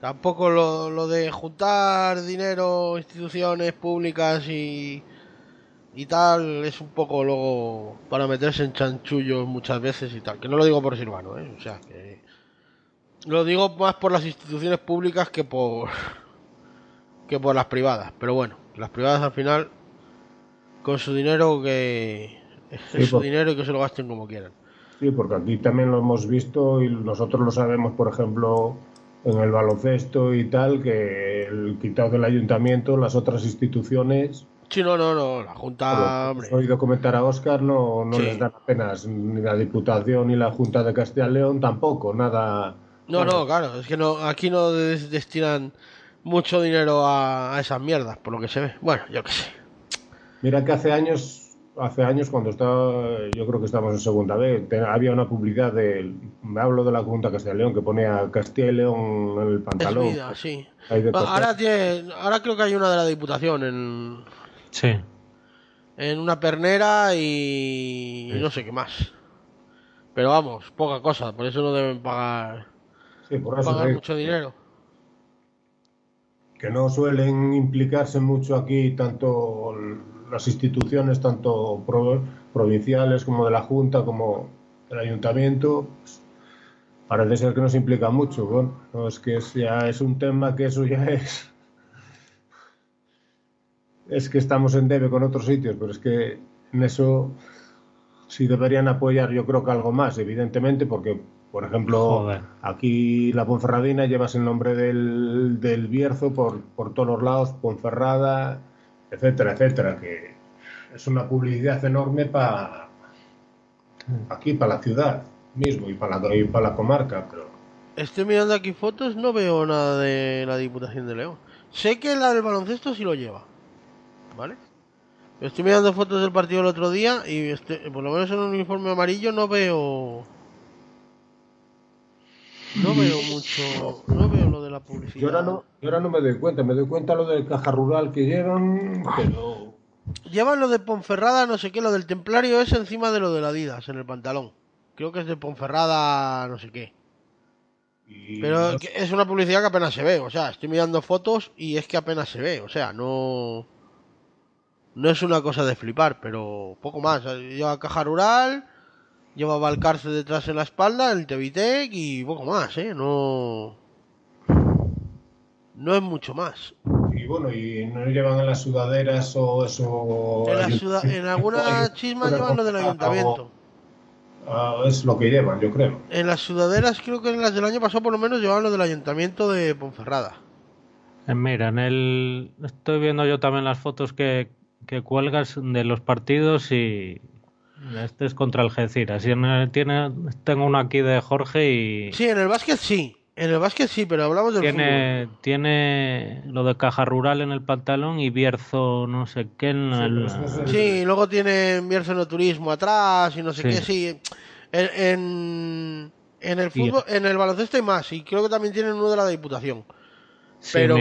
tampoco lo, lo de juntar dinero, instituciones públicas y, y tal, es un poco luego para meterse en chanchullos muchas veces y tal, que no lo digo por Silvano, ¿eh? o sea, que lo digo más por las instituciones públicas que por que por las privadas, pero bueno, las privadas al final con su dinero que Sí, su por- dinero y que se lo gasten como quieran. Sí, porque aquí también lo hemos visto y nosotros lo sabemos, por ejemplo, en el baloncesto y tal, que el quitado del ayuntamiento, las otras instituciones. Sí, no, no, no, la Junta. He oído comentar a Oscar, no, no les dan apenas ni la Diputación ni la Junta de Castilla y León tampoco, nada. No, no, claro, es que no, aquí no destinan mucho dinero a, a esas mierdas, por lo que se ve. Bueno, yo qué sé. Mira que hace años hace años cuando estaba, yo creo que estábamos en segunda vez, había una publicidad de, me hablo de la Junta Castilla y León, que ponía Castilla y León en el pantalón. sí. Ahora, tiene, ahora creo que hay una de la Diputación en... Sí. En una pernera y, no sé qué más. Pero vamos, poca cosa, por eso no deben pagar, sí, por eso pagar mucho dinero. Que no suelen implicarse mucho aquí tanto las instituciones, tanto provinciales como de la Junta, como del Ayuntamiento, pues, parece ser que nos implica mucho. Bueno, no, es que ya es un tema que eso ya es. Es que estamos en debe con otros sitios, pero es que en eso sí deberían apoyar, yo creo que algo más, evidentemente, porque, por ejemplo, aquí la Ponferradina llevas el nombre del, del Bierzo por, por todos los lados, Ponferrada, etcétera, etcétera, que es una publicidad enorme para aquí, para la ciudad mismo y para la, y para la comarca, pero... Estoy mirando aquí fotos, no veo nada de la Diputación de León. Sé que la del baloncesto sí lo lleva, ¿vale? Estoy mirando fotos del partido el otro día y este, por lo menos en un uniforme amarillo no veo... No veo mucho, no veo lo de la publicidad. Yo ahora no, yo ahora no me doy cuenta, me doy cuenta lo del caja rural que llevan, pero... Llevan lo de Ponferrada, no sé qué, lo del templario es encima de lo de la Adidas, en el pantalón. Creo que es de Ponferrada, no sé qué. Pero es una publicidad que apenas se ve, o sea, estoy mirando fotos y es que apenas se ve, o sea, no... No es una cosa de flipar, pero poco más. Lleva caja rural, lleva Valcarce detrás en la espalda, el Tevitec y poco más, ¿eh? No... No es mucho más. Y bueno, y no llevan en las sudaderas o eso... En, en algunas chismas llevan lo del ayuntamiento. Ah, es lo que llevan, yo creo. En las sudaderas, creo que en las del año pasado por lo menos llevaban lo del ayuntamiento de Ponferrada. Eh, mira, en el... Estoy viendo yo también las fotos que, que cuelgas de los partidos y, este es contra el Algeciras. Tiene, tengo uno aquí de Jorge y. Sí, en el básquet sí. En el básquet sí, pero hablamos del tiene, fútbol. Tiene lo de caja rural en el pantalón y Bierzo no sé qué en el... Sí, luego tiene Bierzo no turismo atrás y no sé qué, sí. En, en, el fútbol, en el baloncesto hay más y creo que también tienen uno de la Diputación. Pero.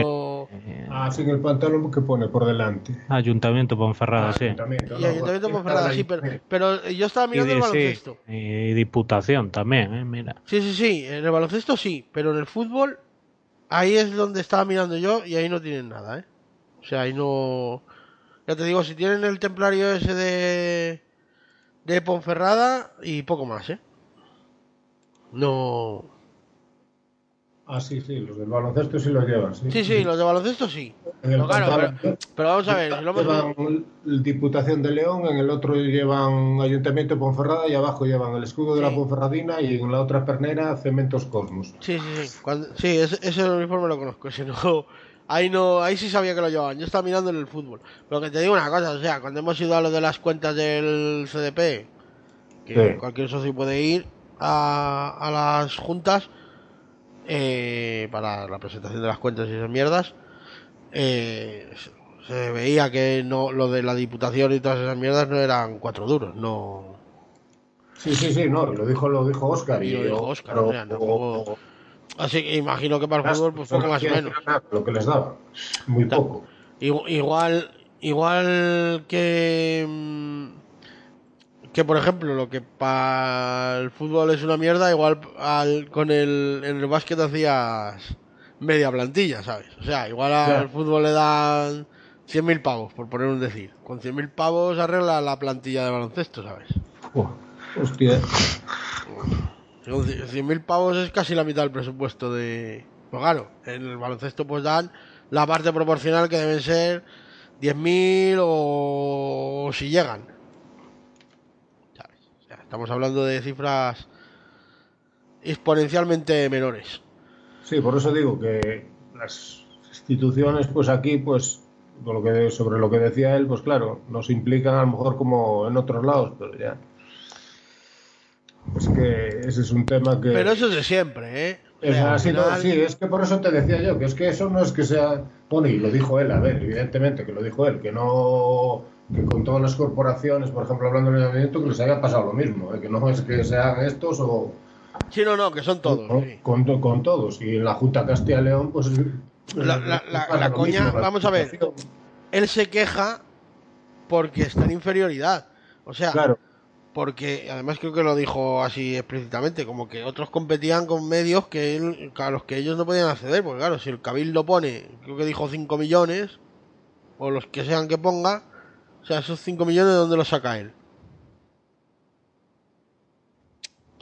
Ah, sí, el pantalón que pone por delante. Ayuntamiento Ponferrada, sí. Y Ayuntamiento Ponferrada, sí, pero, pero, yo estaba mirando el baloncesto. y Diputación también, ¿eh? Mira. Sí, sí, sí, en el baloncesto sí, pero en el fútbol, ahí es donde estaba mirando yo y ahí no tienen nada, ¿eh? O sea, ahí no. Ya te digo, si tienen el templario ese de. de Ponferrada y poco más, ¿eh? No. Ah, sí, sí, los del baloncesto sí los llevan, sí. Sí, sí, los de baloncesto sí. Pero, claro, pero, vamos a ver. Si lo llevan Diputación de León, en el otro llevan Ayuntamiento de Ponferrada y abajo llevan el escudo de la Ponferradina y en la otra pernera Cementos Cosmos. Sí, sí, sí. sí, ese, ese, uniforme lo conozco. Si no, ahí, no, ahí sí sabía que lo llevaban. Yo estaba mirando en el fútbol. Pero que te digo una cosa, o sea, cuando hemos ido a lo de las cuentas del CDP, que cualquier socio puede ir a, a las juntas eh, para la presentación de las cuentas y esas mierdas, eh, se veía que no lo de la diputación y todas esas mierdas no eran cuatro duros, no. Sí, sí, sí, no, lo dijo, lo dijo Oscar. Y, lo dijo Oscar, Así que imagino que para el fútbol, pues poco más o menos. Lo que les daba, muy poco. Igual, igual que mm, que por ejemplo lo que para el fútbol es una mierda, igual al, con el en el básquet hacías media plantilla, ¿sabes? O sea, igual al fútbol le dan 100.000 pavos, por poner un decir. Con 100.000 pavos arregla la plantilla de baloncesto, ¿sabes? hostia. 100.000 pavos es casi la mitad del presupuesto de... Pues claro, en el baloncesto pues dan la parte proporcional que deben ser 10.000 o si llegan. Estamos hablando de cifras exponencialmente menores. Sí, por eso digo que las instituciones, pues aquí, pues lo que, sobre lo que decía él, pues claro, nos implican a lo mejor como en otros lados, pero ya. Es que ese es un tema que. Pero eso es de siempre, ¿eh? O Es sea, no, sí, es que por eso te decía yo, que es que eso no es que sea. Bueno, y lo dijo él, a ver, evidentemente que lo dijo él, que no. Que con todas las corporaciones, por ejemplo, hablando del movimiento, que les haya pasado lo mismo, ¿eh? que no es que sean estos o. Sí, no, no, que son todos. ¿no? sí. con, con todos. Y en la Junta Castilla y León, pues. La- la- la- pasa la coña, mismo, vamos a ver. Él se queja porque está en inferioridad. O sea, Claro, porque además creo que lo dijo así explícitamente, como que otros competían con medios que él- a los que ellos no podían acceder, porque claro, si el Cabildo pone, creo que dijo 5 millones, o los que sean que ponga, o sea, esos 5 millones de dónde los saca él.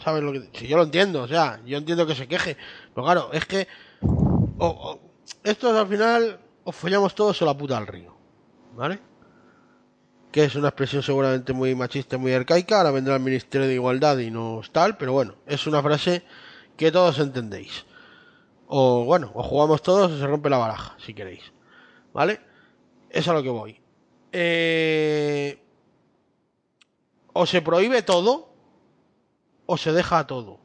¿Sabes lo que.? Si yo lo entiendo, o sea, yo entiendo que se queje, pero claro, es que. o- o- estos al final os follamos todos a la puta al río, ¿vale? que es una expresión seguramente muy machista, muy arcaica, ahora vendrá el Ministerio de Igualdad y no tal, pero bueno, es una frase que todos entendéis. O bueno, o jugamos todos o se rompe la baraja, si queréis. ¿Vale? Es a lo que voy. Eh, O se prohíbe todo, o se deja a todo.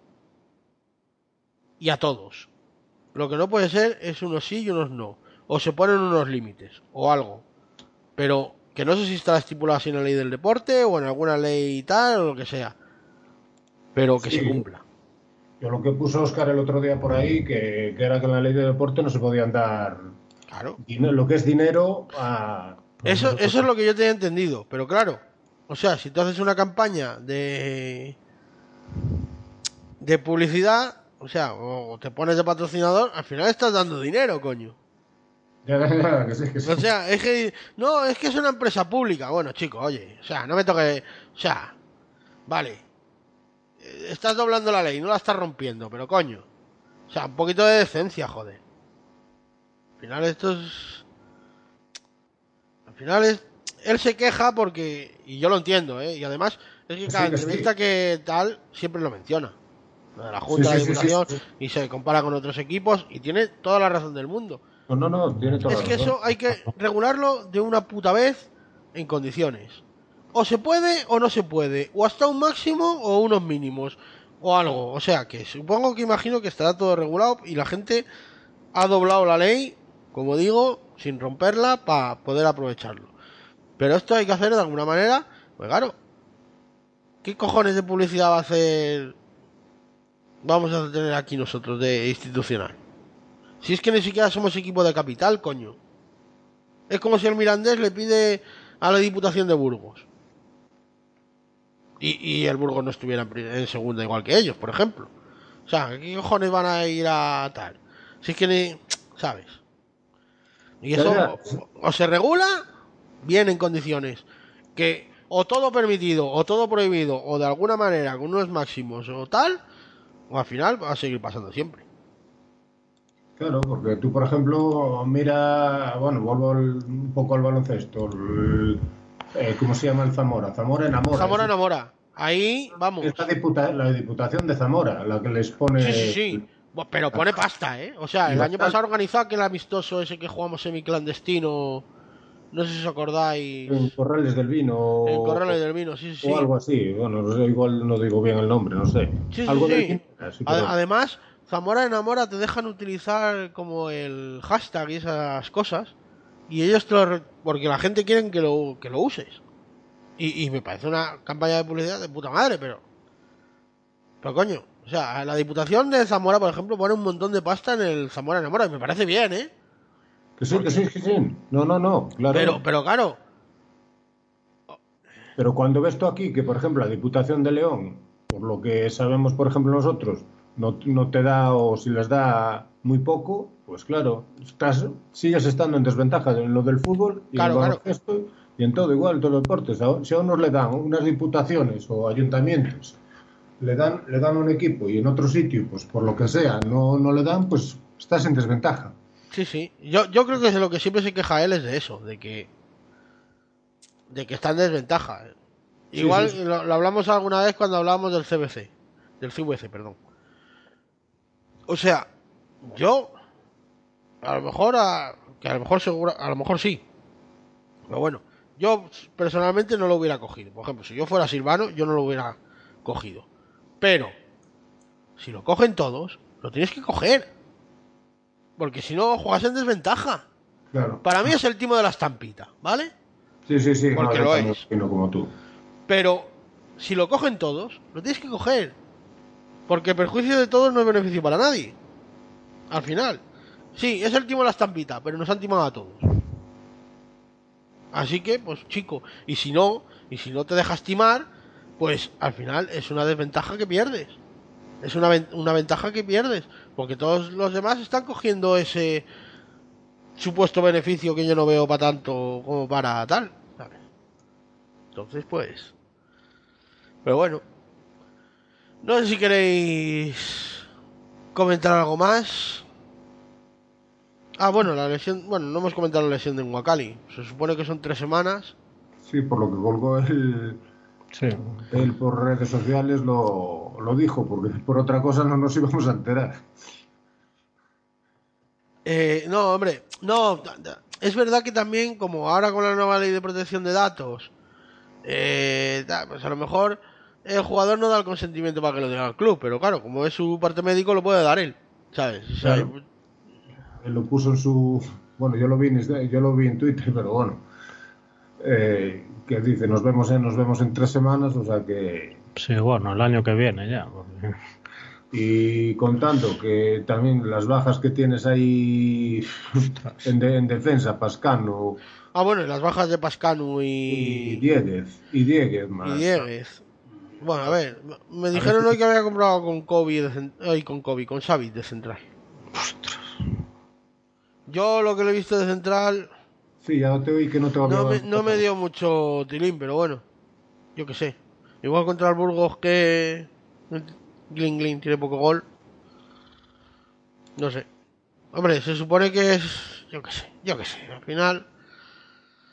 Y a todos. Lo que no puede ser es unos sí y unos no. O se ponen unos límites, o algo. Pero que no sé si está estipulado así en la ley del deporte o en alguna ley y tal o lo que sea. Pero que Sí. se cumpla. yo lo que puso Oscar el otro día por ahí, que, que era que en la ley de deporte no se podían dar Claro. dinero- lo que es dinero a. Eso, eso es lo que yo tenía entendido. Pero claro, o sea, si tú haces una campaña de de publicidad, o sea, o te pones de patrocinador, al final estás dando dinero, coño. Ya, ya, ya, que sí, que sí. O sea, es que no, es que es una empresa pública. Bueno, chicos, oye, o sea, no me toque, o sea, vale. Eh, Estás doblando la ley, no la estás rompiendo, pero coño. O sea, un poquito de decencia, joder. Al final esto es final es él se queja porque y yo lo entiendo, ¿eh? Y además es que cada sí. entrevista que tal siempre lo menciona. De la Junta Sí, de Diputación y se compara con otros equipos y tiene toda la razón del mundo. No, no, no, tiene toda Es la que razón. eso hay que regularlo de una puta vez en condiciones. O se puede o no se puede. O hasta un máximo o unos mínimos. O algo. O sea que supongo que imagino que estará todo regulado y la gente ha doblado la ley, como digo, sin romperla para poder aprovecharlo. Pero esto hay que hacer de alguna manera. Pues claro. ¿Qué cojones de publicidad va a hacer? Vamos a tener aquí nosotros de institucional. Si es que ni siquiera somos equipo de capital, coño. Es como si el Mirandés le pide a la Diputación de Burgos. Y, y el Burgos no estuviera en, segunda igual que ellos, por ejemplo. O sea, ¿qué cojones van a ir a tal? Si es que ni... ¿Sabes? Y eso o, se regula bien en condiciones. Que o todo permitido o todo prohibido o de alguna manera con unos máximos o tal, o al final va a seguir pasando siempre. Claro, porque tú, por ejemplo, mira, bueno, vuelvo un poco al baloncesto. el- eh, ¿Cómo se llama el Zamora? Zamora enamora. Zamora enamora. Ahí, vamos. Diputa- la diputación de Zamora, la que les pone. Sí, sí, sí. Pero pone pasta, ¿eh? O sea, el año pasado organizó aquel amistoso ese que jugamos semiclandestino. No sé si os acordáis. En Corrales del Vino. En Corrales del Vino, sí, sí. sí. O algo así. Bueno, no sé, igual no digo bien el nombre, no sé. Sí, sí, algo sí. del Además, Zamora enamora te dejan utilizar como el hashtag y esas cosas. Y ellos te lo. re- Porque la gente quiere que lo, que lo uses. Y, y me parece una campaña de publicidad de puta madre, pero. Pero coño, o sea, la Diputación de Zamora, por ejemplo, pone un montón de pasta en el Zamora enamora. Y me parece bien, ¿eh? Que sí, que sí, que sí. No, no, no, claro. Pero, pero claro, Pero cuando ves tú aquí que, por ejemplo, la Diputación de León, por lo que sabemos, por ejemplo, nosotros, no, no te da o si les da muy poco, pues claro, estás, sigues estando en desventaja en lo del fútbol y Claro, en el claro. baloncesto y en todo igual, en todos los deportes. Si a unos le dan unas diputaciones o ayuntamientos, le dan, le dan un equipo y en otro sitio, pues por lo que sea, no, no le dan, pues estás en desventaja. Sí, sí. Yo, yo creo que de lo que siempre se queja él es de eso, de que de que está en desventaja. Igual sí, sí. Lo, lo hablamos alguna vez cuando hablábamos del CBC, del CVC, perdón. O sea, Yo, a lo mejor, a, que a lo mejor a lo mejor sí. Pero bueno, yo personalmente no lo hubiera cogido. Por ejemplo, si yo fuera Silvano, yo no lo hubiera cogido. Pero, si lo cogen todos, lo tienes que coger. Porque si no, juegas en desventaja. Claro. Para mí es el timo de la estampita, ¿vale? Sí, sí, sí. Porque lo es. como tú. Pero si lo cogen todos, lo tienes que coger. Porque el perjuicio de todos no es beneficio para nadie. Al final. Sí, es el timo de la estampita, pero nos han timado a todos. Así que, pues chico, y si no, y si no te dejas timar, pues al final es una desventaja que pierdes. Es una, una ventaja que pierdes. Porque todos los demás están cogiendo ese supuesto beneficio que yo no veo para tanto como para tal. Entonces, pues. Pero bueno. No sé si queréis comentar algo más. Ah, bueno, la lesión. Bueno, no hemos comentado la lesión de Wakali. Se supone que son tres semanas. Sí, por lo que colgó él, Sí. él por redes sociales lo, lo dijo, porque por otra cosa no nos íbamos a enterar. Eh, no, hombre, no. Es verdad que también, como ahora con la nueva ley de protección de datos, eh, pues a lo mejor el jugador no da el consentimiento para que lo diga el club, pero claro, como es su parte médico, lo puede dar él, ¿sabes? O sea, Claro. Él lo puso en su. Bueno, yo lo vi en, yo lo vi en Twitter, pero bueno. Eh, que dice, nos vemos, en, nos vemos en tres semanas, o sea que. Sí, bueno, el año que viene ya. porque- Y contando que también las bajas que tienes ahí en, de- en defensa, Pascano Ah, bueno, las bajas de Pascanu y y, Dieguez, y Dieguez más. y Dieguez. Bueno, a ver, me dijeron hoy que había comprado con Kobe, de ay, con Kobe, con Xavi de central. Yo lo que lo he visto de central Sí, ya te oí que no te va no me, no me dio mucho tilín, pero bueno, yo qué sé. Igual contra el Burgos que Glin Glin tiene poco gol. No sé. Hombre, se supone que es, yo qué sé, yo qué sé. Al final,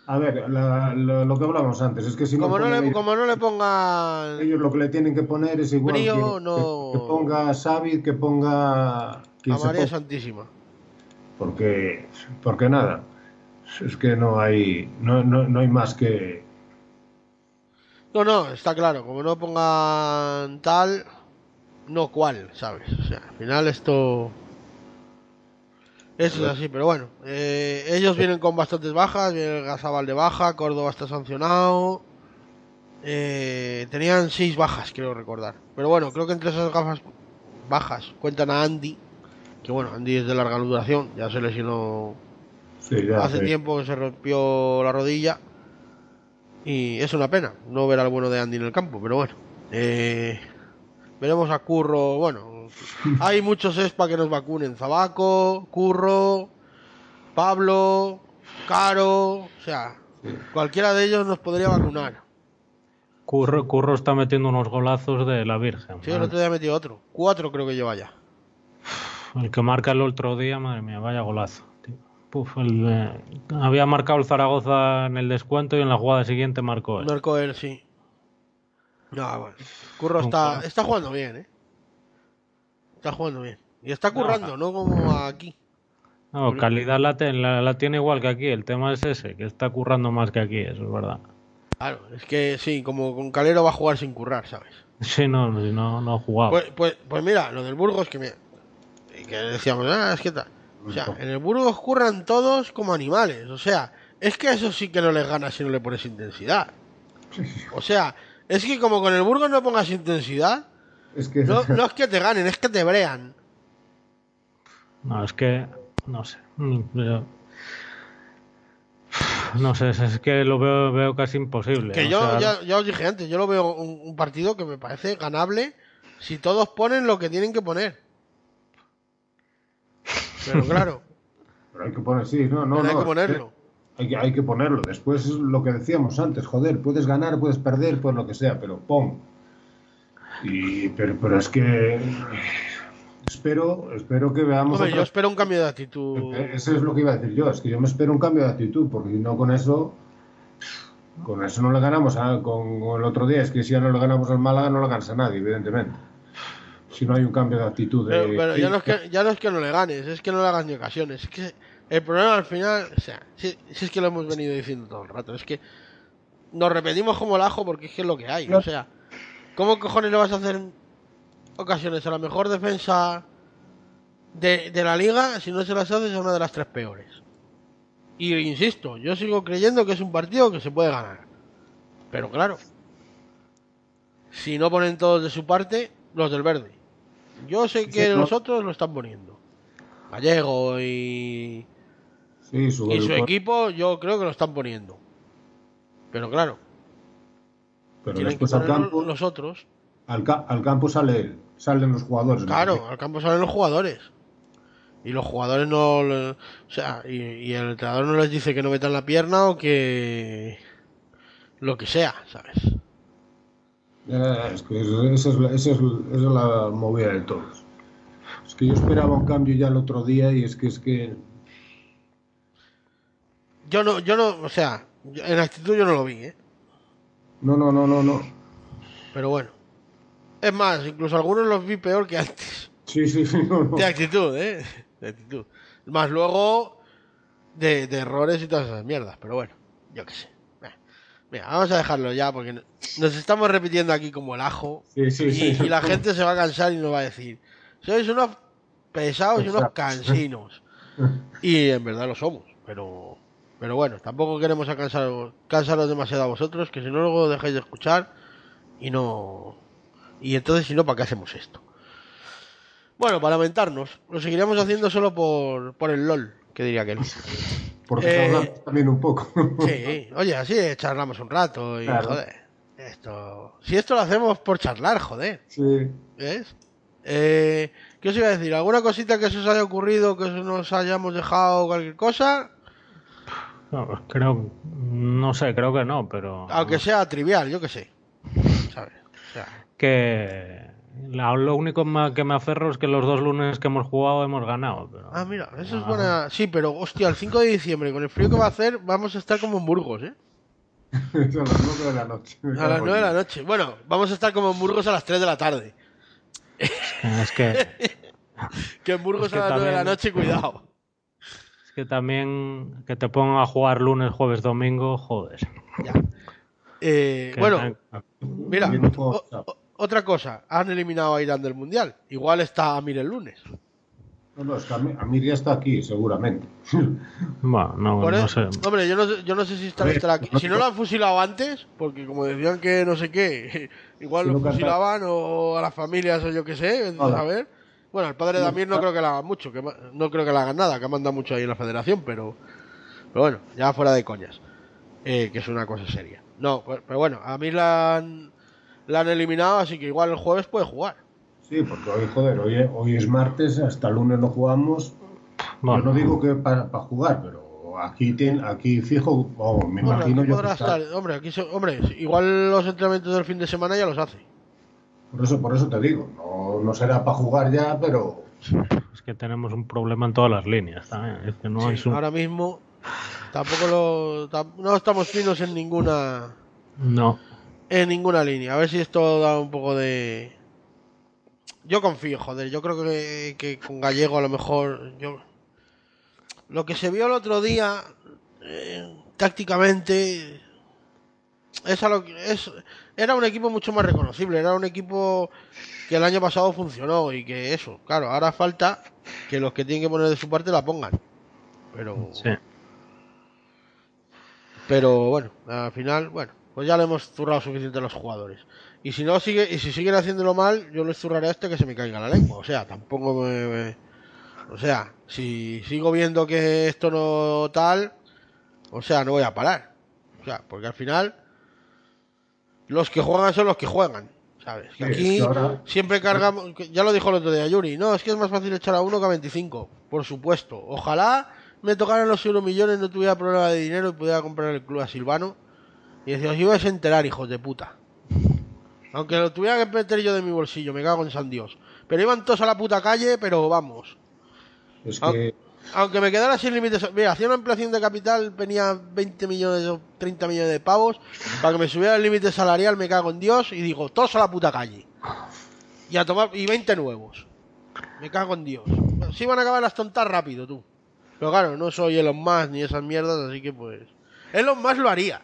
A ver, la- lo, lo que hablábamos antes, es que si como no ponen le, como no le pongan ellos lo que le tienen que poner es igual Brío, que, no- que, que ponga Xavi, que ponga a María ponga. Santísima. porque porque nada es que no hay no, no, no hay más que No, no, está claro. Como no pongan tal, no cual, ¿sabes? O sea, al final esto. Eso es así, pero bueno. eh, ellos vienen con bastantes bajas. Viene el Gasabal de baja, Córdoba está sancionado. eh, tenían seis bajas, creo recordar. Pero bueno, creo que entre esas gafas bajas cuentan a Andy. Que bueno, Andy es de larga duración. Ya se lesionó sí, ya hace tiempo que se rompió la rodilla y es una pena no ver al bueno de Andy en el campo, pero bueno. eh, veremos a Curro, bueno, hay muchos ESPA que nos vacunen, Zabaco, Curro, Pablo, Caro, o sea, cualquiera de ellos nos podría vacunar. Curro, Curro está metiendo unos golazos de la Virgen. Sí, el otro día metió otro, cuatro creo que lleva ya. El que marca el otro día, madre mía, vaya golazo. El, había marcado el Zaragoza en el descuento y en la jugada siguiente marcó él. Marcó él, sí. No, bueno. Curro está, está jugando bien, ¿eh? Está jugando bien. Y está currando, no como aquí. No, calidad la, te- la- la tiene igual que aquí. El tema es ese, que está currando más que aquí, eso es verdad. Claro, es que sí, como con Calero va a jugar sin currar, ¿sabes? Sí, no, no, no ha jugado. Pues, pues, pues mira, lo del Burgos que me... Que decíamos, ah, es que tal. O sea, en el Burgos curran todos como animales. O sea, es que eso sí que no les gana si no le pones intensidad. O sea, es que como con el Burgos no pongas intensidad, es que no, no es que te ganen, es que te brean. No, es que, no sé. mm, No sé, es- es que lo veo, veo casi imposible. Que yo sea, ya, ya os dije antes, yo lo veo un, un partido que me parece ganable si todos ponen lo que tienen que poner. Pero claro, pero hay que poner sí no no hay no, que ponerlo. hay que, hay que ponerlo después es lo que decíamos antes joder puedes ganar puedes perder pues lo que sea pero pon y pero, pero es que espero espero que veamos Hombre, yo espero un cambio de actitud. Eh, Eso es lo que iba a decir yo, es que yo me espero un cambio de actitud, porque si no con eso, con eso no le ganamos a, con, con el otro día, es que si ya no le ganamos al Málaga no le ganas a nadie, evidentemente. Si no hay un cambio de actitud. De- pero ya, no es que, ya no es que no le ganes, es que no le hagas ni ocasiones. Es que el problema al final, o sea, si, si es que lo hemos venido diciendo todo el rato, es que nos repetimos como el ajo porque es que es lo que hay. O sea, ¿cómo cojones le vas a hacer ocasiones a la mejor defensa de, de la liga si no se las haces a una de las tres peores? Y insisto, yo sigo creyendo que es un partido que se puede ganar. Pero claro, si no ponen todos de su parte, los del verde. Yo sé que Sí, no. los otros lo están poniendo. Gallego y, Sí, su, y su equipo yo creo que lo están poniendo. Pero claro, pero después al campo, los otros. al, ca- al campo sale, salen los jugadores. ¿no? Claro, al campo salen los jugadores. Y los jugadores no... O sea, y, y el entrenador no les dice que no metan la pierna o que... Lo que sea, ¿sabes? Eh, es que es- esa es, la, esa es, la movida de todos. Es que yo esperaba un cambio ya el otro día y es que es que Yo no, yo no, o sea, en actitud yo no lo vi, ¿eh? no, no, no, no, no. Pero bueno. Es más, incluso algunos los vi peor que antes. Sí, sí, sí, no, no. De actitud, ¿eh? De actitud. Más luego de, de errores y todas esas mierdas. Pero bueno, yo qué sé. Mira, vamos a dejarlo ya porque no- nos estamos repitiendo aquí como el ajo. Sí, sí, y, sí. y la gente se va a cansar y nos va a decir, sois unos pesados y unos cansinos. Y en verdad lo somos, pero pero bueno, tampoco queremos cansar, cansaros demasiado a vosotros, que si no luego dejáis de escuchar y no... Y entonces si no, ¿para qué hacemos esto? Bueno, para lamentarnos, lo seguiremos haciendo solo por, por el LOL, que diría que no. Porque Eh, también un poco. Sí, oye, así charlamos un rato y Claro. joder. Esto. Si esto lo hacemos por charlar, joder. Sí. ¿Ves? Eh, ¿Qué os iba a decir? ¿Alguna cosita que se os haya ocurrido, que os nos hayamos dejado cualquier cosa? No, creo, no sé, creo que no, pero Aunque sea trivial, yo que sé. ¿Sabes? O sea, que lo único que me aferro es que los dos lunes que hemos jugado hemos ganado. Pero... ah, mira, eso es buena. Sí, pero hostia, el 5 de diciembre, con el frío que va a hacer, vamos a estar como en Burgos, ¿eh? A las 9 de la noche. A las 9 de la noche. Bueno, vamos a estar como en Burgos a las 3 de la tarde. Es que, Que en Burgos Es que a las 9 de la también- noche, cuidado. es que también que te pongan a jugar lunes, jueves, domingo, joder. Ya. Eh, bueno, tan- Mira, o- otra cosa, han eliminado a Irán del Mundial. Igual está Amir el lunes. No, no, es que Amir Amir ya está aquí, seguramente. Bueno, no, no sé. Hombre, yo no, sé- yo no sé si ver, estará aquí. Si no lo han fusilado antes, porque como decían que no sé qué, igual Si lo fusilaban o a las familias o yo qué sé, a saber. Bueno, el padre de No, Amir no ah. creo que le haga mucho, que no creo que le hagan nada, que manda mucho ahí en la federación, pero, pero bueno, ya fuera de coñas, eh, que es una cosa seria. No, pues- pero bueno, a mí la han, la han eliminado, así que igual el jueves puede jugar. Sí, porque hoy, joder, hoy, hoy es martes, hasta el lunes no jugamos. Bueno, Yo no digo que para, jugar, pero aquí, tiene, aquí fijo, o me Bueno, imagino aquí yo podrá que estar. Hombre, aquí se- hombre, igual los entrenamientos del fin de semana ya los hace. Por eso, por eso te digo, no, no será para jugar ya, pero es que tenemos un problema en todas las líneas también. Es que no Sí, un- Ahora mismo tampoco lo, tam- no estamos finos en ninguna No. En ninguna línea. A ver si esto da un poco de. Yo confío, joder. Yo creo que, que con Gallego a lo mejor. Yo... Lo que se vio el otro día, eh, tácticamente, es a lo que- es, era un equipo mucho más reconocible. Era un equipo que el año pasado funcionó y que eso, claro, ahora falta que los que tienen que poner de su parte la pongan. Pero, Sí. pero bueno, al final, bueno, pues ya le hemos zurrado suficiente a los jugadores. Y si no sigue, y si siguen haciéndolo mal, yo les zurraré a este que se me caiga la lengua. O sea, tampoco me, me- o sea, si sigo viendo que esto no tal, o sea, no voy a parar. O sea, porque al final los que juegan son los que juegan. ¿Sabes? Que aquí siempre cargamos, ya lo dijo el otro día Yuri, no, es que es más fácil echar a uno que a 25, por supuesto. Ojalá me tocaran los euromillones, no tuviera problema de dinero y pudiera comprar el club a Silvano. Y decía, os ibais a enterar, hijos de puta. Aunque lo tuviera que meter yo de mi bolsillo, me cago en San Dios. Pero iban todos a la puta calle, pero vamos. es que Aunque me quedara sin límites. Mira, hacía una ampliación de capital, venía 20 millones o 30 millones de pavos. Para que me subiera el límite salarial, me cago en Dios. Y digo, todos a la puta calle. Y a tomar. Y 20 nuevos. Me cago en Dios. Sí van a acabar las tontas rápido, tú. Pero claro, no soy Elon Musk ni esas mierdas, así que pues. Elon Musk lo haría.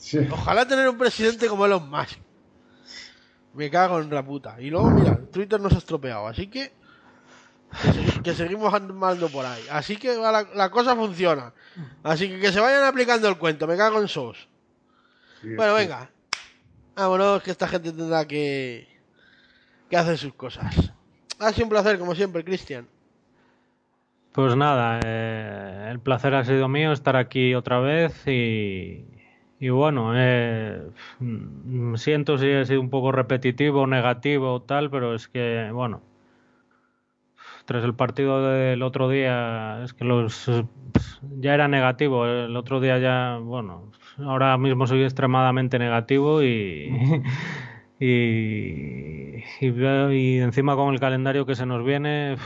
Sí. Ojalá tener un presidente como Elon Musk. Me cago en la puta. Y luego, mira, Twitter nos ha estropeado, así que. Que, segui- que seguimos andando por ahí. Así que la, la cosa funciona. Así que que se vayan aplicando el cuento. Me cago en sos. Sí, Bueno, sí. venga. Vámonos, que esta gente tendrá que. que hacer sus cosas. Ha sido un placer, como siempre, Cristian. Pues nada, eh, el placer ha sido mío estar aquí otra vez y, y bueno, eh, siento si he sido un poco repetitivo, negativo o tal, pero es que, bueno, tras el partido del otro día, es que los ya era negativo, el otro día ya, bueno, ahora mismo soy extremadamente negativo y, y, y, y encima con el calendario que se nos viene,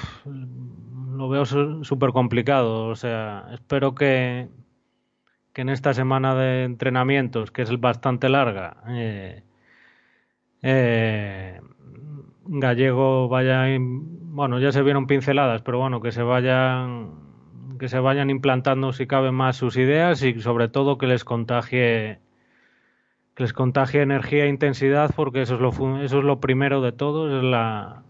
lo veo súper complicado. O sea, espero que, que en esta semana de entrenamientos, que es bastante larga, eh, eh, Gallego vaya, bueno, ya se vieron pinceladas, pero bueno, que se vayan que se vayan implantando si cabe más sus ideas y sobre todo que les contagie que les contagie energía e intensidad porque eso es lo eso es lo primero de todo, es la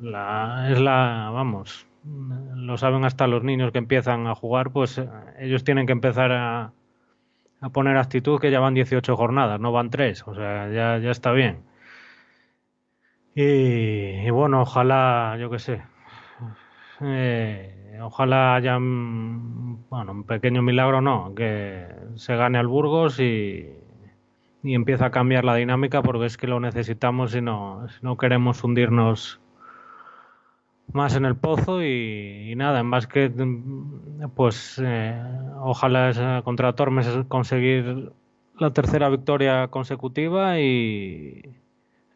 la, es la, vamos, lo saben hasta los niños que empiezan a jugar, pues eh, ellos tienen que empezar a, a poner actitud que ya van 18 jornadas, no van 3, o sea, ya, ya está bien. Y, y bueno, ojalá, yo qué sé, eh, ojalá haya, un- bueno, un pequeño milagro, no, que se gane al Burgos y, y empieza a cambiar la dinámica porque es que lo necesitamos si no, no queremos hundirnos más en el pozo y, y nada, en básquet mm, pues eh, ojalá contra Tormes conseguir la tercera victoria consecutiva y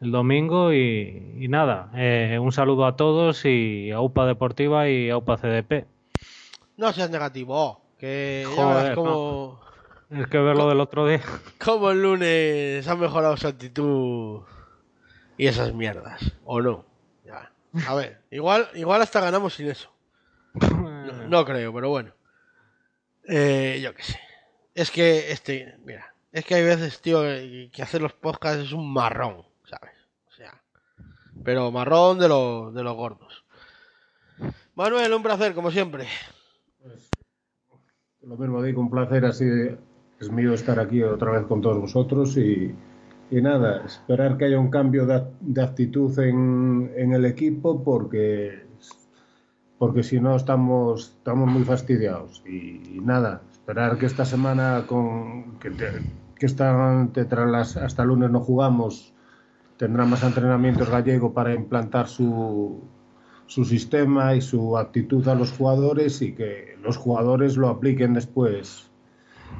el domingo y, y nada, eh, un saludo a todos y a UPA Deportiva y a UPA CDP. No seas negativo, que ya Joder, cómo, Es que verlo del otro día. cómo el lunes ha mejorado su actitud y esas mierdas. ¿O no? A ver, igual, igual hasta ganamos sin eso. No, no creo, pero bueno. Eh, yo qué sé. Es que este, mira, es que hay veces, tío, que que hacer los podcasts es un marrón, ¿sabes? O sea, pero marrón de, los de los gordos. Manuel, un placer, como siempre. Lo mismo digo, un placer así es mío estar aquí otra vez con todos vosotros y, y nada, esperar que haya un cambio de, actitud en, el equipo porque porque si no estamos estamos muy fastidiados. Y, nada, esperar que esta semana con que, te- esta, te- hasta el lunes no jugamos tendrá más entrenamientos gallego para implantar su, su sistema y su actitud a los jugadores y que los jugadores lo apliquen después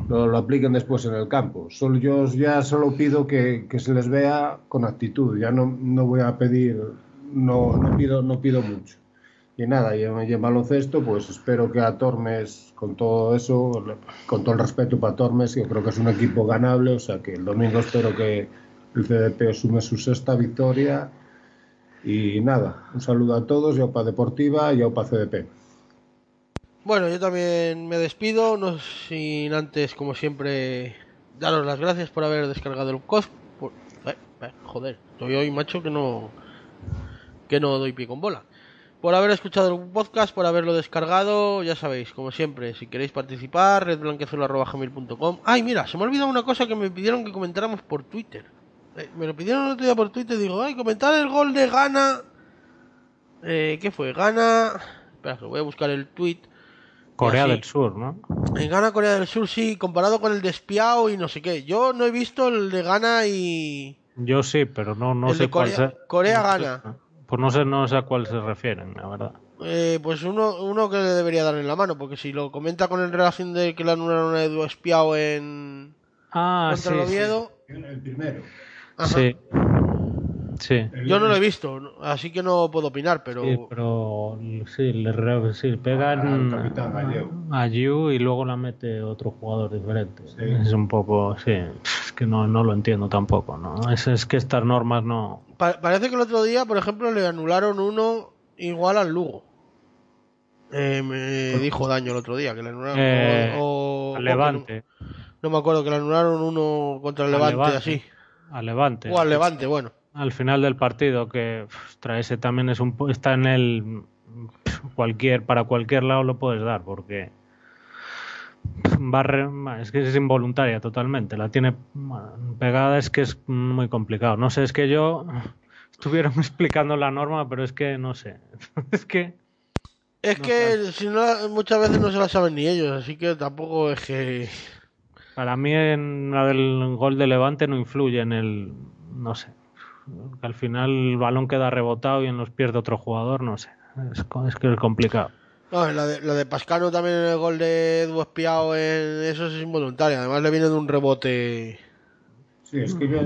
lo, lo apliquen después en el campo. Solo, yo ya solo pido que, que se les vea con actitud. Ya no, no voy a pedir, no, no pido, no pido mucho. Y nada, y en, y en baloncesto, pues espero que a Tormes, con todo eso, con todo el respeto para Tormes, yo creo que es un equipo ganable, o sea que el domingo espero que el CDP sume su sexta victoria. Y nada, un saludo a todos, para Deportiva y para CDP. Bueno, yo también me despido, no sin antes, como siempre, daros las gracias por haber descargado el cos. por- eh, eh, joder, estoy hoy, macho, que no que no doy pie con bola. Por haber escuchado el podcast, por haberlo descargado, ya sabéis, como siempre, si queréis participar, redblanqueazul.gmail.com Ay, mira, se me ha olvidado una cosa que me pidieron que comentáramos por Twitter. Eh, me lo pidieron el otro día por Twitter, digo, ay, comentar el gol de Gana. Eh, ¿Qué fue? Gana... Espera, voy a buscar el tweet. Corea del Sur, ¿no? En Ghana, Corea del Sur, sí, comparado con el de Espiao y no sé qué. Yo no he visto el de Ghana y. Yo sí, pero no, no el sé de cuál Corea, se- Corea no sé- Ghana. Pues no sé, no sé a cuál se refieren, la verdad. Eh, pues uno, uno que le debería dar en la mano, porque si lo comenta con el relación de que le anularon a Edu Espiao en. Ah, contra sí, el sí. Oviedo. El primero. Ajá. Sí. Sí. Yo no lo he visto, así que no puedo opinar, pero. Sí, pero sí, le sí, pegan a Yu y luego la mete otro jugador diferente. Sí. Es un poco, sí. Es que no, no lo entiendo tampoco, ¿no? Es, es que estas normas no... Pa- parece que el otro día, por ejemplo, le anularon uno igual al Lugo. Eh, me dijo Daño el otro día que le anularon. Eh, o, o- al o que Levante, No, no me acuerdo que le anularon uno contra el Levante, Levante. así. al Levante. O al Levante, bueno. Al final del partido que ostras, ese también es un está en el cualquier para cualquier lado lo puedes dar porque es que es involuntaria totalmente la tiene pegada es que es muy complicado no sé es que yo estuvieron explicando la norma pero es que no sé es que Es que si no, muchas veces no se la saben ni ellos, así que tampoco es que. para mí en la del gol de Levante no influye en el no sé que al final el balón queda rebotado y en los pies de otro jugador no sé es, que es complicado No, la de, la de Pascano también en el gol de Edu Espiao, en, eso es involuntario. Además, le viene de un rebote. Sí, es que yo.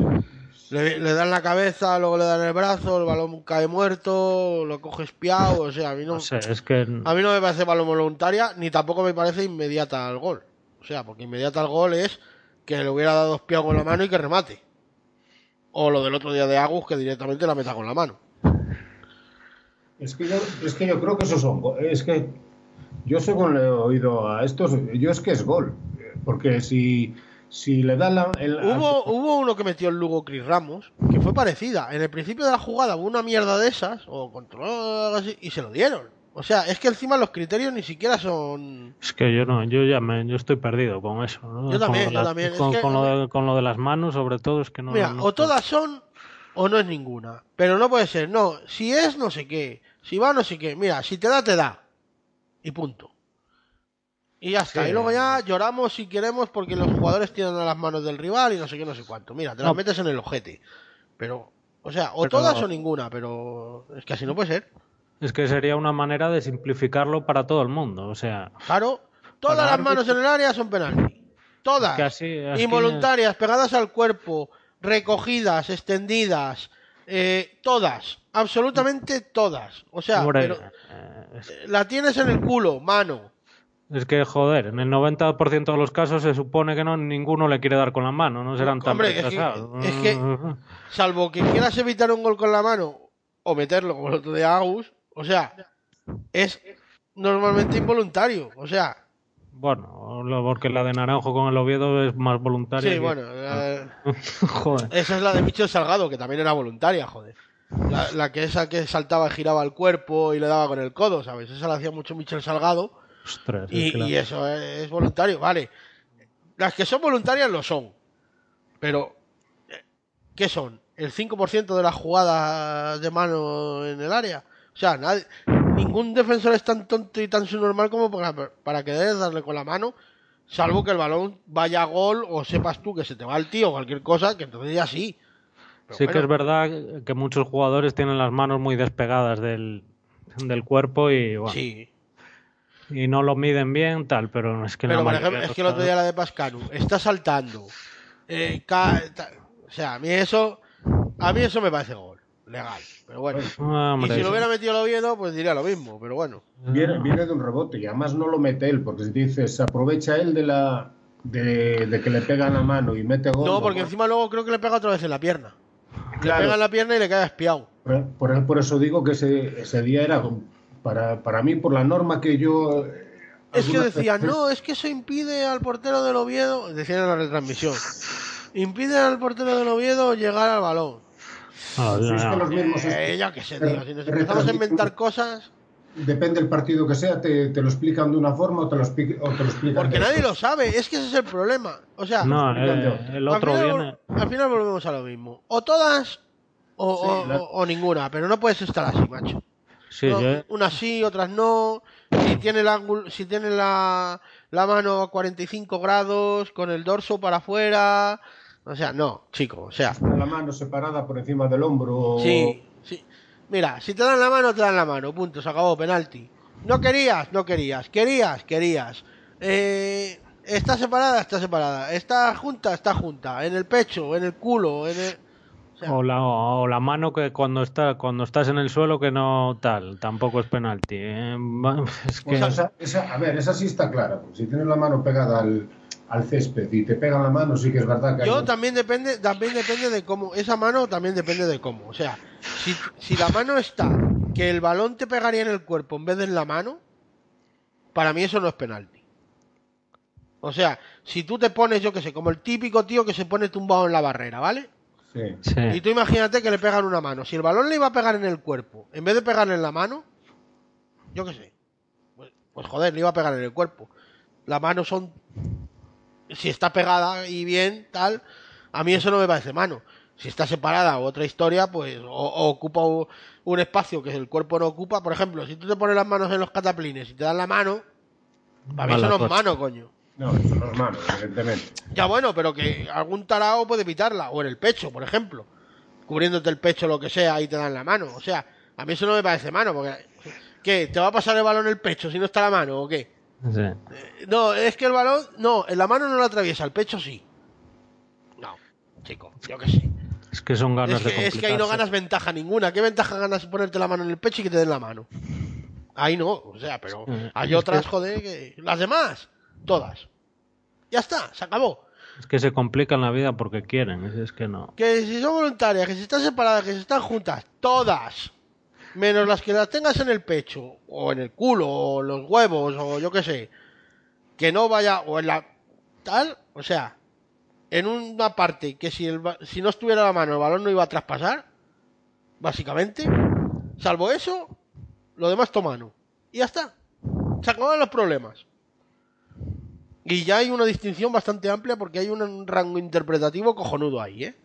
Le, le dan la cabeza, luego le dan el brazo, el balón cae muerto, lo coge espiado. O sea, a mí no, no sé es que a mí no me parece balón voluntaria, ni tampoco me parece inmediata al gol. O sea, porque inmediata al gol es que le hubiera dado espiado con la mano y que remate. O lo del otro día de Agus, que directamente la meta con la mano. Es que yo, es que yo creo que esos son. Es que yo según le he oído a estos, yo es que es gol. Porque si, si le da la. el- Hubo, hubo uno que metió el Lugo Chris Ramos, que fue parecida. En el principio de la jugada hubo una mierda de esas, o control algo así, y se lo dieron. O sea, es que encima los criterios ni siquiera son. Es que yo no, yo ya me, yo estoy perdido con eso. ¿no? Yo también, con yo las- también. Es Con, que- con lo de, con lo de las manos, sobre todo, es que no. Mira, no- o todas son o no es ninguna. Pero no puede ser, no. Si es, no sé qué. Si va, no sé qué. Mira, si te da, te da. Y punto. Y ya está. Sí. Y luego ya lloramos si queremos porque los jugadores tiran a las manos del rival y no sé qué, no sé cuánto. Mira, te las No. metes en el ojete. Pero, o sea, o Pero- todas o ninguna, pero es que así no puede ser. Es que sería una manera de simplificarlo para todo el mundo. O sea, Claro, todas las árbitro- manos en el área son penalti. Todas. que así- así- Involuntarias, pegadas al cuerpo, recogidas, extendidas, eh, todas, absolutamente todas. O sea, hombre, pero eh, es, la tienes en el culo, mano. es que, joder, en el 90% de los casos se supone que no ninguno le quiere dar con la mano. No serán tan Hombre, es que- es que- Salvo que quieras evitar un gol con la mano o meterlo como el otro de Agus, o sea, es normalmente involuntario. O sea, Bueno, porque la de Naranjo con el Oviedo es más voluntaria. sí, que- bueno, eh, joder. Esa es la de Michel Salgado, que también era voluntaria, joder. La, la que esa que saltaba y giraba el cuerpo y le daba con el codo, ¿sabes? Esa la hacía mucho Michel Salgado Ostras, es y, que la- y eso es, es voluntario, vale. Las que son voluntarias lo son. Pero, eh, ¿qué son? ¿El 5% de las jugadas de mano en el área? O sea, nadie- ningún defensor es tan tonto y tan subnormal como para, para querer darle con la mano, salvo que el balón vaya a gol o sepas tú que se te va el tío o cualquier cosa, que entonces ya sí. Pero Sí que es verdad que muchos jugadores tienen las manos muy despegadas del, del cuerpo y, bueno, Sí, y no lo miden bien, tal, pero es que pero por ejemplo, es que el otro día la de Pascanu está saltando. eh, o sea, a mí eso, a mí eso me parece gol, legal. Pero bueno, Ah, y si lo hubiera metido el Oviedo, pues diría lo mismo, pero bueno. Viene, viene de un rebote y además no lo mete él, porque si dices, se aprovecha él de la de, de que le pegan la mano y mete gol. No, porque encima luego creo que le pega otra vez en la pierna. Le pega en la pierna y le cae espiado. Por, eso digo que ese, ese día era, para, para mí, por la norma que yo... eh, Es que decían, veces- no, es que eso impide al portero del Oviedo, decían en la retransmisión, impide al portero del Oviedo llegar al balón. Ah, Si es que ya. los mismos... Eh, ya que sé, tío, si nos empezamos a inventar cosas, Depende del partido que sea, te, te lo explican de una forma o te lo, expli- o te lo explican porque de nadie lo sabe, es que ese es el problema. O sea, No, eh, otro. el al, otro final, viene. al final volvemos a lo mismo. O todas o, Sí, o- la- o- o ninguna, pero no puedes estar así, macho. Sí, No, yo- Unas sí, otras no. Si tiene, el ángulo, si tiene la, la mano a 45 grados, con el dorso para afuera. O sea, no, chico, o sea. La mano separada por encima del hombro. Sí, sí. Mira, si te dan la mano, te dan la mano. Punto, se acabó, penalti. No querías, no querías. Querías, querías. Eh, está separada, está separada. Está junta, está junta. En el pecho, en el culo, en el... o sea, o la, o la mano que cuando está cuando estás en el suelo que no tal, tampoco es penalti. eh. Va- Es que Pues esa, esa- a ver, esa sí está clara. porque Si tienes la mano pegada al, al césped y te pegan la mano, sí que es verdad que Yo hay- también depende, también depende de cómo, esa mano también depende de cómo. O sea, si, si la mano está, que el balón te pegaría en el cuerpo en vez de en la mano, para mí eso no es penalti. O sea, si tú te pones, yo que sé, como el típico tío que se pone tumbado en la barrera, ¿vale? Sí. Y Sí. tú imagínate que le pegan una mano. Si el balón le iba a pegar en el cuerpo, en vez de pegarle en la mano, yo qué sé. Pues, pues joder, le iba a pegar en el cuerpo. Las manos son. Si está pegada y bien, tal. A mí eso no me parece mano. Si está separada o otra historia, pues. O, o ocupa un espacio que el cuerpo no ocupa. Por ejemplo, si tú te pones las manos en los cataplines y te dan la mano. Para mí Mala eso no es mano, coño. No, eso no es mano, evidentemente. Ya bueno, pero que algún tarao puede evitarla, o en el pecho, por ejemplo. Cubriéndote el pecho, lo que sea, y te dan la mano. O sea, a mí eso no me parece mano, porque... ¿Qué? ¿Te va a pasar el balón en el pecho si no está la mano o qué? Sí. Eh, No, es que el balón... No, en la mano no lo atraviesa, el pecho sí. No, chico, yo qué sé. Es que son ganas Es de que, es que ahí no ganas ventaja ninguna. ¿Qué ventaja ganas ponerte la mano en el pecho y que te den la mano? Ahí no, o sea, pero Sí, hay otras, que- joder, que... Las demás, todas. Ya está, se acabó. Es que se complican la vida porque quieren. Es que no. Que si son voluntarias, que si están separadas, que si están juntas, todas. Menos las que las tengas en el pecho, o en el culo, o los huevos, o yo qué sé. Que no vaya, o en la. tal, o sea, en una parte que si, el, si no estuviera la mano, el balón no iba a traspasar, básicamente. Salvo eso, lo demás tomano. Y ya está. Se acaban los problemas. Y ya hay una distinción bastante amplia porque hay un rango interpretativo cojonudo ahí, ¿eh?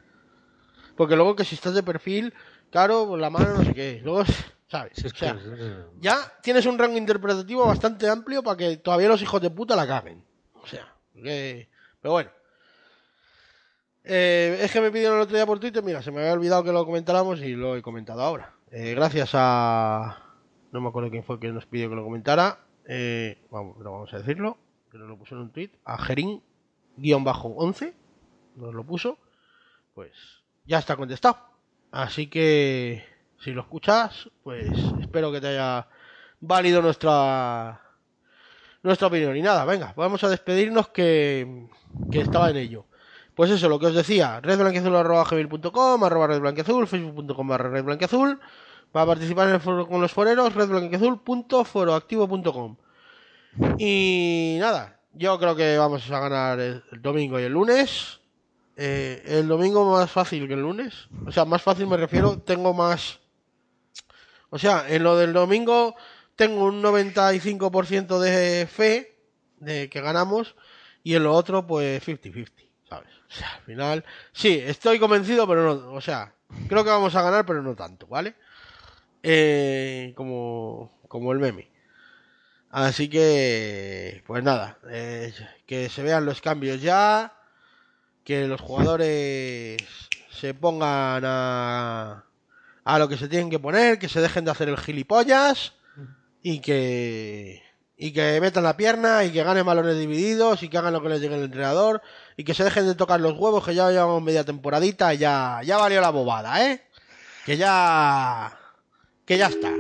Porque luego que si estás de perfil, claro, la mano no sé qué. Luego, ¿sabes? O sea, ya tienes un rango interpretativo bastante amplio para que todavía los hijos de puta la caguen. O sea, que... Pero bueno. Eh, es que me pidieron el otro día por Twitter, mira, se me había olvidado que lo comentáramos y lo he comentado ahora. Eh, gracias a... No me acuerdo quién fue que nos pidió que lo comentara. Eh, vamos, pero vamos a decirlo, que nos lo puso en un tweet. A Gerin-11 nos lo puso. Pues ya está contestado. Así que si lo escuchas, pues espero que te haya válido nuestra nuestra opinión. Y nada, venga, vamos a despedirnos que, que estaba en ello. Pues eso, lo que os decía, redblanqueazul.com, arroba redblanqueazul, facebook.com barra redblanqueazul, para participar en el foro con los foreros, redblanqueazul.foroactivo.com. Y nada, yo creo que vamos a ganar el domingo y el lunes. Eh, el domingo más fácil que el lunes. O sea, más fácil me refiero, tengo más... O sea, en lo del domingo tengo un 95% de fe de que ganamos y en lo otro pues 50-50, ¿sabes? O sea, al final, sí, estoy convencido, pero no, o sea, creo que vamos a ganar, pero no tanto, ¿vale? Eh, como, como el meme. Así que, pues nada, eh, que se vean los cambios ya, que los jugadores se pongan a, a lo que se tienen que poner, que se dejen de hacer el gilipollas y que y que metan la pierna y que ganen balones divididos y que hagan lo que les diga el entrenador y que se dejen de tocar los huevos que ya llevamos media temporadita y ya ya valió la bobada, ¿eh? Que ya que ya está.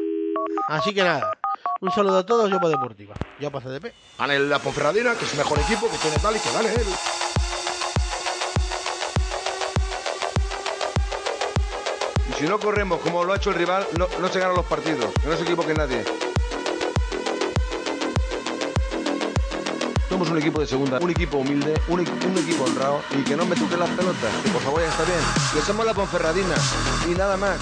Así que nada, un saludo a todos, yo por Deportiva. Yo paso de P. Gane la Ponferradina, que es mejor equipo, que tiene tal y que gane él. Si no corremos como lo ha hecho el rival, no, no se ganan los partidos. Que no se equivoque nadie. Somos un equipo de segunda, un equipo humilde, un, un equipo honrado y que no me toquen las pelotas. Que por favor ya está bien. Que somos la Ponferradina y nada más.